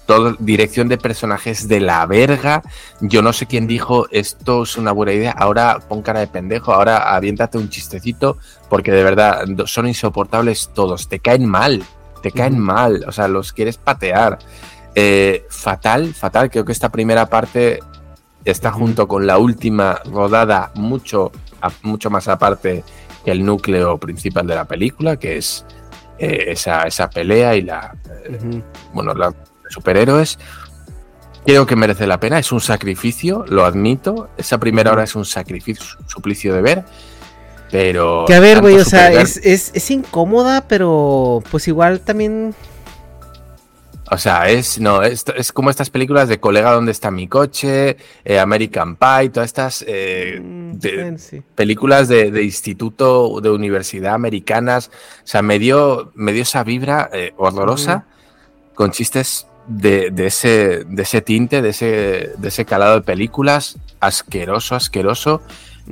todo, dirección de personajes de la verga. Yo no sé quién dijo esto es una buena idea. Ahora pon cara de pendejo, ahora aviéntate un chistecito, porque de verdad son insoportables todos. Te caen mal, te caen mal. O sea, los quieres patear. Eh, fatal, fatal. Creo que esta primera parte está junto con la última rodada mucho, mucho más aparte el núcleo principal de la película, que es eh, esa, esa, pelea y la, bueno, la superhéroes. Creo que merece la pena, es un sacrificio, lo admito. Esa primera hora es un sacrificio, un suplicio de ver. Pero. Que a ver, güey, o sea, es, es, incómoda, pero pues igual también. O sea, es, no, es, es como estas películas de Colega, ¿dónde está mi coche? Eh, American Pie, todas estas eh, Mm, de- bueno, sí. películas de, de instituto, de universidad americanas. O sea, me dio, me dio esa vibra eh, horrorosa con chistes de, de ese, de ese tinte, de ese, de ese calado de películas. Asqueroso, asqueroso.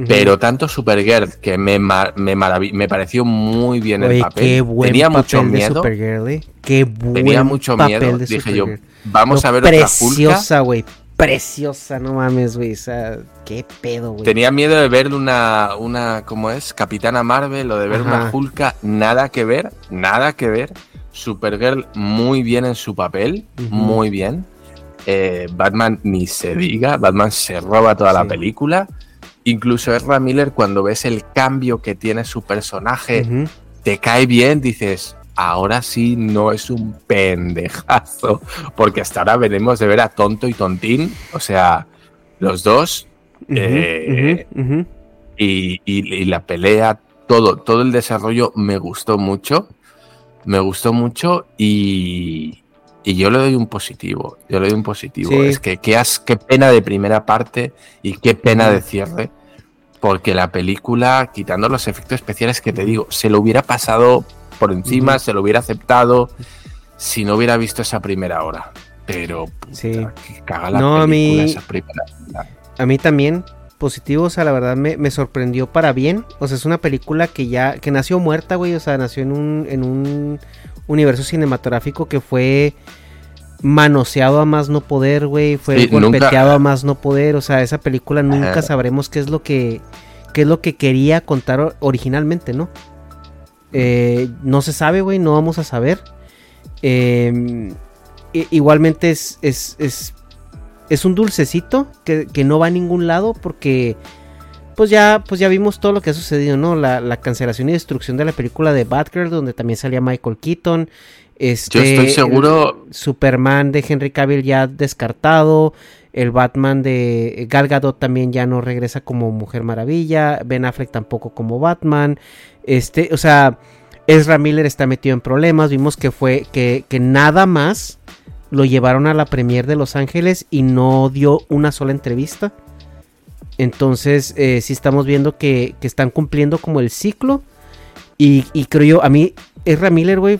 Pero tanto Supergirl, que me, me, me pareció muy bien el papel. qué buen Tenía papel mucho de miedo. Supergirl, eh. Qué buen Tenía mucho papel miedo. de Dije yo, vamos a ver otra Hulka. Preciosa, güey. Preciosa, no mames, güey. O sea, qué pedo, güey. Tenía miedo de ver una, una, ¿cómo es? Capitana Marvel o de ver una. Hulka. Nada que ver, nada que ver. Supergirl muy bien en su papel, muy bien. Eh, Batman ni se diga, Batman se roba toda la película. Incluso Ezra Miller, cuando ves el cambio que tiene su personaje, te cae bien, dices, ahora sí no es un pendejazo, porque hasta ahora venimos de ver a Tonto y Tontín, o sea, los dos, eh, y la pelea, todo, todo el desarrollo me gustó mucho, me gustó mucho y, y yo le doy un positivo, yo le doy un positivo, Sí. es que qué, as- qué pena de primera parte y qué pena de cierre. Porque la película, quitando los efectos especiales que te digo, se lo hubiera pasado por encima, se lo hubiera aceptado si no hubiera visto esa primera hora. Pero, puta, Sí. que caga la No, a película mí- esa primera hora. A mí también, positivo, o sea, la verdad me, me sorprendió para bien. O sea, es una película que ya, que nació muerta, güey. O sea, nació en un, en un universo cinematográfico que fue manoseado a más no poder, güey. Fue Sí, nunca- golpeteado a más no poder. O sea, esa película nunca Ajá. sabremos qué es lo que, qué es lo que quería contar originalmente, ¿no? Eh, no se sabe, güey, no vamos a saber. Eh, i- igualmente es, es, es, es un dulcecito que, que no va a ningún lado porque pues ya, pues ya vimos todo lo que ha sucedido, ¿no? La, la cancelación y destrucción de la película de Batgirl, donde también salía Michael Keaton. Este, Yo estoy seguro- Superman de Henry Cavill ya descartado. El Batman de Gal Gadot también ya no regresa como Mujer Maravilla. Ben Affleck tampoco como Batman. Este, o sea, Ezra Miller está metido en problemas. Vimos que fue que, que nada más lo llevaron a la premier de Los Ángeles y no dio una sola entrevista. Entonces, eh, sí estamos viendo que, que están cumpliendo como el ciclo. Y, y creo yo, a mí, Ezra Miller, güey,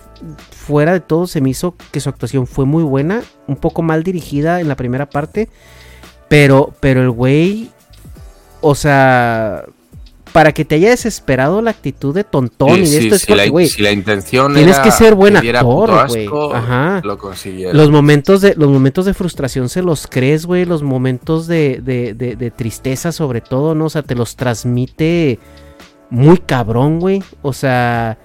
fuera de todo, se me hizo que su actuación fue muy buena. Un poco mal dirigida en la primera parte. Pero, pero el güey, o sea, para que te haya desesperado la actitud de tontón y de Sí, esto, es si, la, güey, si la intención tienes era que ser buen actor, güey. Ajá. Lo consiguieron. los momentos de los momentos de frustración se los crees, güey. Los momentos de, de, de- de tristeza, sobre todo, ¿no? O sea, te los transmite muy cabrón, güey. O sea,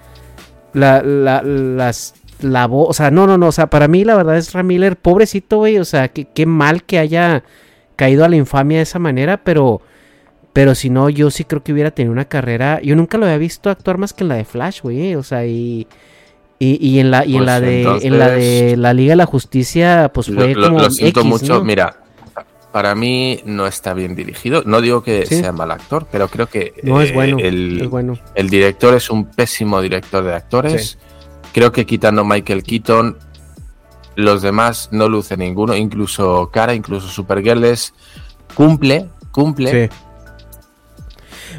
la, la, las, la voz, o sea, no, no, no. O sea, para mí, la verdad es Ramiller, pobrecito, güey. O sea, qué mal que haya caído a la infamia de esa manera, pero. Pero si no, yo sí creo que hubiera tenido una carrera. Yo nunca lo había visto actuar más que en la de Flash, güey. O sea, y. Y, y en la, y en Pues la de en la de la Liga de la Justicia, pues fue lo- como lo siento X, mucho. ¿no? Mira, para mí no está bien dirigido. No digo que Sí. sea mal actor, pero creo que No, es eh, bueno, el, es bueno. el director es un pésimo director de actores. Creo que quitando Michael Keaton, los demás no luce ninguno, incluso Cara, incluso Supergirl es cumple, cumple. Sí.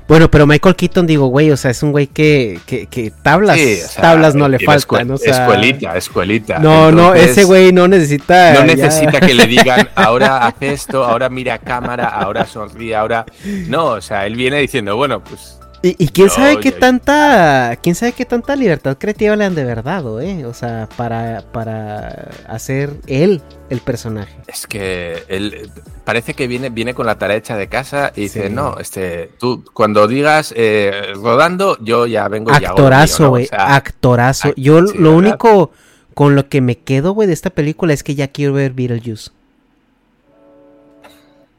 Bueno, pero Michael Keaton, digo, güey, o sea, es un güey que, que, que tablas, Sí, o sea, tablas no le faltan, escue- o sea, escuelita, escuelita. No, no, ese güey no necesita. No ya- necesita que le digan, ahora hace esto, ahora mira a cámara, ahora sonríe, ahora. No, o sea, él viene diciendo, bueno, pues. Y, y quién No, sabe qué tanta, quién sabe qué tanta libertad creativa le han de verdad, ¿eh? O sea, para, para hacer él el personaje. Es que él parece que viene, viene con la tarea hecha de casa y dice, no, este, tú cuando digas eh, rodando, yo ya vengo y lo mío", Actorazo, ¿no? O güey, sea, actorazo. ac- Yo sí, lo único con lo que me quedo, güey, de esta película es que ya quiero ver Beetlejuice.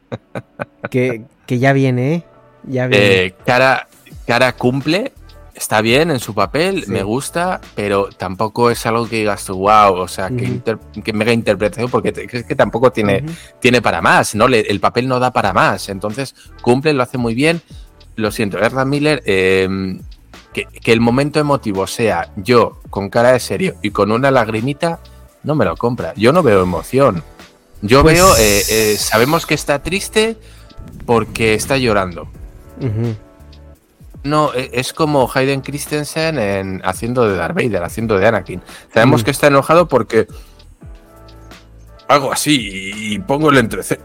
que, que ya viene, ¿eh? Ya viene. eh, cara, cara cumple, está bien en su papel, Sí. me gusta, pero tampoco es algo que digas tú, wow, o sea, que, que mega interpretación, porque te- es que tampoco tiene, tiene para más, ¿no? Le- el papel no da para más. Entonces, cumple, lo hace muy bien. Lo siento, Ezra Miller, eh, que, que el momento emotivo sea yo con cara de serio y con una lagrimita, no me lo compra. Yo no veo emoción. Yo Pues- veo, eh, eh, sabemos que está triste porque está llorando. Ujú. No, e- es como Hayden Christensen en, haciendo de Darth Vader, haciendo de Anakin. Sabemos Mm. que está enojado porque hago así y pongo el entrecejo.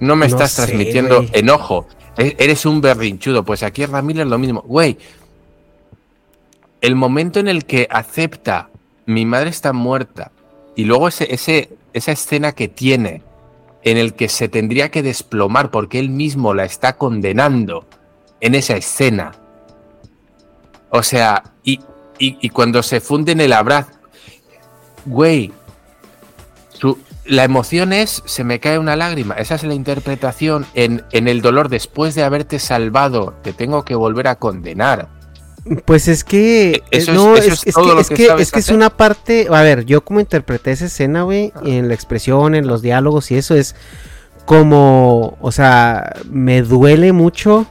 No me No estás sé, transmitiendo enojo. E- Eres un berrinchudo. Pues aquí Ramírez es lo mismo. Güey, el momento en el que acepta mi madre está muerta y luego ese, ese, esa escena que tiene en el que se tendría que desplomar porque él mismo la está condenando en esa escena. O sea, y, y- y cuando se funde en el abrazo, güey, su- la emoción es, se me cae una lágrima, esa es la interpretación en, en el dolor después de haberte salvado, te tengo que volver a condenar. Pues es que. Eso eh, es- no, eso es, es que, es que es que es hacer. una parte. A ver, yo como interpreté esa escena, güey, en la expresión, en los diálogos y eso es como. O sea, me duele mucho,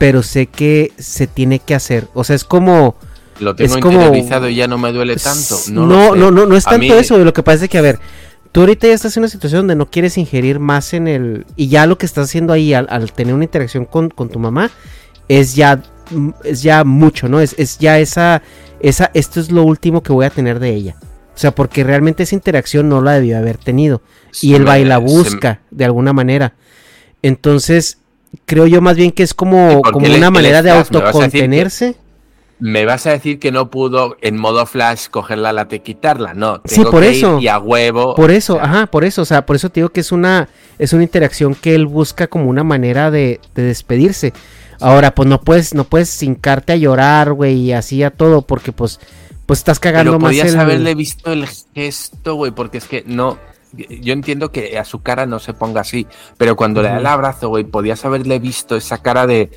pero sé que se tiene que hacer. O sea, es como. Lo tengo Es como- y ya no me duele tanto. No, No, no, no, no es tanto mí- eso. Lo que pasa es que, a ver, tú ahorita ya estás en una situación donde no quieres ingerir más en el. Y ya lo que estás haciendo ahí al, al tener una interacción con, con tu mamá es ya. Es ya mucho, ¿no? Es, es ya esa, esa. Esto es lo último que voy a tener de ella. O sea, porque realmente esa interacción no la debió haber tenido. Y el me- baila se- busca, de alguna manera. Entonces, creo yo más bien que es como, como una manera de autocontenerse. Me vas a decir que no pudo en modo flash coger la lata y quitarla. No, Sí, por que eso. ir y a huevo. Por eso, o sea, ajá, por eso, o sea, por eso te digo que es una, es una interacción que él busca como una manera de, de despedirse. Ahora, pues no puedes, no puedes hincarte a llorar, güey, y así a todo, porque pues, pues estás cagando Pero más podías el... haberle visto el gesto, güey, porque es que no. Yo entiendo que a su cara no se ponga así, pero cuando le da el abrazo, güey, podías haberle visto esa cara de.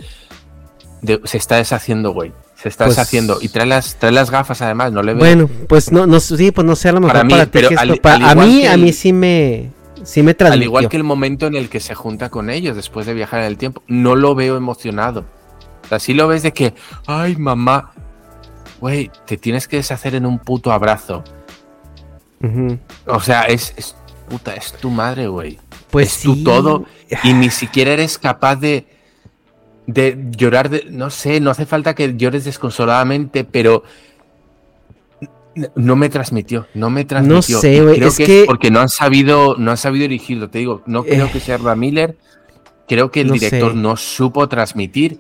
de- se está deshaciendo, güey. Se está Pues- deshaciendo. Y trae las, trae las gafas, además, no le veo. Bueno, pues no, no, sí, pues no sé, a lo mejor Para mí, pero al- esto- a mí, a el- mí sí me, sí me transmitió. Al igual que el momento en el que se junta con ellos después de viajar en el tiempo, no lo veo emocionado. O sea, sí lo ves de que, ay, mamá, güey, te tienes que deshacer en un puto abrazo. O sea, es, es puta, es tu madre, güey. Pues es tu todo y ni siquiera eres capaz de, de llorar, de, no sé, no hace falta que llores desconsoladamente, pero no me transmitió, no me transmitió. sé, Y güey, Creo es que, que- es porque no han sabido, no han sabido dirigirlo, te digo, no creo Eh. que sea Ra Miller, creo que el No director sé. no supo transmitir.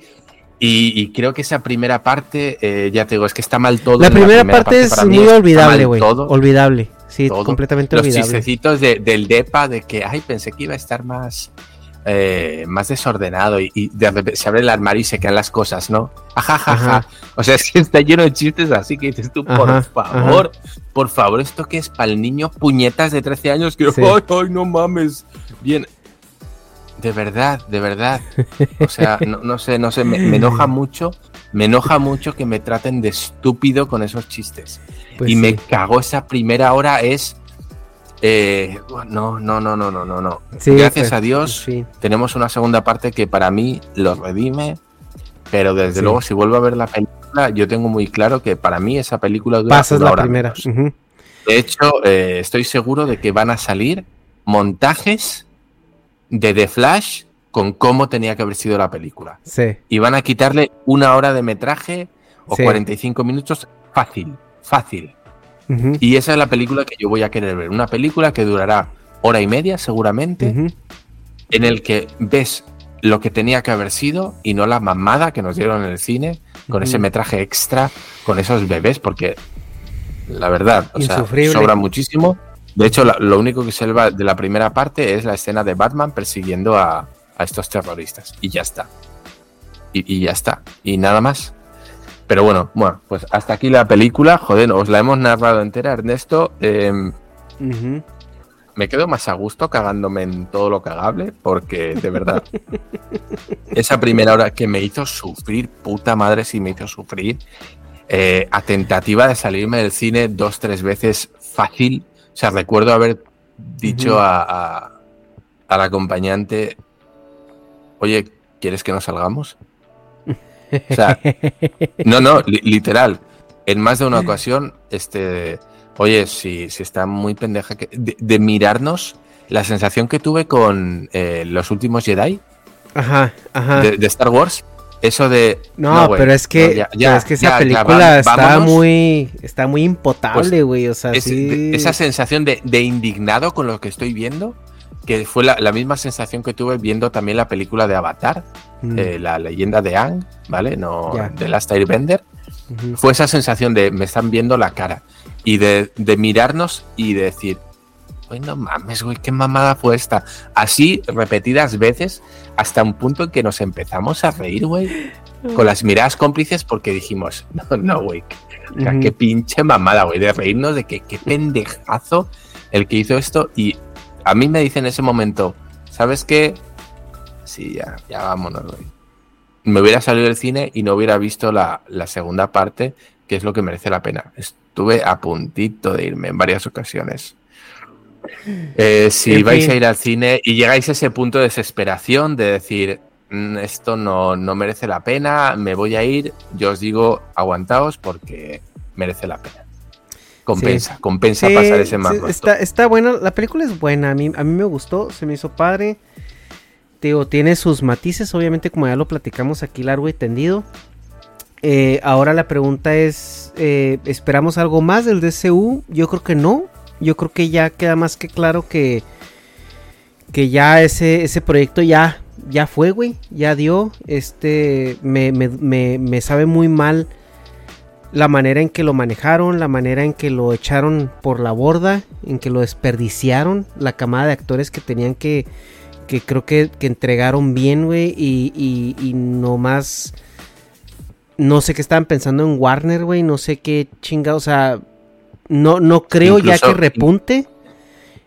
Y, y creo que esa primera parte, eh, ya te digo, es que está mal todo. La primera, parte, es para mí muy olvidable, güey. Olvidable. Sí, todo. completamente los olvidable. chistecitos de- del depa de que ay pensé que iba a estar más eh, más desordenado y, y de repente se abre el armario y se caen las cosas no ajajaja Ajá. o sea es que está lleno de chistes así que dices tú por Ajá, favor por favor esto que es para el niño puñetas de 13 años que Sí. ay, ay no mames bien de verdad de verdad o sea no, no sé no sé me, me enoja mucho me enoja mucho que me traten de estúpido con esos chistes Pues y sí. me cagó esa primera hora es eh, no no no no no no no Sí, gracias pues, a Dios sí. tenemos una segunda parte que para mí lo redime pero desde luego si vuelvo a ver la película yo tengo muy claro que para mí esa película dura Pasas una la hora primera. de hecho eh, estoy seguro de que van a salir montajes de The Flash con cómo tenía que haber sido la película Sí. y van a quitarle una hora de metraje o Sí. 45 minutos fácil, fácil. Y esa es la película que yo voy a querer ver. Una película que durará hora y media seguramente, en el que ves lo que tenía que haber sido y no la mamada que nos dieron en el cine, con ese metraje extra, con esos bebés, porque la verdad, o sea, sobra muchísimo. De hecho, lo único que salva de la primera parte es la escena de Batman persiguiendo a, a estos terroristas. Y ya está. Y, y ya está. Y nada más. Pero bueno, bueno, pues hasta aquí la película. Joder, os la hemos narrado entera, Ernesto. Em, me quedo más a gusto cagándome en todo lo cagable, porque de verdad, esa primera hora que me hizo sufrir, puta madre, si me hizo sufrir, eh, a tentativa de salirme del cine dos, tres veces fácil. O sea, recuerdo haber dicho a- al acompañante, oye, ¿quieres que nos salgamos? O sea, no, no, li- literal. En más de una ocasión, este, Oye, sí, sí está muy pendeja. Que, de, de mirarnos, la sensación que tuve con eh, los últimos Jedi Ajá, ajá. de, de Star Wars, eso de. No, pero es que, no, ya- pero ya, es que esa ya, película está muy, está muy impotable, Pues, güey. o sea, Es- sí. de- esa sensación de, de indignado con lo que estoy viendo, que fue la, la misma sensación que tuve viendo también la película de Avatar, Mm, eh, la leyenda de Aang, ¿vale? No, de Last Airbender. ujú. Fue esa sensación de me están viendo la cara y de, de mirarnos y de decir, Ay, no mames, güey, qué mamada fue esta. Así repetidas veces hasta un punto en que nos empezamos a reír, güey, con las miradas cómplices porque dijimos, no, no, güey, o sea, Ujú. qué pinche mamada, güey, de reírnos de que qué pendejazo el que hizo esto. Y a mí me dice en ese momento, ¿sabes qué? Sí, ya, ya vámonos, güey. Me hubiera salido del cine y no hubiera visto la, la segunda parte, que es lo que merece la pena. Estuve a puntito de irme en varias ocasiones. Eh, si En vais fin. a ir al cine y llegáis a ese punto de desesperación de decir, "Mm, esto no, no merece la pena, me voy a ir, yo os digo, aguantaos porque merece la pena. Compensa, compensa Sí, pasar ese rato. está, está buena, la película es buena, a mí, a mí me gustó, se me hizo padre. Digo, tiene sus matices, obviamente, como ya lo platicamos aquí largo y tendido. Eh, ahora la pregunta es, eh, ¿esperamos algo más del DCU? Yo creo que no. Yo creo que ya queda más que claro que, que ya ese, ese proyecto ya, ya fue, güey. Ya dio. Este, me, me, me, me sabe muy mal la manera en que lo manejaron, la manera en que lo echaron por la borda, en que lo desperdiciaron, la camada de actores que tenían que, que creo que, que entregaron bien, güey, y, y, y nomás, no sé qué estaban pensando en Warner, güey, no sé qué chingada, o sea, no, no creo ya que repunte,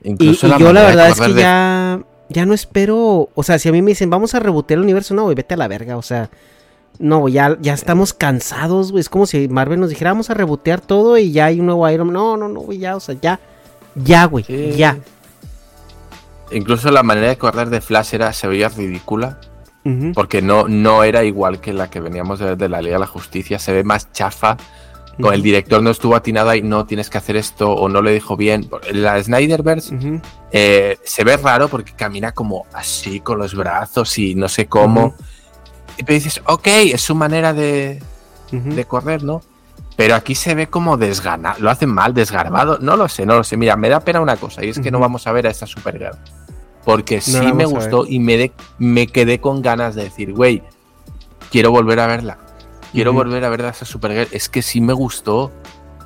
y, Incluso y yo la verdad es que de- ya, ya no espero, o sea, si a mí me dicen, vamos a rebotear el universo, no, güey, vete a la verga, o sea, no, ya, ya estamos cansados, güey, es como si Marvel nos dijera, vamos a rebotear todo y ya hay un nuevo Iron Man, no, no, no, güey, ya, o sea, ya, ya, güey, Sí. ya. Incluso la manera de correr de Flash era, se veía ridícula. Porque no, no era igual que la que veníamos de, de la Liga de la Justicia. Se ve más chafa. Con el director no estuvo atinado y no tienes que hacer esto o no lo dijo bien. La Snyderverse eh, se ve raro porque camina como así con los brazos y no sé cómo. Y te dices, ok, es su manera de, de correr, ¿no? Pero aquí se ve como desganado, lo hacen mal, desgarbado, no lo sé, no lo sé. Mira, me da pena una cosa y es que no vamos a ver a esta Supergirl. Porque sí me a gustó y me, de- me quedé con ganas de decir, güey, quiero volver a verla. Quiero volver a ver a esa Supergirl. Es que sí me gustó,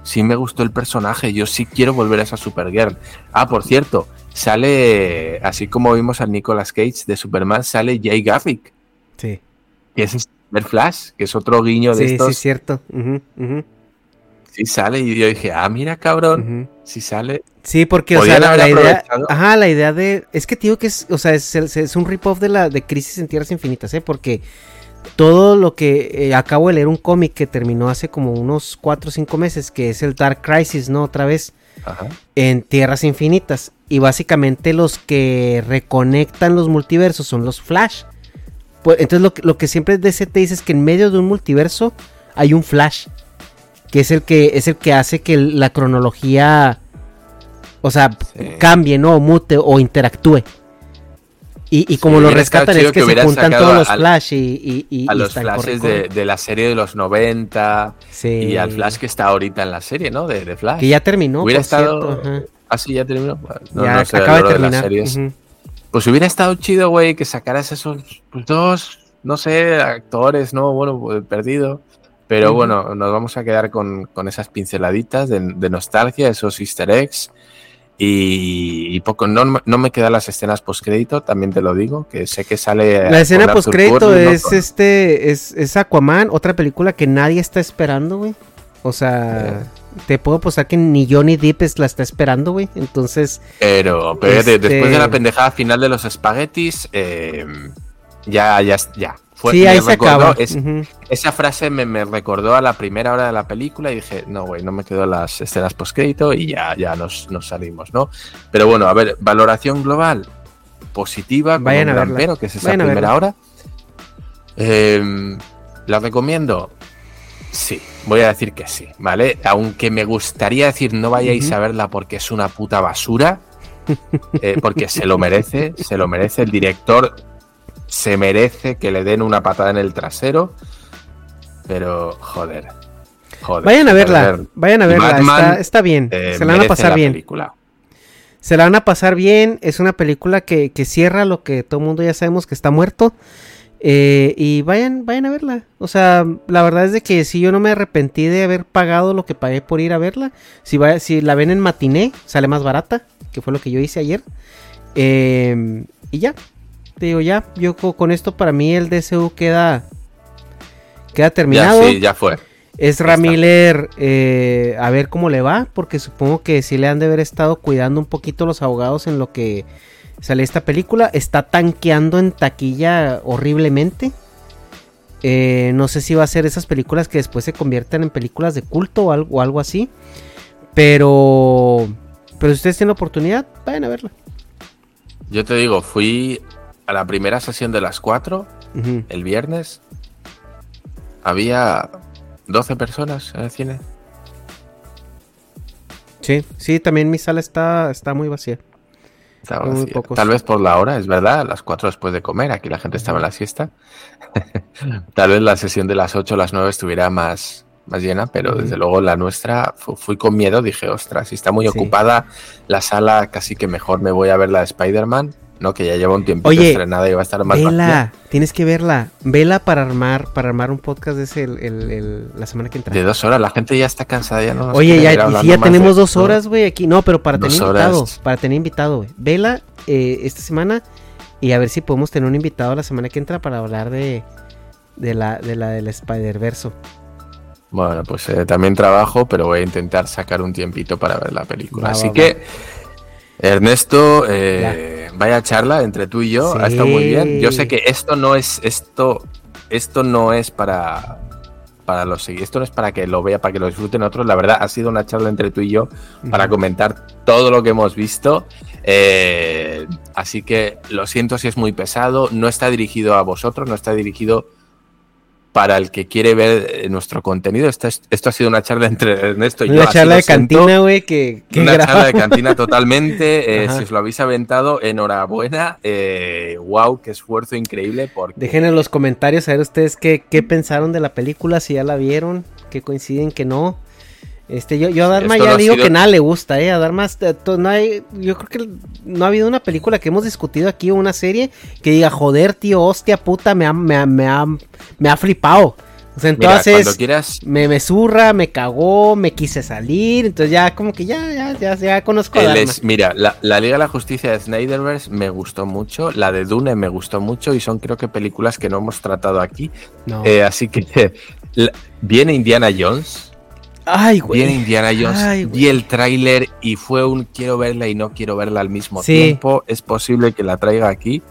sí me gustó el personaje. Yo sí quiero volver a esa Supergirl. Ah, por cierto, sale, así como vimos al Nicolas Cage de Superman, sale Jay Garrick, Sí, que es el Flash, que es otro guiño de sí, estos. sí, cierto. Ujú, ujú, Sí sale y yo dije, ah, mira cabrón, si sale. Sí, porque, o sea, la, idea, ajá, la idea de, es que tío que es, o sea, es un rip-off de la, de Crisis en Tierras Infinitas, ¿eh? Porque todo lo que, eh, acabo de leer un cómic que terminó hace como unos 4 o 5 meses, que es el Dark Crisis, ¿no? Otra vez, Ajá. en Tierras Infinitas. Y básicamente los que reconectan los multiversos son los Flash. Pues, entonces lo, que- lo que siempre DC te dice es que en medio de un multiverso hay un Flash. Que es el que, es el que hace que la cronología, o sea, Sí. cambie, ¿no? O mute o interactúe. Y, y como Sí, lo rescatan es que, que se juntan todos los al- Flash y, y, y- A los flashes de, de la serie de los 90 Sí. y al Flash que está ahorita en la serie, ¿no? De, de Flash. Que ya terminó, Hubiera por estado. cierto, ajá. Ah, sí, ya terminó. No, ya no sé acaba de las terminar. ujú. Pues hubiera estado chido, güey, que sacaras esos pues, dos, no sé, actores, ¿no? Bueno, pues, perdido. Pero bueno, nos vamos a quedar con, con esas pinceladitas de, de nostalgia, esos easter eggs. Y, y poco, no, me- no me quedan las escenas postcrédito, también te lo digo, que sé que sale. La escena postcrédito es este, es, es Aquaman, otra película que nadie está esperando, güey. O sea, te puedo apostar que ni Johnny Depp la está esperando, güey. Entonces, Pero, pero Este- después de la pendejada final de los espaguetis, eh, ya, ya, ya. Fue- sí, ahí se acaba. es-. Esa frase me, me recordó a la primera hora de la película y dije, no, güey, no me quedo las escenas postcrédito y ya, ya nos, nos salimos, ¿no? Pero bueno, a ver, valoración global positiva, Vayan a verla. pero, que es esa Vayan primera hora. Eh, ¿La recomiendo? Sí. Voy a decir que sí, ¿vale? Aunque me gustaría decir no vayáis a verla porque es una puta basura, eh, porque se lo merece, se lo merece. El director se merece que le den una patada en el trasero, pero joder. joder Vayan a verla, joder. vayan a verla, Batman, está, está bien, eh, se la van a pasar bien. película. Se la van a pasar bien, es una película que, que cierra lo que todo el mundo ya sabemos que está muerto. Eh, y vayan, vayan a verla. O sea, la verdad es de que si yo no me arrepentí de haber pagado lo que pagué por ir a verla. Si, va, si la ven en matiné, sale más barata, que fue lo que yo hice ayer. Eh, y ya, te digo ya, yo co- con esto para mí el DCU queda, queda Ya, terminado. sí, ya fue. Ezra está. Miller, eh, a ver cómo le va, porque supongo que sí le han de haber estado cuidando un poquito los abogados en lo que sale esta película. Está tanqueando en taquilla horriblemente. Eh, no sé si va a ser esas películas que después se convierten en películas de culto o algo, o algo así. Pero, pero si ustedes tienen la oportunidad, vayan a verla. Yo te digo, fui a la primera sesión de las 4 Ujú. el viernes. Había 12 personas en el cine. Sí, sí, también mi sala está, está muy vacía. Estaba Muy vacía. pocos. Tal vez por la hora, es verdad, a las 4 después de comer, aquí la gente estaba en la siesta. Tal vez la sesión de las 8 o las 9 estuviera más, más llena, pero desde luego la nuestra fu- fui con miedo, dije, ostras, si está muy Sí. ocupada la sala, casi que mejor me voy a ver la de Spider-Man, ¿no? Que ya lleva un tiempito Oye, estrenada y va a estar más Vela, vacía. tienes que verla. Vela para armar, para armar un podcast de ese el- el- el- la semana que entra. De dos horas, la gente ya está cansada, ya no nos Oye, ya, y si ya de tenemos dos horas, güey, aquí. No, pero para Dos tener invitado. Para tener invitado, güey. Vela eh, esta semana y a ver si podemos tener un invitado la semana que entra para hablar de, de la de la del Spider-Verso. Bueno, pues eh, también trabajo, pero voy a intentar sacar un tiempito para ver la película. Va, Así va, que, Ernesto, eh, vaya charla entre tú y yo. Ha estado muy bien. Yo sé que esto no es esto, esto no es para para los esto no es para que lo vea, para que lo disfruten otros. La verdad, ha sido una charla entre tú y yo para comentar todo lo que hemos visto. Eh, así que lo siento si es muy pesado. No está dirigido a vosotros, no está dirigido para el que quiere ver eh, nuestro contenido. Esto, es- esto ha sido una charla entre Ernesto y yo. Una charla de siento. cantina, güey, que, que Una charla de cantina totalmente. eh, si os lo habéis aventado, enhorabuena. Eh, wow, qué esfuerzo increíble. Porque Dejen en los comentarios a ver ustedes qué, qué pensaron de la película, si ya la vieron, que coinciden que no. Este, yo, yo a Dharma Esto ya no digo sido- que nada le gusta, eh. A Dharma, no hay, yo creo que no ha habido una película que hemos discutido aquí o una serie que diga, joder, tío, hostia, puta, me ha, me ha, me ha, me ha flipado. O sea, entonces quieras, me, me zurra, me cagó, me quise salir, entonces ya como que ya, ya, ya, ya conozco a es- mira, la, la Liga de la Justicia de Snyderverse me gustó mucho, la de Dune me gustó mucho y son creo que películas que no hemos tratado aquí. No. Eh, así que la- viene Indiana Jones, Ay, güey. viene Indiana Jones, Ay, vi el tráiler y fue un quiero verla y no quiero verla al mismo Sí. tiempo. Es posible que la traiga aquí,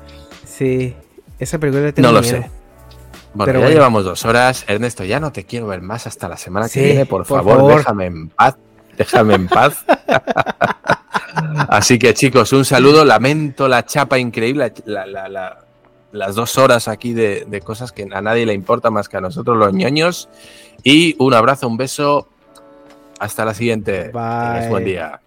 Sí, esa película no lo miedo. sé. Bueno, Pero ya bueno. llevamos dos horas. Ernesto, ya no te quiero ver más hasta la semana Sí, que viene. Por, por favor, favor. déjame en paz. Déjame en paz. Así que chicos, un saludo. Lamento la chapa increíble, la- la- la- las dos horas aquí de, de cosas que a nadie le importa más que a nosotros los ñoños. Y un abrazo, un beso. Hasta la siguiente. Bye. Buen día.